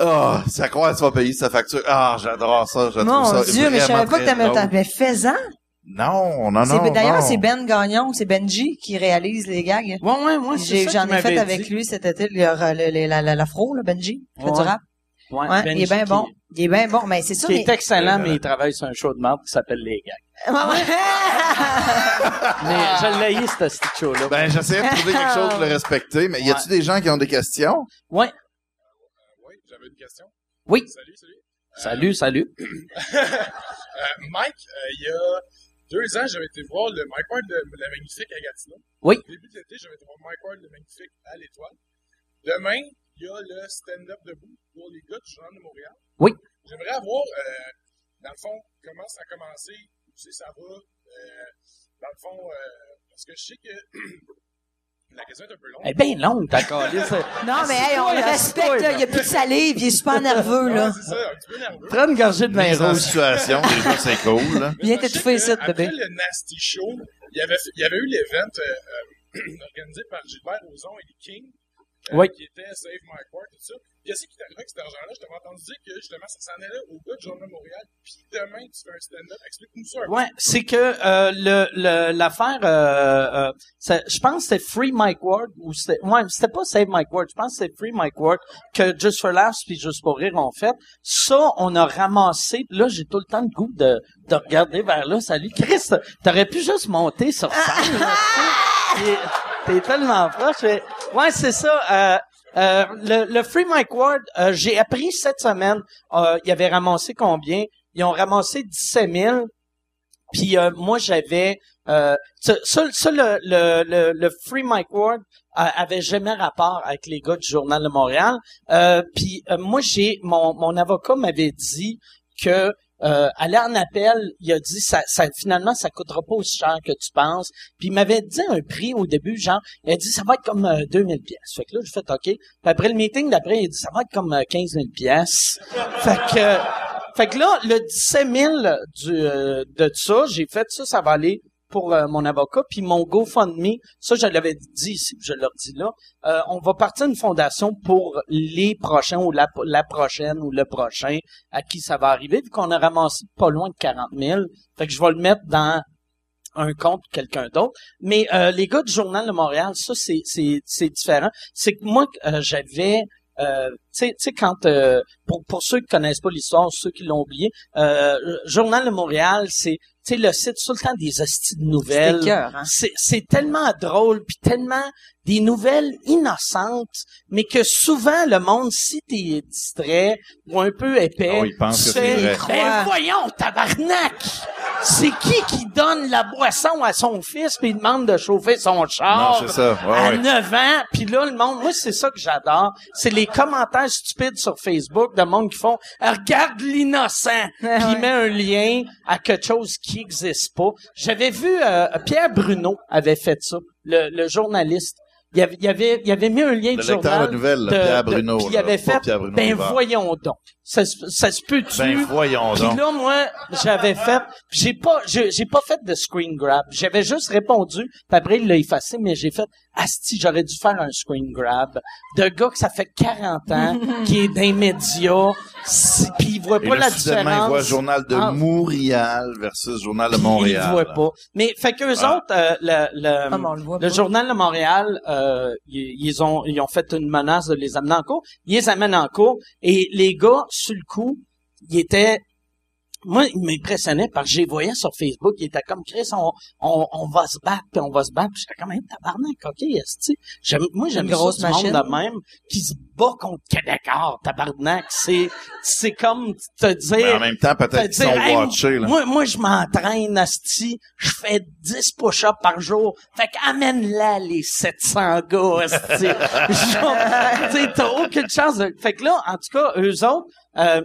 D: oh, c'est à croire que tu vas payer sa facture. Ah, j'adore ça,
C: Mon
D: trouve ça
C: Dieu, mais je savais pas que t'aimais autant. Mais fais-en.
D: Non, non, non.
C: D'ailleurs, c'est Ben Gagnon, c'est Benji qui réalise les gags.
B: Ouais, ouais, moi, c'est ça
C: J'en ai fait avec
B: dit.
C: lui cet été, le, le- le- la, la, l'afro, là, Benji. Il fait
B: Ouais.
C: du rap.
B: Ouais,
C: Ouais,
B: Benji
C: il est bien
B: qui-
C: bon. Il est bien bon, mais c'est ça.
B: Qui
C: mais...
B: est excellent, mais il travaille sur un show de marde qui s'appelle Les Gags. Mais je l'ai ce petit show-là.
D: Ben, j'essayais de trouver quelque chose pour le respecter, mais y a-tu des gens qui ont des questions?
B: ouais.
G: Oui, j'avais une question.
B: Oui.
G: Salut, salut.
B: Salut, salut.
G: Euh, Mike, euh, il y a deux ans, j'avais été voir le Mike Ward de La Magnifique à Gatineau.
B: Oui.
G: Au début de l'été, j'avais été voir Mike Ward de Magnifique à l'Étoile. Demain, il y a le stand-up debout pour les gars du Journal de Montréal.
B: Oui.
G: J'aimerais avoir, euh, dans le fond, comment ça a commencé, où c'est ça va. Euh, dans le fond, euh, parce que je sais que la question est un peu longue.
B: Elle est bien longue, ta calice.
C: Non, mais hey, on le respecte, là. Il y a plus de salive, il est super nerveux, là.
G: Ouais, c'est ça, un petit peu nerveux.
B: Prends une gorgée de vin rouge.
D: situation, déjà, c'est cool, là.
C: Viens t'étouffer ici,
G: Après
C: bébé.
G: le Nasty Show, il y avait, il y avait eu l'event euh, euh, organisé par Gilbert Rozon et les Kings,
B: Oui.
G: qui était Save My Court, tout ça. Qu'est-ce qui t'arrivait avec cet argent-là? Je t'avais entendu dire que justement, ça s'en allait au gars du Journal de Montréal, puis demain, tu fais un stand-up. Explique-nous ça un.
B: Ouais, c'est que euh, le le- l'affaire, euh, euh, ça- je pense que c'était Free Mike Ward ou c'était, ouais, c'était pas Save Mike Ward, je pense que c'était Free Mike Ward que Just for Laughs puis Juste pour rire ont fait. Ça, on a ramassé. Là, j'ai tout le temps le goût de de regarder vers là. Salut, Chris, t'aurais pu juste monter sur scène. T'es- tellement proche. Ouais, c'est ça. Euh, euh, le, Free Mike Ward, euh, j'ai appris cette semaine, ils avaient ramassé combien? Ils ont ramassé 17 000. Puis moi, j'avais... Ça, ça, ça, le, le, le, Free Mike Ward avait jamais rapport avec les gars du Journal de Montréal. Puis moi, j'ai... Mon, mon avocat m'avait dit que euh, aller en appel, il a dit ça, ça finalement ça coûtera pas aussi cher que tu penses. Puis il m'avait dit un prix au début, genre il a dit ça va être comme euh, 2000 pièces. Fait que là j'ai fait OK. Puis après le meeting d'après, il a dit ça va être comme euh, 15 000 pièces. Fait que fait que là le 17 000 du euh, de ça, j'ai fait ça, ça va aller pour euh, mon avocat, puis mon GoFundMe, ça je l'avais dit ici, je le redis là, euh, on va partir une fondation pour les prochains ou la, la prochaine ou le prochain à qui ça va arriver, vu qu'on a ramassé pas loin de 40 000. Fait que je vais le mettre dans un compte quelqu'un d'autre. Mais euh, les gars du Journal de Montréal, ça, c'est, c'est, c'est différent. C'est que moi, euh, j'avais... Euh, tu sais- quand euh, pour, pour ceux qui connaissent pas l'histoire, ceux qui l'ont oublié, euh, Journal de Montréal, c'est sais le site tout le temps des hosties de nouvelles.
C: Hein.
B: C'est c'est tellement drôle puis tellement des nouvelles innocentes, mais que souvent le monde, si t'es distrait ou un peu épais,
D: Oh, il pense que
B: tu fais,
D: c'est vrai.
B: Ben voyons, tabarnak! C'est qui qui donne la boisson à son fils puis il demande de chauffer son char
D: Non, c'est ça. Ouais,
B: à
D: ouais.
B: 9 ans? Puis là, le monde, moi, c'est ça que j'adore. C'est les commentaires stupides sur Facebook de monde qui font « Regarde l'innocent! » Puis il met un lien à quelque chose qui n'existe pas. J'avais vu, euh, Pierre Bruno avait fait ça, le, le journaliste. Il avait, il avait, il avait mis un lien
D: Le
B: du
D: lecteur
B: journal
D: de nouvelles, là, Pierre Bruno,
B: puis il avait fait,
D: Bruno
B: ben
D: Rivard.
B: voyons donc. Ça, se- ça se peut-tu?
D: Ben, voyons
B: Puis
D: donc.
B: là, moi, j'avais fait, j'ai pas, j'ai j'ai pas fait de screen grab. J'avais juste répondu, puis après il l'a effacé, mais j'ai fait, asti, j'aurais dû faire un screen grab de gars que ça fait 40 ans, qui est dans les médias, si- puis il voit
D: Et
B: pas
D: là,
B: la différence.
D: il voit Journal de
B: Ah.
D: Montréal versus Journal de Montréal.
B: Ils voient pas. Mais fait qu'eux
D: Ah.
B: autres, euh, le, le,
C: Ah, le voit
B: le journal de Montréal, euh, ils, ils ont ils ont fait une menace de les amener en cours. Ils les amènent en cours et les gars sur le coup, ils étaient moi, ils m'impressionnaient parce que je les voyais sur Facebook, ils étaient comme Chris, on, on, on va se battre, puis on va se battre. J'étais comme un tabarnak, ok, moi, j'aime
C: grosse
B: ça, du monde de même qui se bat contre Québécois, tabarnak. C'est, c'est comme te
D: Mais
B: dire,
D: en même temps, peut-être qu'ils sont
B: hey,
D: watchés, là.
B: Moi, moi, je m'entraîne, asti. Je fais 10 push-ups par jour. Fait qu'amène-la, les 700 gars, asti. T'as aucune chance de... Fait que là, en tout cas, eux autres, euh,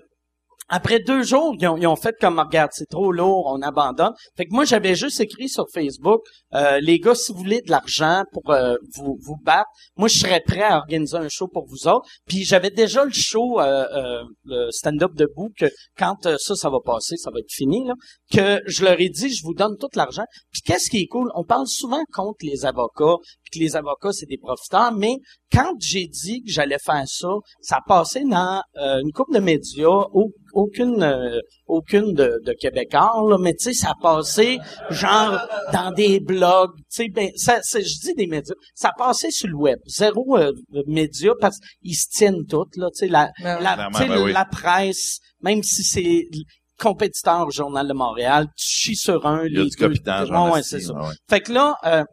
B: après deux jours, ils ont, ils ont fait comme, regarde, c'est trop lourd, on abandonne. Fait que moi, j'avais juste écrit sur Facebook, euh, les gars, si vous voulez de l'argent pour euh, vous, vous battre, moi, je serais prêt à organiser un show pour vous autres. Puis j'avais déjà le show, euh, euh, le stand-up debout, que quand euh, ça, ça va passer, ça va être fini, là, que je leur ai dit, je vous donne tout l'argent. Puis qu'est-ce qui est cool? On parle souvent contre les avocats, puis que les avocats, c'est des profiteurs. Mais quand j'ai dit que j'allais faire ça, ça a passé dans euh, une couple de médias, au- aucune euh, aucune de, de Québécois, là, mais tu sais, ça a passé genre dans des blogs, tu sais, ben, ça, je dis des médias, ça a passé sur le web, zéro euh, média parce qu'ils se tiennent toutes, là, tu sais, la,
C: Ben
B: la,
D: Clairement,
B: tu sais,
D: ben oui.
B: la presse, même si c'est compétiteur au Journal de Montréal, tu chies sur un,
D: Il y a
B: les
D: du
B: deux-. Ouais, c'est ça.
D: ouais.
B: Fait que là, euh,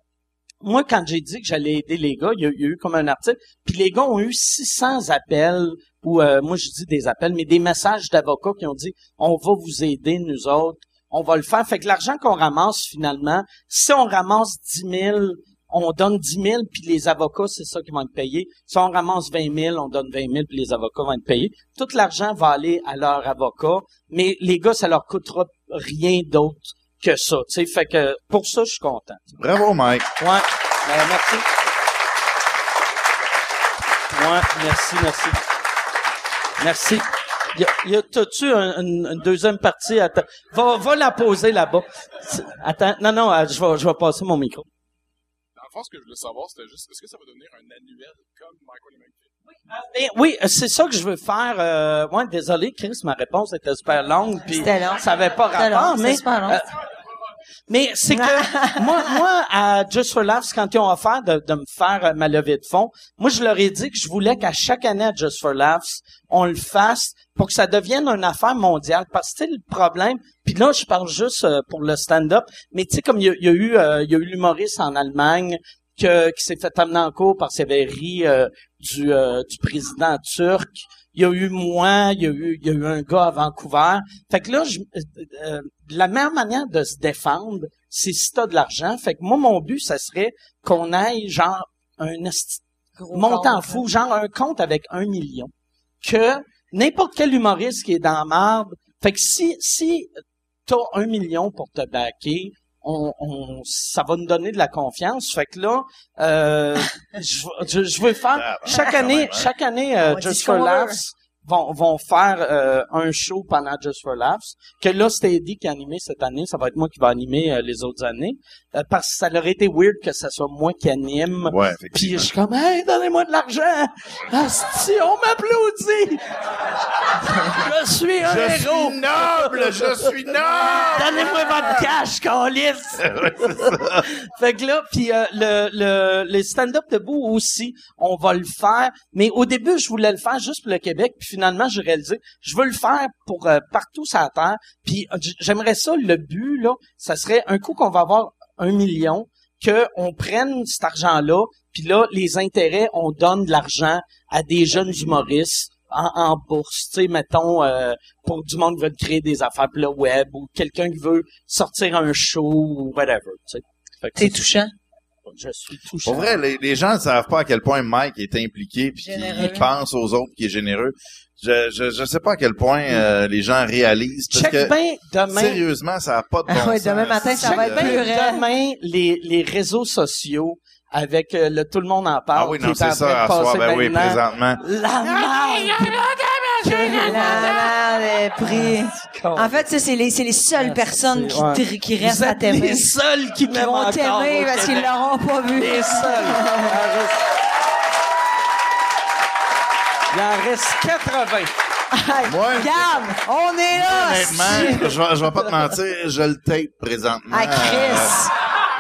B: moi, quand j'ai dit que j'allais aider les gars, il y, a, eu comme un article, puis les gars ont eu 600 appels, ou euh, moi je dis des appels, mais des messages d'avocats qui ont dit « On va vous aider, nous autres, on va le faire. » Fait que l'argent qu'on ramasse, finalement, si on ramasse 10 000, on donne 10 000, puis les avocats, c'est ça qui vont être payés. Si on ramasse 20 000, on donne 20 000, puis les avocats vont être payés. Tout l'argent va aller à leur avocat, mais les gars, ça leur coûtera rien d'autre que ça. Tu sais, fait que pour ça, je suis content.
D: Bravo, Mike.
B: Ouais. Euh, merci. Ouais, merci, merci. Merci. Y a, y a, t'as-tu un- une, une deuxième partie? Attends. Va, va la poser là-bas. Attends. Non, non, euh, je vais, je vais passer mon micro.
G: Dans le fond, ce que je voulais savoir, c'était juste, est-ce que ça va devenir un annuel comme Michael et
B: Oui, c'est ça que je veux faire. Euh, ouais, désolé, Chris, ma réponse était super longue. Puis
C: C'était long.
B: Ça avait pas
C: long,
B: rapport,
C: c'était
B: mais
C: long.
B: euh, Mais c'est que moi, moi, à Just for Laughs, quand ils ont offert de, de me faire euh, ma levée de fonds, moi, je leur ai dit que je voulais qu'à chaque année à Just for Laughs, on le fasse pour que ça devienne une affaire mondiale. Parce que le problème, puis là, je parle juste euh, pour le stand-up, mais tu sais, comme il y a, il y a eu, euh, il y a eu l'humoriste en Allemagne que, qui s'est fait amener en cours par Sévéry euh, du, euh, du président turc. Il y a eu moi, il y a eu, il y a eu un gars à Vancouver. Fait que là, je, euh, euh, la meilleure manière de se défendre, c'est si t'as de l'argent. Fait que moi, mon but, ça serait qu'on aille genre un montant
C: compte,
B: fou, genre un compte avec un million. Que n'importe quel humoriste qui est dans la marde, fait que si, si t'as un million pour te backer, on, on, ça va nous donner de la confiance. Fait que là, euh, je, je, je veux faire
D: Ah,
B: chaque année,
D: même, hein.
B: chaque année, euh,
C: On dit
B: Just for. Laughs vont, vont faire euh, un show pendant Just for Laughs. Que là, c'était Eddie qui a animé cette année. Ça va être moi qui va animer euh, les autres années. Euh, parce que ça aurait été weird que ça soit moi qui anime.
D: Ouais,
B: Puis je suis comme, hey, donnez-moi de l'argent! Asti, on m'applaudit! je suis un
D: Je
B: héros!
D: suis noble, je suis noble!
B: Donnez-moi votre cash, calice! fait que là, puis euh, le, le, le stand-up debout aussi, on va le faire. Mais au début, je voulais le faire juste pour le Québec. Puis finalement, j'ai réalisé, je veux le faire pour euh, partout sur la Terre. Puis euh, j'aimerais ça, le but, là, ça serait un coup qu'on va avoir un million, qu'on prenne cet argent-là, puis là, les intérêts, on donne de l'argent à des jeunes humoristes en, en bourse, tu sais, mettons, euh, pour du monde qui veut créer des affaires pour le web, ou quelqu'un qui veut sortir un show, ou whatever, tu sais.
C: C'est- touchant.
B: Je suis touché.
D: Pour vrai, les, les gens ne savent pas à quel point Mike est impliqué puis qu'il pense aux autres, qu'il est généreux. Je, je, je sais pas à quel point euh, les gens réalisent parce
B: Check
D: que
B: bien demain.
D: sérieusement, ça a pas de bon
C: Ah ouais,
D: sens.
C: demain matin, ça
B: check
C: va être raide.
B: demain les, les réseaux sociaux avec euh, le tout le monde en parle.
D: Ah oui, non, c'est ça, à soir, ben oui, présentement.
B: La
C: La merde est pris. En fait, ça, c'est les, c'est les seules personnes qui,
B: Ouais.
C: te- qui restent
B: Vous
C: à
B: êtes
C: t'aimer.
B: les seuls qui m'aiment
C: vont
B: encore
C: t'aimer
B: au
C: parce qu'ils
B: Québec.
C: l'auront pas vu.
B: Les seuls. Il en reste 80.
C: Hey,
D: Moi,
C: Regarde, on est là.
D: Honnêtement, je vais, je vais pas te mentir, je le tape présentement.
C: Ah, Chris.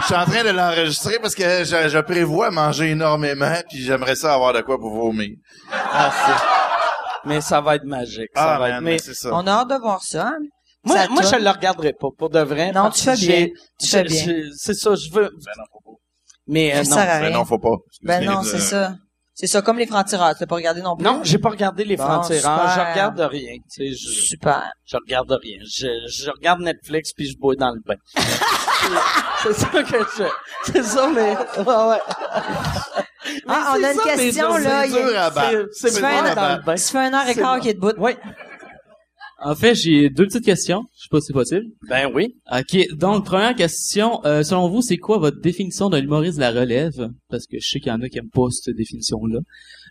D: Je suis en train de l'enregistrer parce que je, je prévois manger énormément puis j'aimerais ça avoir de quoi pour vomir.
B: Ah, c'est- Mais ça va être magique. Ça
D: Ah,
B: va
D: man,
B: être... Mais
D: c'est ça.
C: On a hâte de voir ça. hein.
B: moi,
C: Ça
B: moi je le regarderai pas, pour de vrai.
C: Non, tu fais bien. Tu fais bien.
B: C'est ça, je veux...
D: Ben non, faut pas.
B: Mais euh,
C: Ça
B: non.
C: sert à
D: Ben non, faut pas.
C: Ben non, c'est
D: euh,
C: ça. C'est ça, comme les francs-tireurs. Tu l'as pas regardé non plus?
B: Non, j'ai pas regardé les
C: Bon,
B: francs-tireurs. Je regarde rien. Tu sais, je,
C: Super.
B: je regarde rien. Je, je regarde Netflix puis je bois dans le bain. c'est ça que je fais. C'est ça, mais... Ouais, ouais. Mais
C: Ah, on
B: c'est
C: a une
B: ça,
C: question,
B: c'est
C: là.
B: C'est
C: Tu
B: c'est
C: fais
B: boire
C: un-
B: dans le bain.
C: Tu fais un heure et
B: C'est
C: quart qui est debout.
B: Oui.
H: En fait, j'ai deux petites questions. Je sais pas si c'est possible.
B: Ben oui.
H: OK. Donc, première question. euh, selon vous, c'est quoi votre définition d'un humoriste de la relève? Parce que je sais qu'il y en a qui aiment pas cette définition-là.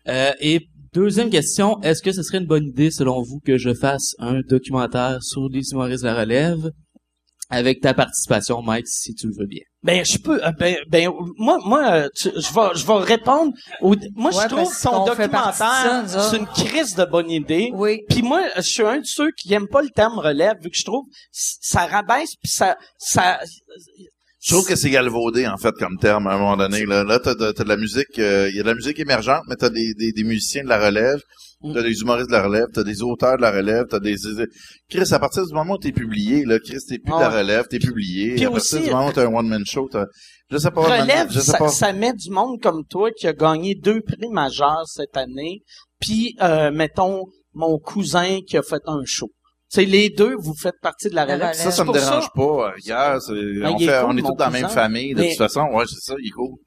H: Euh, et deuxième question, est-ce que ce serait une bonne idée, selon vous, que je fasse un documentaire sur les humoristes de la relève? Avec ta participation, Mike, si tu le veux bien.
B: Ben je peux euh, ben ben moi moi euh, tu- je vais je vais répondre au moi
C: Ouais,
B: je trouve
C: ça,
B: documentaire c'est une crise de bonne idée.
C: Oui.
B: Puis moi je suis un de ceux qui aiment pas le terme relève vu que je trouve ça rabaisse puis ça ça
D: Je trouve que c'est galvaudé, en fait, comme terme, à un moment donné. Là, là t'as, de- la musique, euh, il y a de la musique émergente, mais t'as des, des, des musiciens de la relève. T'as des humoristes de la relève, t'as des auteurs de la relève, t'as des... des- Chris, à partir du moment où t'es publié, là, Chris, t'es plus de la
B: Ah.
D: relève, t'es publié.
B: Puis
D: à partir
B: aussi,
D: du moment où t'as un one-man show, t'as... Je sais pas,
B: relève
D: man- je sais
B: ça,
D: pas.
B: ça met du monde comme toi qui a gagné deux prix majeurs cette année. Puis euh, mettons mon cousin qui a fait un show. C'est les deux, vous faites partie de la
C: La
B: relève.
D: Ça, ça me dérange pas. euh, Regarde, c'est- on,
B: il est
D: fait,
B: cool,
D: on est tous dans la même famille, de
B: Mais-
D: toute façon. Ouais, c'est ça, il est cool.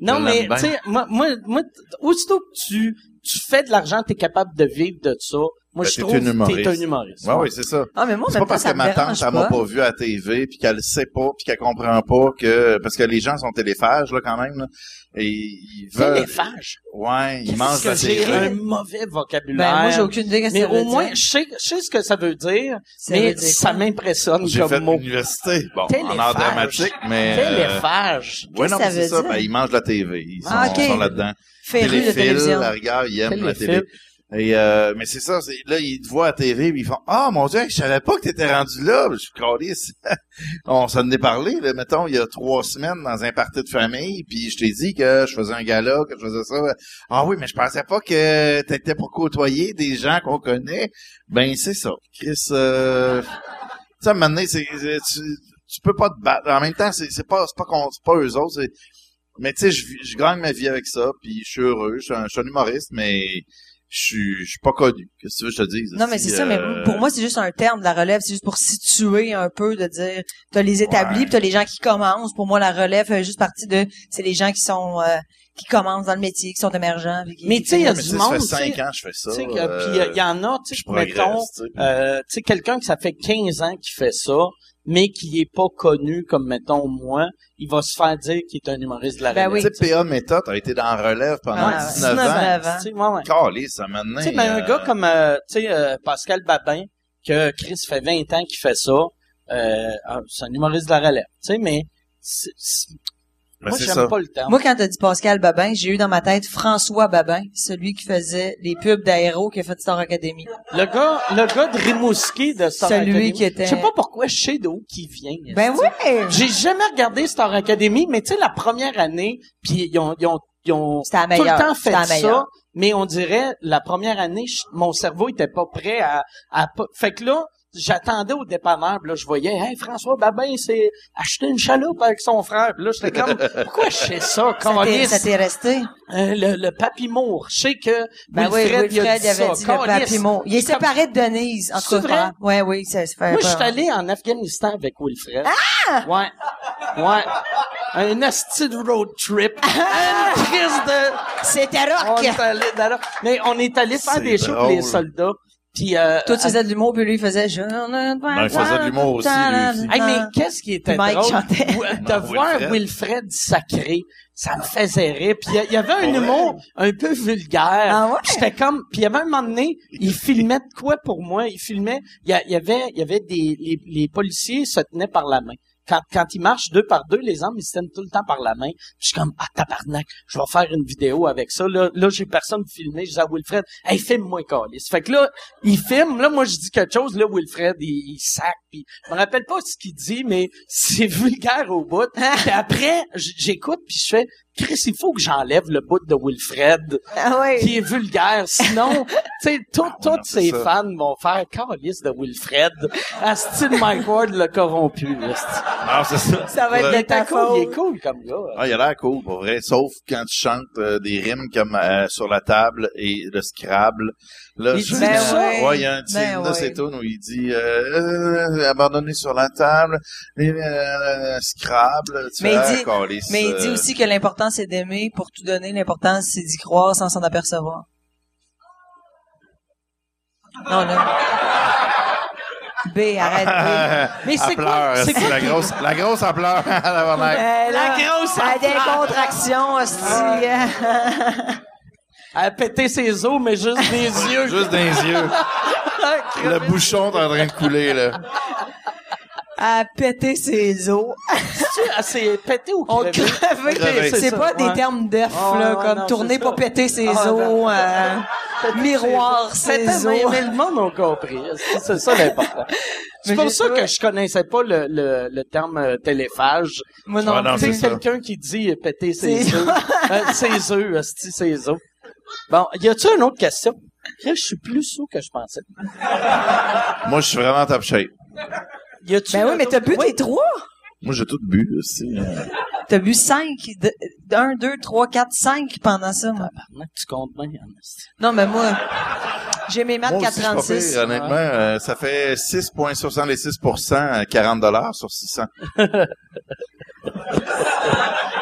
B: Non, mais tu sais, moi, moi, moi, aussitôt que tu, tu fais de l'argent, t'es capable de vivre de ça. Moi,
D: Ben,
B: je trouve
D: un
B: que t'es un humoriste.
D: Ouais, oui, c'est ça.
C: Ah, mais moi,
D: C'est pas parce que ma tante, elle m'a
C: pas.
D: vu à la TV, puis qu'elle sait pas, puis qu'elle comprend pas que... Parce que les gens sont téléphages, là, quand même, là, et ils veulent...
B: Téléphage.
D: Ouais, ils mangent la
B: j'ai
D: TV.
B: un mauvais vocabulaire?
C: Ben, moi, j'ai aucune idée que
B: mais
C: ça veut
B: au moins, je sais, je sais ce que ça veut dire,
C: Ça
B: mais
C: veut dire
B: ça m'impressionne
D: J'ai
B: comme
D: fait
B: mot.
D: l'université, bon, en
B: Téléphage.
D: art dramatique, mais... euh,
B: Téléphage.
D: Ouais, non,
C: Qu'est-ce
D: mais
C: que
D: c'est
C: ça
D: ben,
C: dire?
D: ils mangent la TV, ils
C: Ah,
D: sont là-dedans.
C: Féru de télévision.
D: la rigueur, ils aiment la télé. Et euh, mais c'est ça, c'est là ils te voient à TV, puis ils font "Ah mon dieu, je savais pas que t'étais rendu là." Je suis calisse. On s'en est parlé là, mettons il y a trois semaines dans un party de famille, puis je t'ai dit que je faisais un gala, que je faisais ça. Ah oui, mais je pensais pas que t'étais pour côtoyer des gens qu'on connaît. Ben c'est ça. Chris euh ça maintenant c'est c'est- tu, tu peux pas te battre. En même temps, c'est pas c'est pas c'est pas eux autres, c'est mais tu sais, je, je gagne ma vie avec ça, puis je suis heureux. Je suis un, je suis un humoriste, mais je suis, je suis pas connu. Qu'est-ce que tu veux que je te dise?
C: Non, mais c'est ça, mais
D: euh,
C: pour moi, c'est juste un terme de la relève. C'est juste pour situer un peu, de dire, t'as les établis,
D: Ouais.
C: puis t'as les gens qui commencent. Pour moi, la relève fait juste partie de, c'est les gens qui sont, euh, qui commencent dans le métier, qui sont émergents. puis qui-
B: Mais tu sais, il y a du
D: tu sais, ça
B: monde,
D: fait
B: tu sais,
D: cinq ans que je fais ça.
B: Tu sais, que-
D: euh,
B: puis il y en a, tu sais, mettons,
D: puis-
B: euh, tu sais, quelqu'un que ça fait 15 ans qui fait ça, mais qui est pas connu comme, mettons, moi, il va se faire dire qu'il est un humoriste de la
C: Ben
B: relève.
C: oui.
D: Tu sais, PA Méthode a été dans Relève pendant
C: Ouais,
D: 19
C: 19
D: ans.
C: ans.
B: Tu sais, ouais, ouais.
D: Ça m'a
B: Tu sais, ben, un gars comme, euh, tu sais, euh, Pascal Babin, que Chris fait 20 ans qu'il fait ça, euh, ah, c'est un humoriste de la relève, tu sais, mais c'est- c'est-
D: Ben,
B: moi, j'aime pas le terme.
C: Moi, quand t'as dit Pascal Babin, j'ai eu dans ma tête François Babin, celui qui faisait les pubs d'aéro qui a fait Star Academy.
B: Le gars, le gars de Rimouski de Star
C: Celui
B: Academy.
C: qui était-
B: Je sais pas pourquoi je sais d'où qui vient.
C: Ben oui!
B: J'ai jamais regardé Star Academy, mais tu sais, la première année, puis ils ont, ils ont, ils ont tout le temps fait ça, mais on dirait, la première année, mon cerveau était pas prêt à, à pas- fait que là, j'attendais au dépanneur, puis là, je voyais, hey, François Babin, c'est acheter une chaloupe avec son frère, Puis là, j'étais comme, pourquoi je sais ça,
C: Ça t'est-
B: câlisse?
C: ça t'est resté?
B: Euh, le, le papimour. Je sais que
C: Ben oui,
B: Wilfred, il a
C: Wilfred,
B: dit
C: il avait
B: ça.
C: dit le. Il est
B: comme-
C: séparé de Denise, en tout cas. Ouais, oui, ça se fait
B: Moi, je suis allé en Afghanistan avec Wilfred. Ah! Ouais. Ouais. Un asti de road trip. Une crise de...
C: C'était
B: On
C: rock!
B: est allé la- Mais on est allé faire des shows pour les soldats. Puis, euh,
C: Toi, tu faisais de l'humour, puis lui, il faisait... Je... Ben,
D: il faisait de l'humour aussi, lui.
B: Hey, mais qu'est-ce qui était
C: Mike
B: drôle?
C: chantait.
B: Ou- De
D: Non,
B: voir
D: Wilfred.
B: Wilfred sacré, ça me faisait rire. Puis il y avait un
D: vrai?
B: humour un peu vulgaire.
C: Ah ouais?
B: J'étais comme... Puis il y avait un moment donné, il filmait de quoi pour moi? Il filmait... Il y, a- il y avait, il y avait des... Les, les policiers se tenaient par la main. Quand, quand ils marchent deux par deux, les hommes, ils se tiennent tout le temps par la main. Puis je suis comme, ah, tabarnak, je vais faire une vidéo avec ça. Là, là j'ai personne filmé. Je dis à Wilfred, hey, filme-moi, Calis. Fait que là, il filme. Là, moi, je dis quelque chose. Là, Wilfred, il, sac. Puis je me rappelle pas ce qu'il dit, mais c'est vulgaire au bout. après, j'écoute, puis je fais, Chris, il faut que j'enlève le bout de Wilfred
C: Ah oui.
B: qui est vulgaire. Sinon, tu sais,
D: non,
B: tous ses
D: ça.
B: fans vont faire calice de Wilfred. Asti de Mike Ward l'a corrompu.
D: Ah, c'est ça.
C: Ça va être
D: Ouais.
C: de ta
B: cool, il est cool comme gars.
D: Ah, il a l'air cool, pour vrai. Sauf quand tu chantes euh, des rimes comme euh, sur la table et le Scrabble. Là,
B: Il
D: je-
B: dit
C: Ben
B: ça?
C: ouais.
D: Ouais, il y a un petit
C: Ben
D: tunes où il dit euh, euh, abandonné sur la table, euh, Scrabble. Tu
C: Mais
D: fais,
C: il dit-
D: câlisse,
C: Mais il dit
D: euh,
C: aussi que l'important, c'est d'aimer pour tout donner. L'important, c'est d'y croire sans s'en apercevoir. Non, là. B, arrête B.
B: Mais c'est
D: elle
B: quoi-
D: pleure,
B: c'est quoi
D: la grosse, la grosse elle pleure. tabarnak.
C: Euh, là,
B: grosse
C: Elle a des
B: affaire.
C: contractions, hostie.
B: A pété ses os, mais juste des yeux.
D: Juste les yeux. Le bouchon est en train de couler, là.
C: À péter ses os.
B: C'est pété ou
C: On C'est pas
B: ouais.
C: des termes d'œufs,
B: Ah,
C: là, comme
B: non,
C: tourner pour
B: ça.
C: péter ses
B: Ah,
C: os, euh, miroir ses os.
B: mais le monde a compris. C'est- ça l'important. C'est pour ça que je connaissais pas le, le, le terme euh, téléphage.
C: Moi non,
D: Ah, non.
B: C'est quelqu'un qui dit euh, péter ses
C: C'est-
B: œufs. Euh, ses œufs, ses œufs. Bon, y a-tu une autre question? Je suis plus sous que je pensais.
D: Moi, je suis vraiment top shape.
B: Y a-tu
C: Ben oui, mais t'as bu tes trois?
D: Moi, j'ai tout bu aussi.
C: T'as bu cinq, de- un, deux, trois, quatre, cinq pendant ça, moi.
B: Tabarnak, Tu comptes bien.
C: Non, mais moi, j'ai mes maths
D: Moi aussi, c'est pas
C: 436.
D: pire, honnêtement, euh, ça fait 6,66 à 40 dollars sur 600.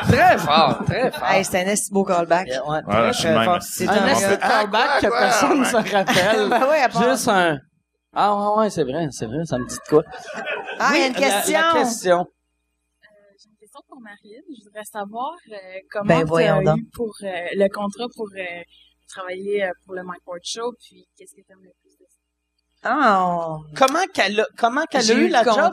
B: Très fort, très fort.
C: Hey, c'était un beau callback.
B: Yeah, ouais,
D: Voilà,
B: très,
D: je suis
B: très
D: même.
B: fort.
C: C'est
B: un de
C: gars.
B: callback
D: Ah,
B: que
D: quoi,
B: personne ne
D: ouais.
B: se rappelle.
C: Ben part-
B: Juste un... Ah ouais, ouais, c'est vrai, c'est vrai, ça me dit de quoi.
C: Ah, il y a une
B: la-
C: question.
B: La, question.
I: J'ai une question pour Marine. Je voudrais savoir euh, comment
C: Ben,
I: tu as
C: donc.
I: eu pour euh, le contrat pour euh, travailler euh, pour le Mike Ward Show, puis qu'est-ce que tu aimes le plus?
C: Ah, on-
B: Comment qu'elle a, comment qu'elle a eu
C: eu
B: la job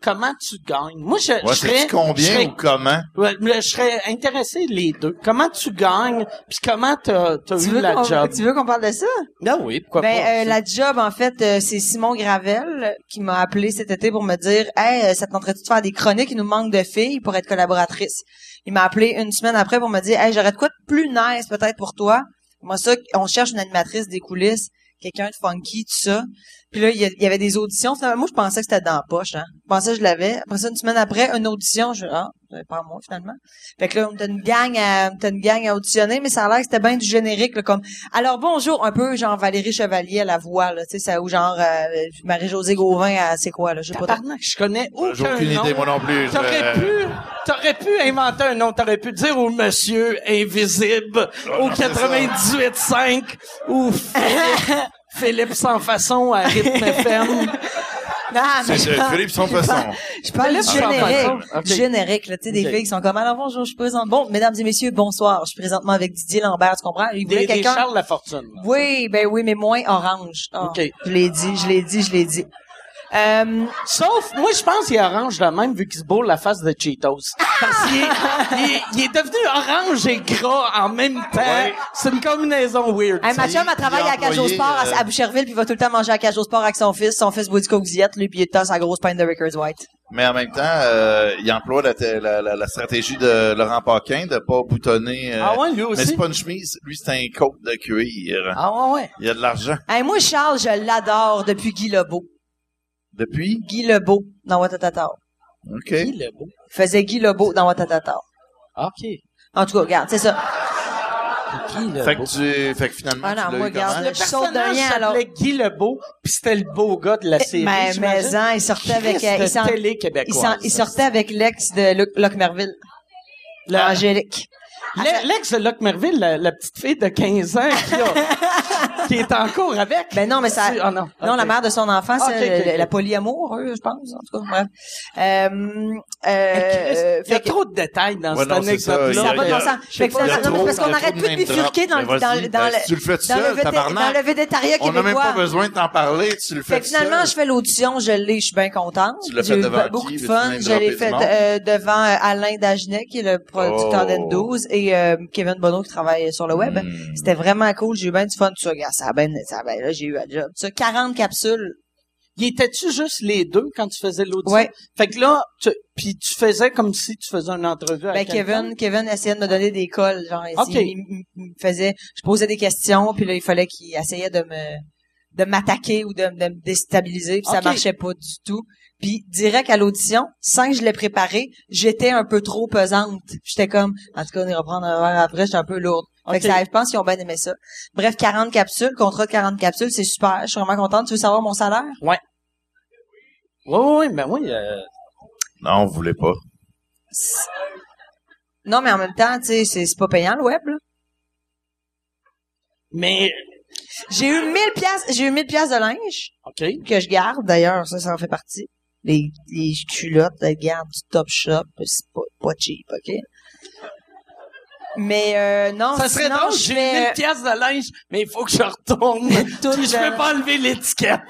B: comment tu gagnes? Moi, je,
D: Ouais,
B: je serais,
D: combien
B: je serais-
D: ou comment?
B: je serais intéressé les deux. Comment tu gagnes puis comment t'as, t'as
C: Tu
B: eu
C: veux,
B: la
C: qu'on,
B: job?
C: tu veux qu'on parle de ça?
B: Ah oui, pourquoi
C: Ben,
B: pas?
C: euh, la job, en fait, euh, c'est Simon Gravel qui m'a appelé cet été pour me dire « Hey, euh, ça te tenterait-tu de faire des chroniques? Il nous manque de filles pour être collaboratrice. » Il m'a appelé une semaine après pour me dire « Hey, j'aurais de quoi de plus nice peut-être pour toi. » Moi, ça, on cherche une animatrice des coulisses, quelqu'un de funky, tout ça. Puis là, il y, avait des auditions. Finalement, moi, je pensais que c'était dans la poche. Hein. Je pensais que je l'avais. Après ça, une semaine après, une audition. Je ah, c'est pas moi, finalement. Fait que là, on était une gang à, on était une gang à auditionner, mais ça a l'air que c'était bien du générique, là, comme alors bonjour, un peu genre Valérie Chevalier à la voix, là, tu sais, ça ou genre euh, Marie-Josée Gauvin à c'est quoi là, je sais pas.
B: je connais aucun
D: J'ai aucune
B: nom.
D: idée, moi non plus. Je-
B: T'aurais pu, t'aurais pu inventer un nom. T'aurais pu dire au monsieur invisible au 98.5 ou Philippe, sans façon à rythme FM.
C: Ah, mais
D: C'est
C: je parle-
D: Philippe son façon.
C: je parle du
B: Philippe sans
C: générique.
B: Ok.
C: du générique là, tu sais, des
B: Ok.
C: filles qui sont comme alors bonjour, je présente. Bon, mesdames et messieurs, bonsoir. Je suis présentement avec Didier Lambert, tu comprends? Il voulait
B: Des, des
C: quelqu'un.
B: Charles Lafortune. là.
C: Oui, ben oui, mais moins orange. Ah,
B: Ok.
C: Je l'ai dit, je l'ai dit, je l'ai dit. Euh,
B: Sauf, moi, je pense qu'il est orange de même, vu qu'il se bourre la face de Cheetos. Parce qu'il est, il est, il est devenu orange et gras en même temps.
D: Ouais.
B: C'est une combinaison weird.
C: Hey, ma
D: Il-
C: chum, elle travaille à
D: employé,
C: Sport à-
D: euh,
C: à Boucherville, puis il va tout le temps manger à au Sport avec son fils. Son fils boit du Coke lui, puis il est dans sa grosse pinte de Rickers White.
D: Mais en même temps, euh, il emploie la, la, la, la stratégie de Laurent Paquin de pas boutonner. euh,
B: Ah ouais, lui
D: Mais
B: aussi?
D: c'est pas une chemise, lui c'est un coat de cuir.
B: Ah ouais, ouais.
D: Il y a de l'argent.
C: Hey, moi, Charles, je l'adore depuis Guy Lebeau.
D: Depuis?
C: Guy Lebeau dans Watatata.
D: OK.
B: Qui le beau?
C: Il faisait Guy Lebeau dans Watatata.
B: OK.
C: En tout cas, regarde, c'est ça.
B: Qui le
D: Fait que tu, fait que finalement,
C: Ah non,
D: tu l'as
C: moi,
D: eu
C: regarde,
D: comment?
C: le
B: personnage
C: rien, alors.
B: s'appelait Guy Lebeau, puis c'était le beau gars de la série.
C: Mais, mais,
B: j'imagine.
C: hein, il sortait avec, euh, il
B: télé
C: il,
B: québécoise.
C: s'en- il sortait avec l'ex de Luc, Merville.
B: Le-
C: Angélique.
B: Le- L'ex de Locke Merville, la, la petite fille de 15 ans qui, a- qui est en cours avec.
C: Ben non, mais ça,
B: Ah non.
C: non, la mère de son enfant, c'est
B: Ok, ok,
C: la- la polyamour, je pense, en tout cas, bref. Euh, euh,
B: Il y a trop de détails dans
D: Ouais,
B: cette
D: non, c'est ça.
B: anecdote-là.
C: Ça
D: a-
C: n'a pas de
D: il y a-
C: bon sens. Fait que ça- non, parce qu'on arrête plus de bifurquer dans,
D: Ben,
C: dans,
D: vas-y.
C: le- dans,
D: Ben, tu le fais tout
C: dans, le,
D: seul, tabarnak.
C: dans le végétariat
D: On n'a même pas besoin de t'en parler, tu le fais
C: Fait que finalement, je fais l'audition, je l'ai, je suis bien contente.
D: Tu l'as
C: J'ai
D: fait
C: eu
D: devant
C: beaucoup de fun. Je l'ai fait euh, devant euh, Alain Dagenet, qui est le producteur
D: Oh.
C: d'N12, et euh, Kevin Bonneau qui travaille sur le web.
D: Hmm.
C: C'était vraiment cool. J'ai eu bien du fun. Tout ça, regarde, ça a bien, ça a bien, là, j'ai eu un job. Ça, 40 capsules.
B: Y était-tu juste les deux quand tu faisais l'audition?
C: Ouais.
B: Fait que là, tu, puis tu faisais comme si tu faisais une entrevue
C: Ben,
B: avec quelqu'un?
C: Kevin, Kevin essayait de me donner des cols, genre, il-
B: Ok.
C: il, il- faisait, je posais des questions, puis là, il fallait qu'il essayait de me, de m'attaquer ou de, de me déstabiliser, puis ça
B: Ok.
C: marchait pas du tout. Puis direct à l'audition, sans que je l'ai préparé, j'étais un peu trop pesante. J'étais comme, en tout cas, on ira prendre un verre après, j'étais un peu lourde. Fait que ça, je pense qu'ils ont bien aimé ça. Bref, 40 capsules, contrat de 40 capsules, c'est super. Je suis vraiment contente. Tu veux savoir mon salaire?
B: Oui, oui, oui, ben oui. euh,
D: Non, on voulait pas.
C: Non, mais en même temps, tu sais, c'est c'est pas payant, le web, là.
B: mais,
C: J'ai eu 1000 pièces, j'ai eu 1000 pièces de linge.
B: OK.
C: que je garde d'ailleurs, ça, ça en fait partie. Les, les culottes, elles gardent du Top Shop, c'est pas, pas cheap, OK? Mais euh, non,
B: Ça serait
C: sinon,
B: drôle, j'ai
C: fais,
B: 1000 pièces de linge, mais il faut que je retourne.
C: Tout
B: Puis je
C: de-
B: peux pas enlever l'étiquette.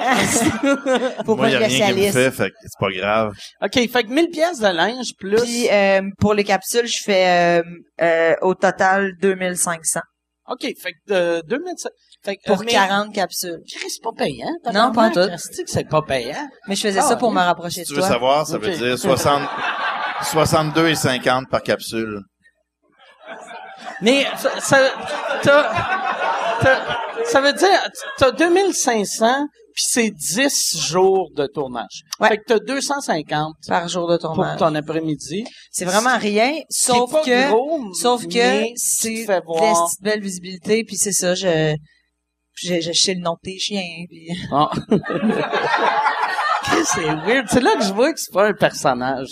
C: Faut
D: Moi,
C: pas
D: y a
C: le
D: rien qui me
C: spécialiste.
D: fait, fait que c'est pas grave.
B: OK, fait que 1000 pièces de linge plus...
C: Puis euh, pour les capsules, je fais euh, euh, au total 2500
B: OK, fait que euh, 2005... Fait que,
C: pour
B: mais-
C: 40 capsules.
B: C'est pas payant.
C: Non, pas en tout.
B: C'est pas payant.
C: Mais je faisais
B: Ah,
C: ça pour
B: oui.
C: me rapprocher
D: Si
C: de
D: tu veux
C: toi.
D: savoir, ça veut dire 60, 62 et 50 par capsule.
B: Mais ça, ça, t'as- t'as- ça veut dire, t'as 2500, puis c'est 10 jours de tournage.
C: Ouais.
B: Fait que t'as 250
C: par jour de
B: pour
C: tournage.
B: ton après-midi.
C: C'est vraiment rien, sauf
B: pas
C: que
B: gros,
C: sauf que
B: tu
C: c'est belle visibilité puis c'est ça je je sais le nom de tes chiens puis
B: Ah. Chris, c'est weird. C'est là que je vois que c'est pas un personnage.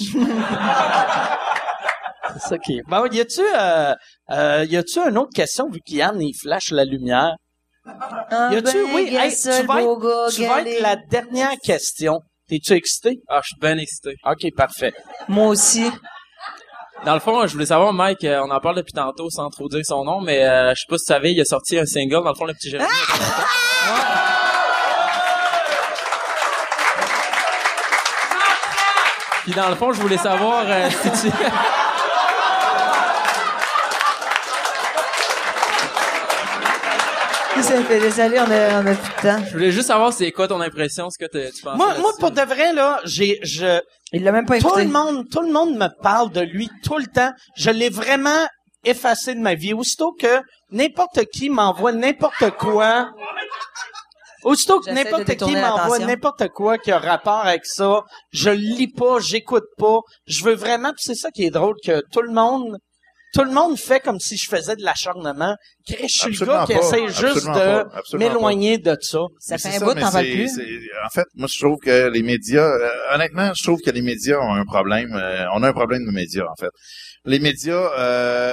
B: c'est ça qui est. Bon, y a-tu, euh, euh, y a-tu une autre question vu qu'Yann, il flash la lumière?
C: Ah,
B: Y a-tu,
C: ben,
B: oui, hey, tu vas
C: beau gars,
B: Tu vas être la dernière question. T'es-tu excité?
H: Ah, je suis bien excité.
B: OK, parfait.
C: moi aussi
H: Dans le fond, je voulais savoir, Mike, euh, on en parle depuis tantôt sans trop dire son nom, mais euh, je sais pas si tu savais, il a sorti un single, dans le fond, le petit Jérémy. Puis dans le fond, je voulais savoir euh, si tu...
C: ça fait? Désolé on a on a plus de temps
H: Je voulais juste savoir c'est quoi ton impression, ce que tu penses.
B: Moi, moi, pour de vrai, là, j'ai, je,
C: il l'a même pas
B: tout
C: écouté
B: le monde, tout le monde me parle de lui tout le temps. Je l'ai vraiment effacé de ma vie. Aussitôt que n'importe qui m'envoie n'importe quoi, aussitôt que
C: J'essaie de
B: n'importe qui
C: détourner
B: m'envoie
C: l'attention.
B: n'importe quoi qui a rapport avec ça, je le lis pas, j'écoute pas. Je veux vraiment, puis c'est ça qui est drôle, que tout le monde, tout le monde fait comme si je faisais de l'acharnement. Je suis le gars qui
D: pas,
B: essaie juste
D: absolument
B: de m'éloigner de ça.
C: ça
D: Mais
C: fait un bout t'en
D: c'est-
C: plus
D: En fait, moi, je trouve que les médias, euh, honnêtement, je trouve que les médias ont un problème. euh, on a un problème de médias, en fait. Les médias, euh,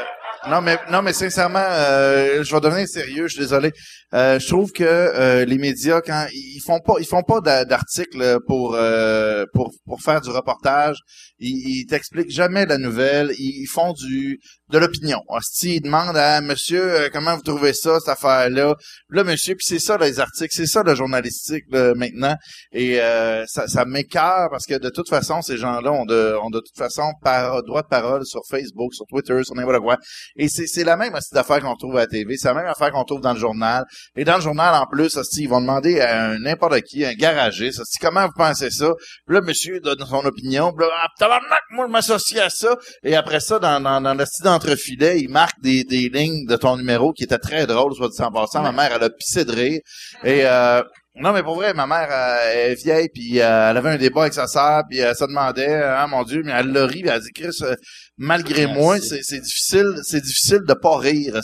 D: non, mais non, mais sincèrement, euh, je vais devenir sérieux. Je suis désolé. Euh, je trouve que euh, les médias, quand ils font pas, ils font pas d'a- d'articles pour euh, pour pour faire du reportage. Ils, ils t'expliquent jamais la nouvelle. Ils font du de l'opinion. Hostie, ils demandent à Monsieur euh, comment vous trouvez ça cette affaire-là. Là, monsieur, puis c'est ça les articles, c'est ça le journalistique là, maintenant. Et euh, ça, ça m'écœure parce que de toute façon, ces gens-là ont de, ont de toute façon par, droit de parole sur Facebook, sur Twitter, sur n'importe quoi. Et c'est, la même hostie d'affaires qu'on trouve à la TV, c'est la même affaire qu'on trouve dans le journal. Et dans le journal, en plus, hostie, ils vont demander à n'importe qui, un garagiste, hostie, comment vous pensez ça? Là, monsieur donne son opinion. Puis là, ah, moi, je m'associe à ça. Et après ça, dans, dans, dans le style d'entrefilet, il marque des, des lignes de ton numéro qui étaient très drôles, soit dit en passant. Ma mère, elle a pissé de rire. Et euh, non, mais pour vrai, ma mère euh, elle est vieille, puis euh, elle avait un débat avec sa sœur, puis elle se demandait, ah mon Dieu, mais elle l'a ri, puis elle dit, Chris, euh, malgré
B: Merci.
D: moi, c'est c'est difficile, c'est difficile de pas rire,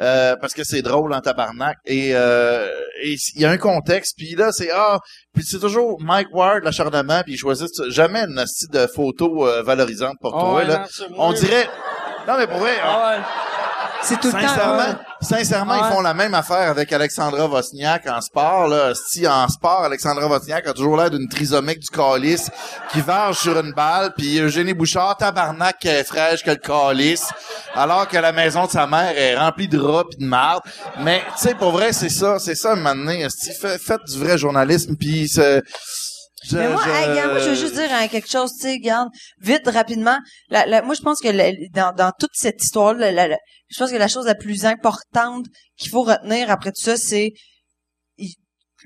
D: euh, parce que c'est drôle en tabarnak. Et euh, et il y a un contexte, puis là, c'est ah, puis c'est toujours Mike Ward, l'acharnement, puis il choisit jamais une esti de photo valorisante pour toi. là. On dirait, non mais pour vrai,
B: Ah ouais.
C: c'est tout le temps
D: Sincèrement,
C: ouais.
D: sincèrement,
B: Ouais.
D: ils font la même affaire avec Alexandra Wozniak en sport. Là. Si en sport, Alexandra Wozniak a toujours l'air d'une trisomique du calice qui varge sur une balle, puis Eugénie Bouchard, tabarnak, qui est fraîche que le calice, alors que la maison de sa mère est remplie de rats pis de marde. Mais, tu sais, pour vrai, c'est ça, c'est ça, un moment donné. esti. Fait- Faites du vrai journalisme, puis. Je-
C: Mais moi,
D: je-
C: hey, regarde, moi, je veux juste dire hein, quelque chose, tu sais, regarde, vite, rapidement. La, la- moi, je pense que la- dans, dans toute cette histoire-là, la- la- je pense que la chose la plus importante qu'il faut retenir après tout ça, c'est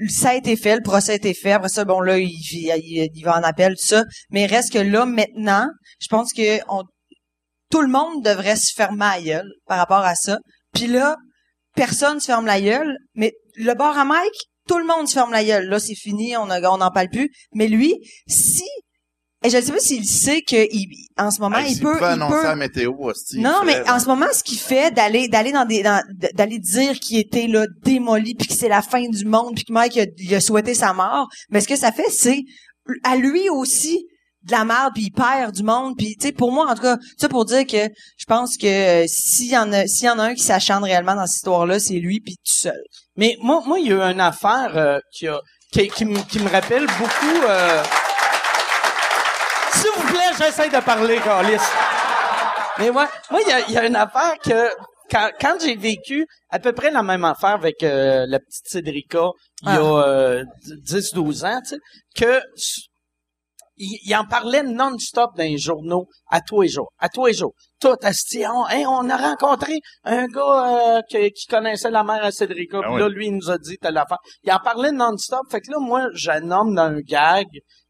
C: ça a été fait, le procès a été fait. Après ça, bon là, il, il, il va en appel, tout ça. Mais il reste que là, maintenant, je pense que on, tout le monde devrait se fermer la gueule par rapport à ça. Puis là, personne se ferme la gueule, mais le bar à Mike, tout le monde se ferme la gueule. Là, c'est fini, on a, on n'en parle plus. Mais lui, si, et je ne sais pas s'il sait que il, en ce moment,
D: Hey,
C: il peut, il
D: annoncer
C: peut.
D: la météo, il
C: Non, mais en
D: là.
C: ce moment, ce qu'il fait d'aller, d'aller dans des, d'aller dire qu'il était là démoli, puis que c'est la fin du monde, puis que Mike il a, il a souhaité sa mort. Mais ce que ça fait, c'est à lui aussi de la merde, puis il perd du monde, puis tu sais, pour moi, en tout cas, ça pour dire que je pense que euh, s'il y en a, s'il y en a un qui s'acharne réellement dans cette histoire-là, c'est lui, puis tout seul.
B: Mais moi, moi, il y a eu une affaire euh, qui, a, qui, qui, me- qui me rappelle beaucoup. Euh... S'il vous plaît, j'essaie de parler, Carlis. Mais ouais, moi, il y a, il y a une affaire que quand, quand j'ai vécu à peu près la même affaire avec euh, la petite Cédrica il y a euh, 10-12 ans, tu sais, que il, il en parlait non-stop dans les journaux à tous les jours, à tous les jours. Tout, asti, on, hey, on a rencontré un gars euh, qui, qui connaissait la mère à Cédrica,
D: Ah
B: puis
D: oui.
B: là, lui, il nous a dit telle affaire. Il en parlait non-stop, fait que là, moi, je nomme dans un gag,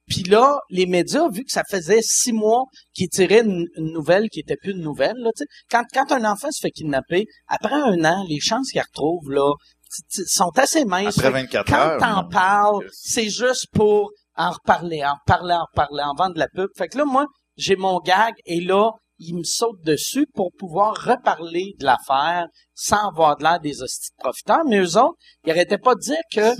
B: puis là, les médias, vu que ça faisait six mois qu'ils tiraient une, une nouvelle qui était plus une nouvelle, là, quand, quand un enfant se fait kidnapper, après un an, les chances qu'il retrouve, là, sont assez minces.
D: Après
B: Fait que
D: 24
B: quand
D: heures.
B: t'en
D: non.
B: parles, c'est juste pour en reparler, en reparler, en reparler, en vendre de la pub. Fait que là, moi, j'ai mon gag et là, il me saute dessus pour pouvoir reparler de l'affaire sans avoir de l'air des hosties de profiteurs. Mais eux autres, ils arrêtaient pas de dire que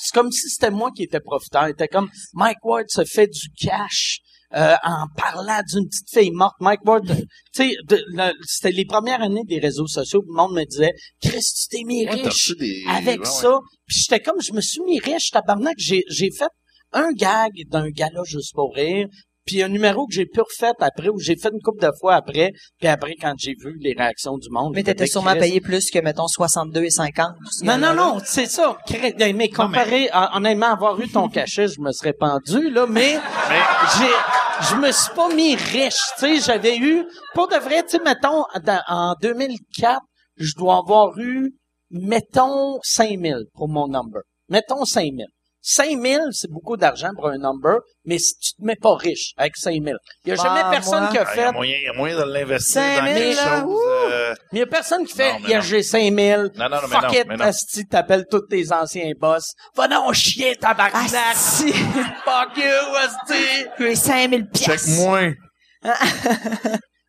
B: c'est comme si c'était moi qui étais profiteur. Ils étaient comme Mike Ward se fait du cash euh, en parlant d'une petite fille morte. Mike Ward, tu sais, le- c'était les premières années des réseaux sociaux. Le monde me disait, Chris, tu t'es mis
D: Ouais,
B: riche
D: des-
B: avec
D: ouais,
B: ça. Puis j'étais comme, je me suis mis riche, tabarnak. J'ai, j'ai fait un gag d'un gala juste pour rire. Puis un numéro que j'ai pu refait après, ou j'ai fait une couple de fois après. Puis après, quand j'ai vu les réactions du monde.
C: Mais t'étais sûrement
B: Chris,
C: payé plus que, mettons, 62 et 50.
B: non, non, non, c'est ça. Mais comparé, hon- honnêtement, avoir eu ton cachet, je me serais pendu, là, mais, j'ai, je me suis pas mis riche, tu sais, j'avais eu, pour de vrai, tu sais, mettons, dans- en 2004, je dois avoir eu, mettons, 5000 pour mon number. Mettons 5000. 5000, c'est beaucoup d'argent pour un number, mais si tu te mets pas riche avec 5000. Il y a
C: Bah,
B: jamais personne
C: moi-
B: qui a
D: Ah, Il y a
B: fait,
D: moyen, il y a moyen de l'investir
C: 5
D: dans
C: 000,
D: quelque
C: là,
D: chose. euh,
B: mais il y a personne qui fait, il y a
D: non.
B: j'ai 5000.
D: Non, non, non, mais
B: fuck
D: non,
B: it,
D: mais non.
B: asti, t'appelles tous tes anciens boss. Va non, chier, tabarnak.
C: Asti.
B: fuck you, asti.
C: J'ai 5000 pièces.
D: Check-moi.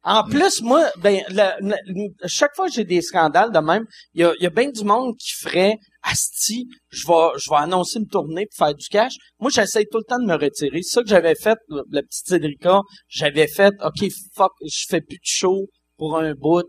B: En plus, moi, ben, le- le- chaque fois que j'ai des scandales de même, il y a, il y a bien du monde qui ferait Asti, je vais, je vais annoncer une tournée pour faire du cash. Moi, j'essaie tout le temps de me retirer. C'est ça que j'avais fait, le, le petit Cédrica. J'avais fait, OK, fuck, je fais plus de show pour un bout,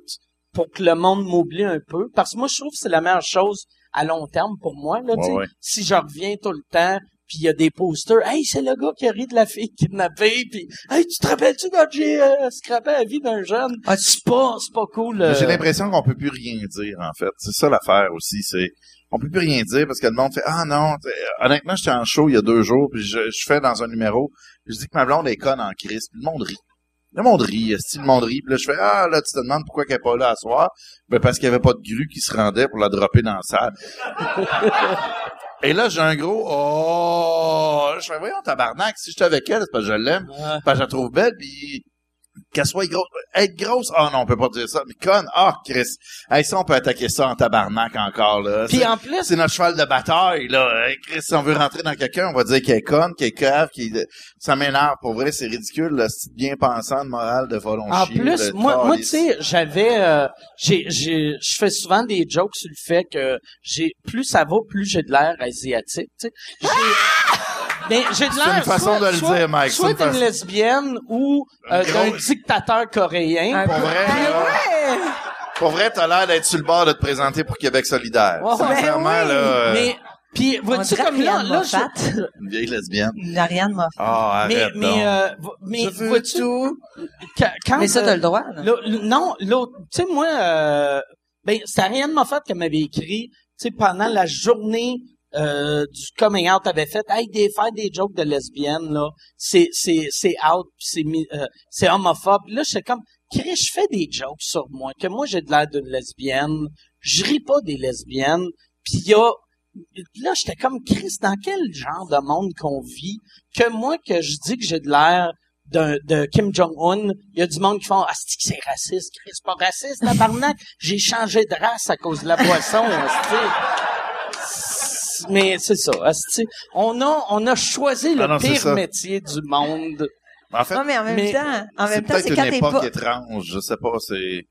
B: pour que le monde m'oublie un peu. Parce que moi, je trouve que c'est la meilleure chose à long terme pour moi, là, tu sais.
D: ouais.
B: Si je reviens tout le temps, puis il y a des posters, hey, c'est le gars qui a ri de la fille kidnappée, puis hey, tu te rappelles-tu quand j'ai euh, scrapé la vie d'un jeune?
C: Ah,
B: c'est pas, c'est pas cool. Euh.
D: J'ai l'impression qu'on peut plus rien dire, en fait. C'est ça l'affaire aussi, c'est on peut plus rien dire parce que le monde fait ah non honnêtement j'étais en show il y a deux jours puis je, je fais dans un numéro puis je dis que ma blonde est conne en crise puis le monde rit. Le monde rit si le monde rit puis là je fais ah là tu te demandes pourquoi qu'elle est pas là à soir? Ben parce qu'il y avait pas de grue qui se rendait pour la dropper dans la salle. Et là j'ai un gros oh je fais voyons tabarnak si j'étais avec elle c'est parce que je l'aime
B: Ouais.
D: parce que je la trouve belle puis qu'elle soit grosse. Être grosse, ah non, on peut pas dire ça. Mais conne, ah, Chris. Hey, ça, on peut attaquer ça en tabarnak encore, là.
B: Puis
D: C'est-
B: en plus,
D: c'est notre cheval de bataille, là. Hey, Chris, si on veut rentrer dans quelqu'un, on va dire qu'elle est conne, qu'elle est cave, qu'elle ça m'énerve. Pour vrai, c'est ridicule, le style bien pensant de morale de volon
B: En plus, moi, moi, tu sais, j'avais, euh, j'ai, j'ai, je fais souvent des jokes sur le fait que j'ai, plus ça va, plus j'ai de l'air asiatique, tu sais. Ben, j'ai de
D: C'est
B: l'air.
D: une façon
B: soit-
D: de le
B: soit-
D: dire, Mike.
B: Soit
D: C'est une
B: d'une
D: façon-
B: lesbienne ou euh, d'un dictateur coréen.
D: Pour vrai, là, pour vrai, t'as l'air d'être sur le bord de te présenter pour Québec solidaire.
B: Ouais, ouais.
D: Sincèrement,
C: Ben oui.
D: là, euh,
B: Mais, puis, vois-tu comme là, là, je-
D: une vieille lesbienne.
C: Ariane Moffat.
D: Ah,
B: mais,
D: arrête
B: mais,
D: donc.
B: euh, mais, vois-tu,
D: tout.
B: quand,
C: Mais ça, t'as le droit, là.
B: Non, l'autre, tu sais, moi, euh, ben, c'est Ariane Moffat qui m'avait écrit, tu sais, pendant la journée euh, du coming out, avait fait, hey, des, faire des jokes de lesbiennes, là, c'est, c'est, c'est out, c'est, euh, c'est homophobe. Là, j'étais comme, Chris, je fais des jokes sur moi, que moi, j'ai de l'air d'une lesbienne, je ris pas des lesbiennes, puis y a, là, j'étais comme, Chris, dans quel genre de monde qu'on vit, que moi, que je dis que j'ai de l'air d'un, de Kim Jong-un, il y a du monde qui font, ah, c'est raciste, Chris, pas raciste, tabarnak, j'ai changé de race à cause de la boisson. Mais c'est ça, asti. On a, on a choisi le
D: Ah non, c'est
B: pire
D: ça.
B: métier du monde.
D: En fait,
C: Non, mais en même
B: mais
C: temps, en
D: c'est
C: même temps,
D: peut-être
C: c'est
D: une
C: t'es
D: époque
C: pas...
D: étrange, je sais pas, c'est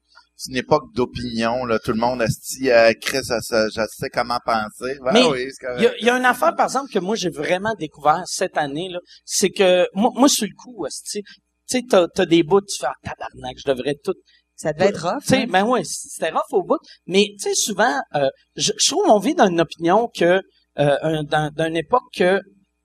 D: c'est une époque d'opinion, là, tout le monde asti à Chris, ça, ça, je sais comment penser. Ben
B: Mais
D: oui, c'est.
B: Il y a, il y a une affaire, par exemple, que moi, j'ai vraiment découvert cette année, là, c'est que, moi, moi, sur le coup, asti, tu sais, t'as, t'as des bouts, tu fais, ah, tabarnak, je devrais tout
C: Ça devait être rough.
B: Tu sais,
C: hein.
B: ben ouais, c'était rough au bout. Mais tu sais, souvent, euh, je, je trouve on vit dans une opinion que euh, un- dans, dans une époque que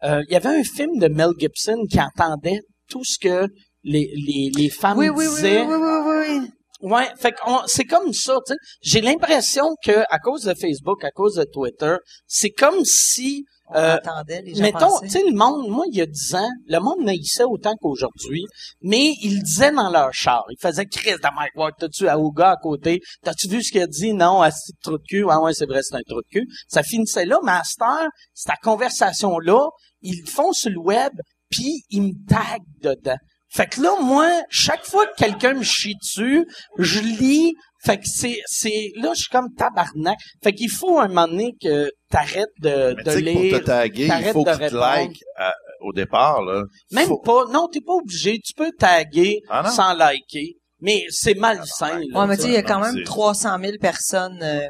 B: euh, il y avait un film de Mel Gibson qui entendait tout ce que les, les, les femmes
C: Oui, oui,
B: disaient.
C: oui, oui, oui, oui.
B: Ouais, fait c'est comme ça, tu sais. J'ai l'impression que à cause de Facebook, à cause de Twitter, c'est comme si
C: On
B: euh,
C: entendait les gens
B: mettons, tu sais, le monde, moi, il y a 10 ans, le monde naissait autant qu'aujourd'hui, mais ils disaient dans leur char, ils faisaient Chris de Mike Ward, t'as-tu à Ouga à côté, t'as-tu vu ce qu'il a dit? Non, à ce trou de cul, ah ouais, c'est vrai, c'est un trou de cul. Ça finissait là, mais à cette conversation-là, ils le font sur le web, puis ils me taguent dedans. Fait que là, moi, chaque fois que quelqu'un me chie dessus, je lis. Fait que c'est, c'est, là, je suis comme tabarnak. Fait qu'il faut un moment donné que t'arrêtes de,
D: Mais
B: de
D: que pour
B: lire.
D: te taguer, il
B: t'arrêtes
D: faut
B: de
D: que tu likes à- au départ, là.
B: Même
D: Faut-
B: pas. Non, t'es pas obligé. Tu peux taguer
D: Ah
B: sans liker. Mais c'est malsain, là.
C: Ouais, mais tu sais, il y a quand même
D: c'est-
C: 300 000 personnes euh,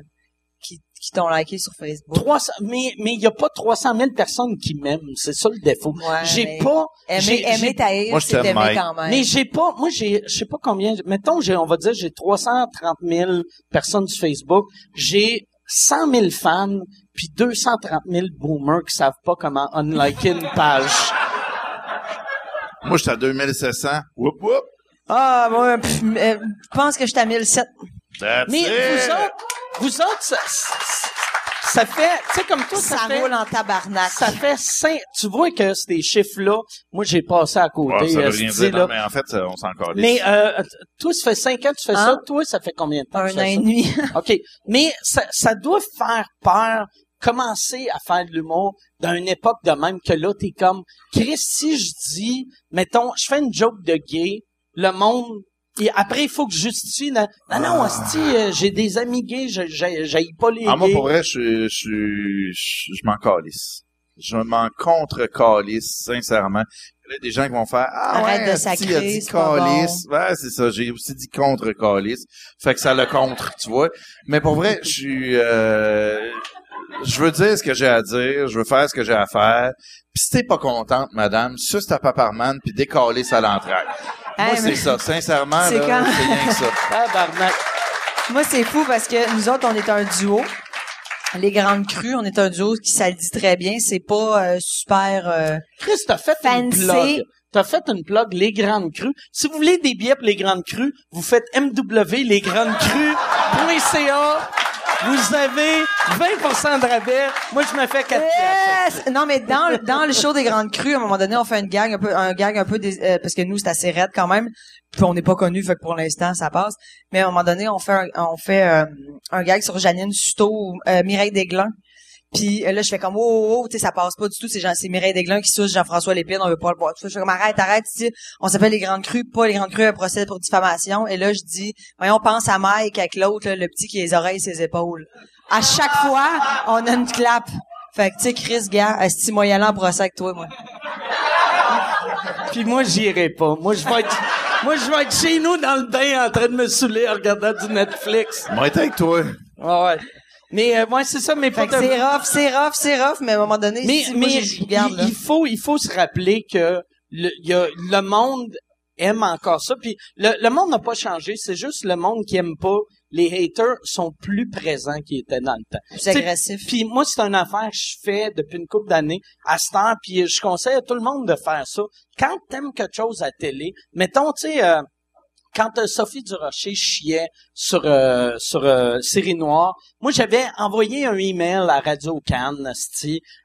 C: qui, t'ont liké sur Facebook.
B: 300, mais, mais il y a pas 300 000 personnes qui m'aiment. C'est ça le défaut.
C: Ouais,
B: j'ai pas,
C: Aimer,
B: j'ai- j'ai-
C: aimer ta haine,
D: Moi, je
C: c'est
D: Mike.
C: quand même.
B: mais j'ai pas, moi j'ai, je sais pas combien, mettons, j'ai, on va dire, j'ai 330 000 personnes sur Facebook. J'ai 100 000 fans, puis 230 000 boomers qui savent pas comment unliker une page.
D: Moi, j'étais à 2700. Whoop, whoop.
C: Ah, moi, euh, je pense que je suis à 1007.
D: That's
B: Mais
D: it.
B: vous autres, vous autres, ça, ça- ça fait, tu sais, comme toi, ça,
C: Ça,
B: fait,
C: roule en tabarnak.
B: ça fait cinq, tu vois que ces chiffres-là, moi, j'ai passé à côté,
D: Ouais, ça veut
B: euh,
D: rien dire, non,
B: là.
D: mais en fait, ça, on s'en calisse.
B: Mais, euh, toi, ça fait cinq ans que tu fais
C: Hein?
B: ça. Toi, ça fait combien de temps que
C: Un an et demi.
B: OK. Mais ça, ça doit faire peur commencer à faire de l'humour dans une époque de même que là, t'es comme, Chris, si je dis, mettons, je fais une joke de gay, le monde, et après, il faut que je justifie, non, non, non, hostie, euh, j'ai des amis gays, je- j'ai j'ai pas les
D: Ah, moi, pour vrai, je, je, je, je m'en calisse. Je m'en contre-calisse, sincèrement. Il y a des gens qui vont faire, ah
C: Arrête
D: ouais,
C: de sacrer,
D: a dit
C: c'est pas
D: calisse. Ouais, c'est ça, j'ai aussi dit contre-calisse. Fait que ça le contre, tu vois. Mais pour vrai, je suis, euh, je veux dire ce que j'ai à dire, je veux faire ce que j'ai à faire. Puis si t'es pas contente, madame, suce ta paparman puis décalisse à l'entraille. Moi,
C: Hey,
D: c'est
C: mais-
D: ça. Sincèrement,
C: C'est quand-
D: c'est rien que ça.
B: Tabarnak.
C: Moi, c'est fou parce que nous autres, on est un duo. Les Grandes Crues, on est un duo qui ça le dit très bien. C'est pas euh, super... euh,
B: Chris, t'as fait une
C: Fancy.
B: plug. T'as fait une plug Les Grandes Crues. Si vous voulez des billets pour Les Grandes Crues, vous faites mwlesgrandescrues.ca. Vous avez 20% de rabais. Moi, je me fais 4 pièces.
C: Yes! Non, mais dans, le- dans le show des Grandes Crues, à un moment donné, on fait une gang un peu, un gag un peu, euh, parce que nous, c'est assez raide quand même. Puis on n'est pas connus, fait que pour l'instant, ça passe. Mais à un moment donné, on fait un, on fait euh, un gag sur Janine Suto, euh, Mireille Desglans. Puis euh, là, je fais comme, oh, oh, oh, tu sais, ça passe pas du tout. C'est c'est Mireille Desglans qui souche Jean-François Lépine, on veut pas le boire. Je fais comme, arrête, arrête, tu sais, on s'appelle les Grandes Crues, pas les Grandes Crues, un procès pour diffamation. Et là, je dis, voyons, on pense à Mike avec l'autre, là, le petit qui a les oreilles et ses épaules. À chaque fois, on a une clap. Fait que, tu sais, Chris, gars, esti, moi, y aller en procès avec toi, moi.
B: Puis moi, j'irai pas. Moi, je vais être, moi, je vais être chez nous dans le bain en train de me saouler en regardant du Netflix.
D: Moi, être avec toi.
B: Ah ouais. Mais, euh, ouais, c'est ça, mais de-
C: c'est rough, c'est rough, c'est rough, mais à un moment donné,
B: Mais,
C: si moi,
B: mais
C: je regarde,
B: il, il faut, il faut se rappeler que le, y a, le monde aime encore ça. Puis le, le monde n'a pas changé. C'est juste le monde qui aime pas. Les haters sont plus présents qu'ils étaient dans le temps. Sais,
C: agressif.
B: Puis moi, c'est une affaire que je fais depuis une couple d'années à cette heure. Puis je conseille à tout le monde de faire ça. Quand t'aimes quelque chose à télé, mettons, tu sais, euh, quand euh, Sophie Durocher chiait sur euh, sur euh, Série Noire, moi j'avais envoyé un email à Radio Cannes.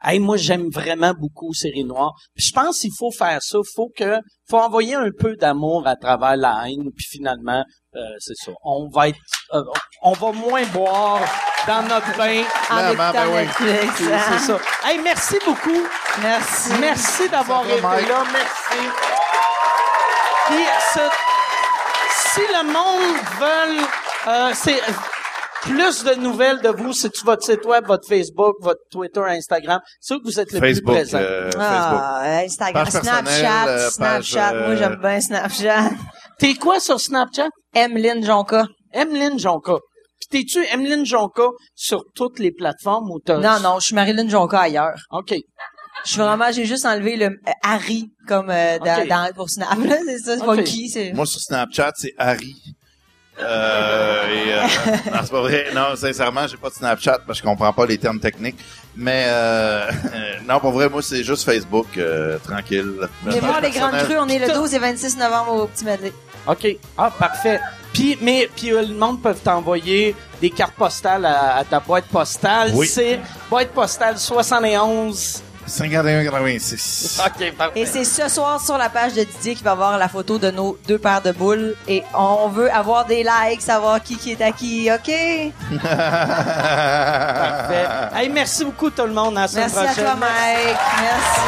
B: Hey, moi j'aime vraiment beaucoup Série Noire. Puis je pense qu'il faut faire ça, faut que faut envoyer un peu d'amour à travers la haine, puis finalement euh, c'est ça. On va être euh, on va moins boire dans notre bain.
C: En
D: Clairement,
C: écoutant
D: ben oui.
B: C'est
C: hein.
B: c'est ça. Hey, merci beaucoup.
C: Merci.
B: Merci d'avoir été là. Merci. Puis, ce- si le monde veut, euh, c'est plus de nouvelles de vous, c'est-tu votre site web, votre Facebook, votre Twitter, Instagram, c'est où que vous êtes le
D: Facebook.
B: plus présent?
D: euh, Facebook.
C: Ah, Instagram,
D: Page
C: Snapchat,
D: euh, page,
C: Snapchat.
D: euh,
C: Moi, j'aime bien Snapchat.
B: T'es quoi sur Snapchat?
C: Emeline Jonca.
B: Emeline Jonca. Puis t'es-tu Emeline Jonca sur toutes les plateformes ou t'as...
C: Non, non, je suis Marilyn Jonca ailleurs.
B: OK.
C: Je suis vraiment, j'ai juste enlevé le euh, Harry comme euh, dans, dans- pour Snap. là, c'est ça, c'est
B: Ok.
C: funky. C'est...
D: Moi, sur Snapchat, c'est Harry. Euh, et, euh, non, c'est pas vrai. Non, sincèrement, j'ai pas de Snapchat parce que je comprends pas les termes techniques. Mais euh, non, pour vrai, moi, c'est juste Facebook, euh, tranquille.
C: Mais voir les grandes crues, on est le 12 et 26 novembre au Petit Medley.
B: OK. Ah, parfait. Puis, mais, puis euh, le monde peut t'envoyer des cartes postales à, à ta boîte postale.
D: Oui.
B: C'est boîte postale 71.
D: 51,86.
B: OK, parfait.
C: Et c'est ce soir sur la page de Didier qu'il va avoir la photo de nos deux paires de boules. Et on veut avoir des likes, savoir qui qui est à qui, OK?
B: Parfait. Hey, merci beaucoup tout le monde. À la semaine
C: Merci à
B: prochaine.
C: toi, Mike. Merci.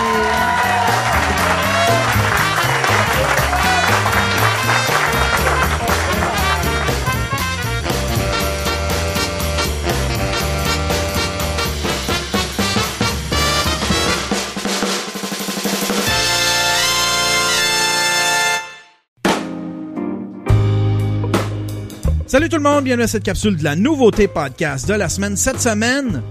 J: Salut tout le monde, bienvenue à cette capsule de la nouveauté podcast de la semaine. Cette semaine,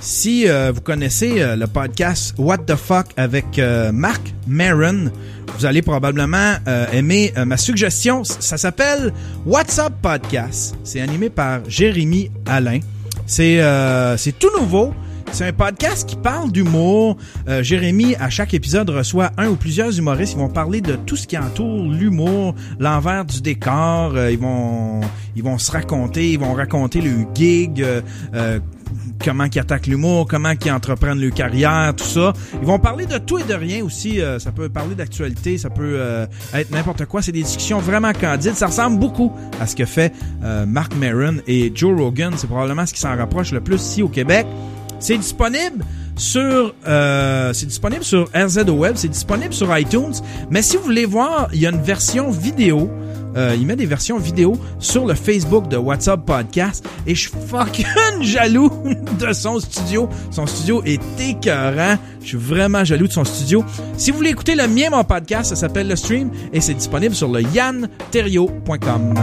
J: si euh, vous connaissez euh, le podcast What the Fuck avec euh, Mark Maron, vous allez probablement euh, aimer ma suggestion. Ça s'appelle What's Up Podcast. C'est animé par Jérémy Alain. C'est tout nouveau. C'est un podcast qui parle d'humour. Euh, Jérémy, à chaque épisode, reçoit un ou plusieurs humoristes. Ils vont parler de tout ce qui entoure l'humour, l'envers du décor. Euh, ils vont ils vont se raconter, ils vont raconter le gig, euh, euh, comment ils attaquent l'humour, comment ils entreprennent leur carrière, tout ça. Ils vont parler de tout et de rien aussi. euh, ça peut parler d'actualité, ça peut euh, être n'importe quoi. C'est des discussions vraiment candides. Ça ressemble beaucoup à ce que fait euh, Mark Maron et Joe Rogan. C'est probablement ce qui s'en rapproche le plus ici au Québec. C'est disponible sur euh, c'est disponible sur RZO Web, c'est disponible sur iTunes. Mais si vous voulez voir, il y a une version vidéo. Euh, il met des versions vidéo sur le Facebook de WhatsApp Podcast et je suis fucking jaloux de son studio. Son studio est écœurant. Je suis vraiment jaloux de son studio. Si vous voulez écouter le mien, mon podcast, ça s'appelle Le Stream et c'est disponible sur le yanterio.com.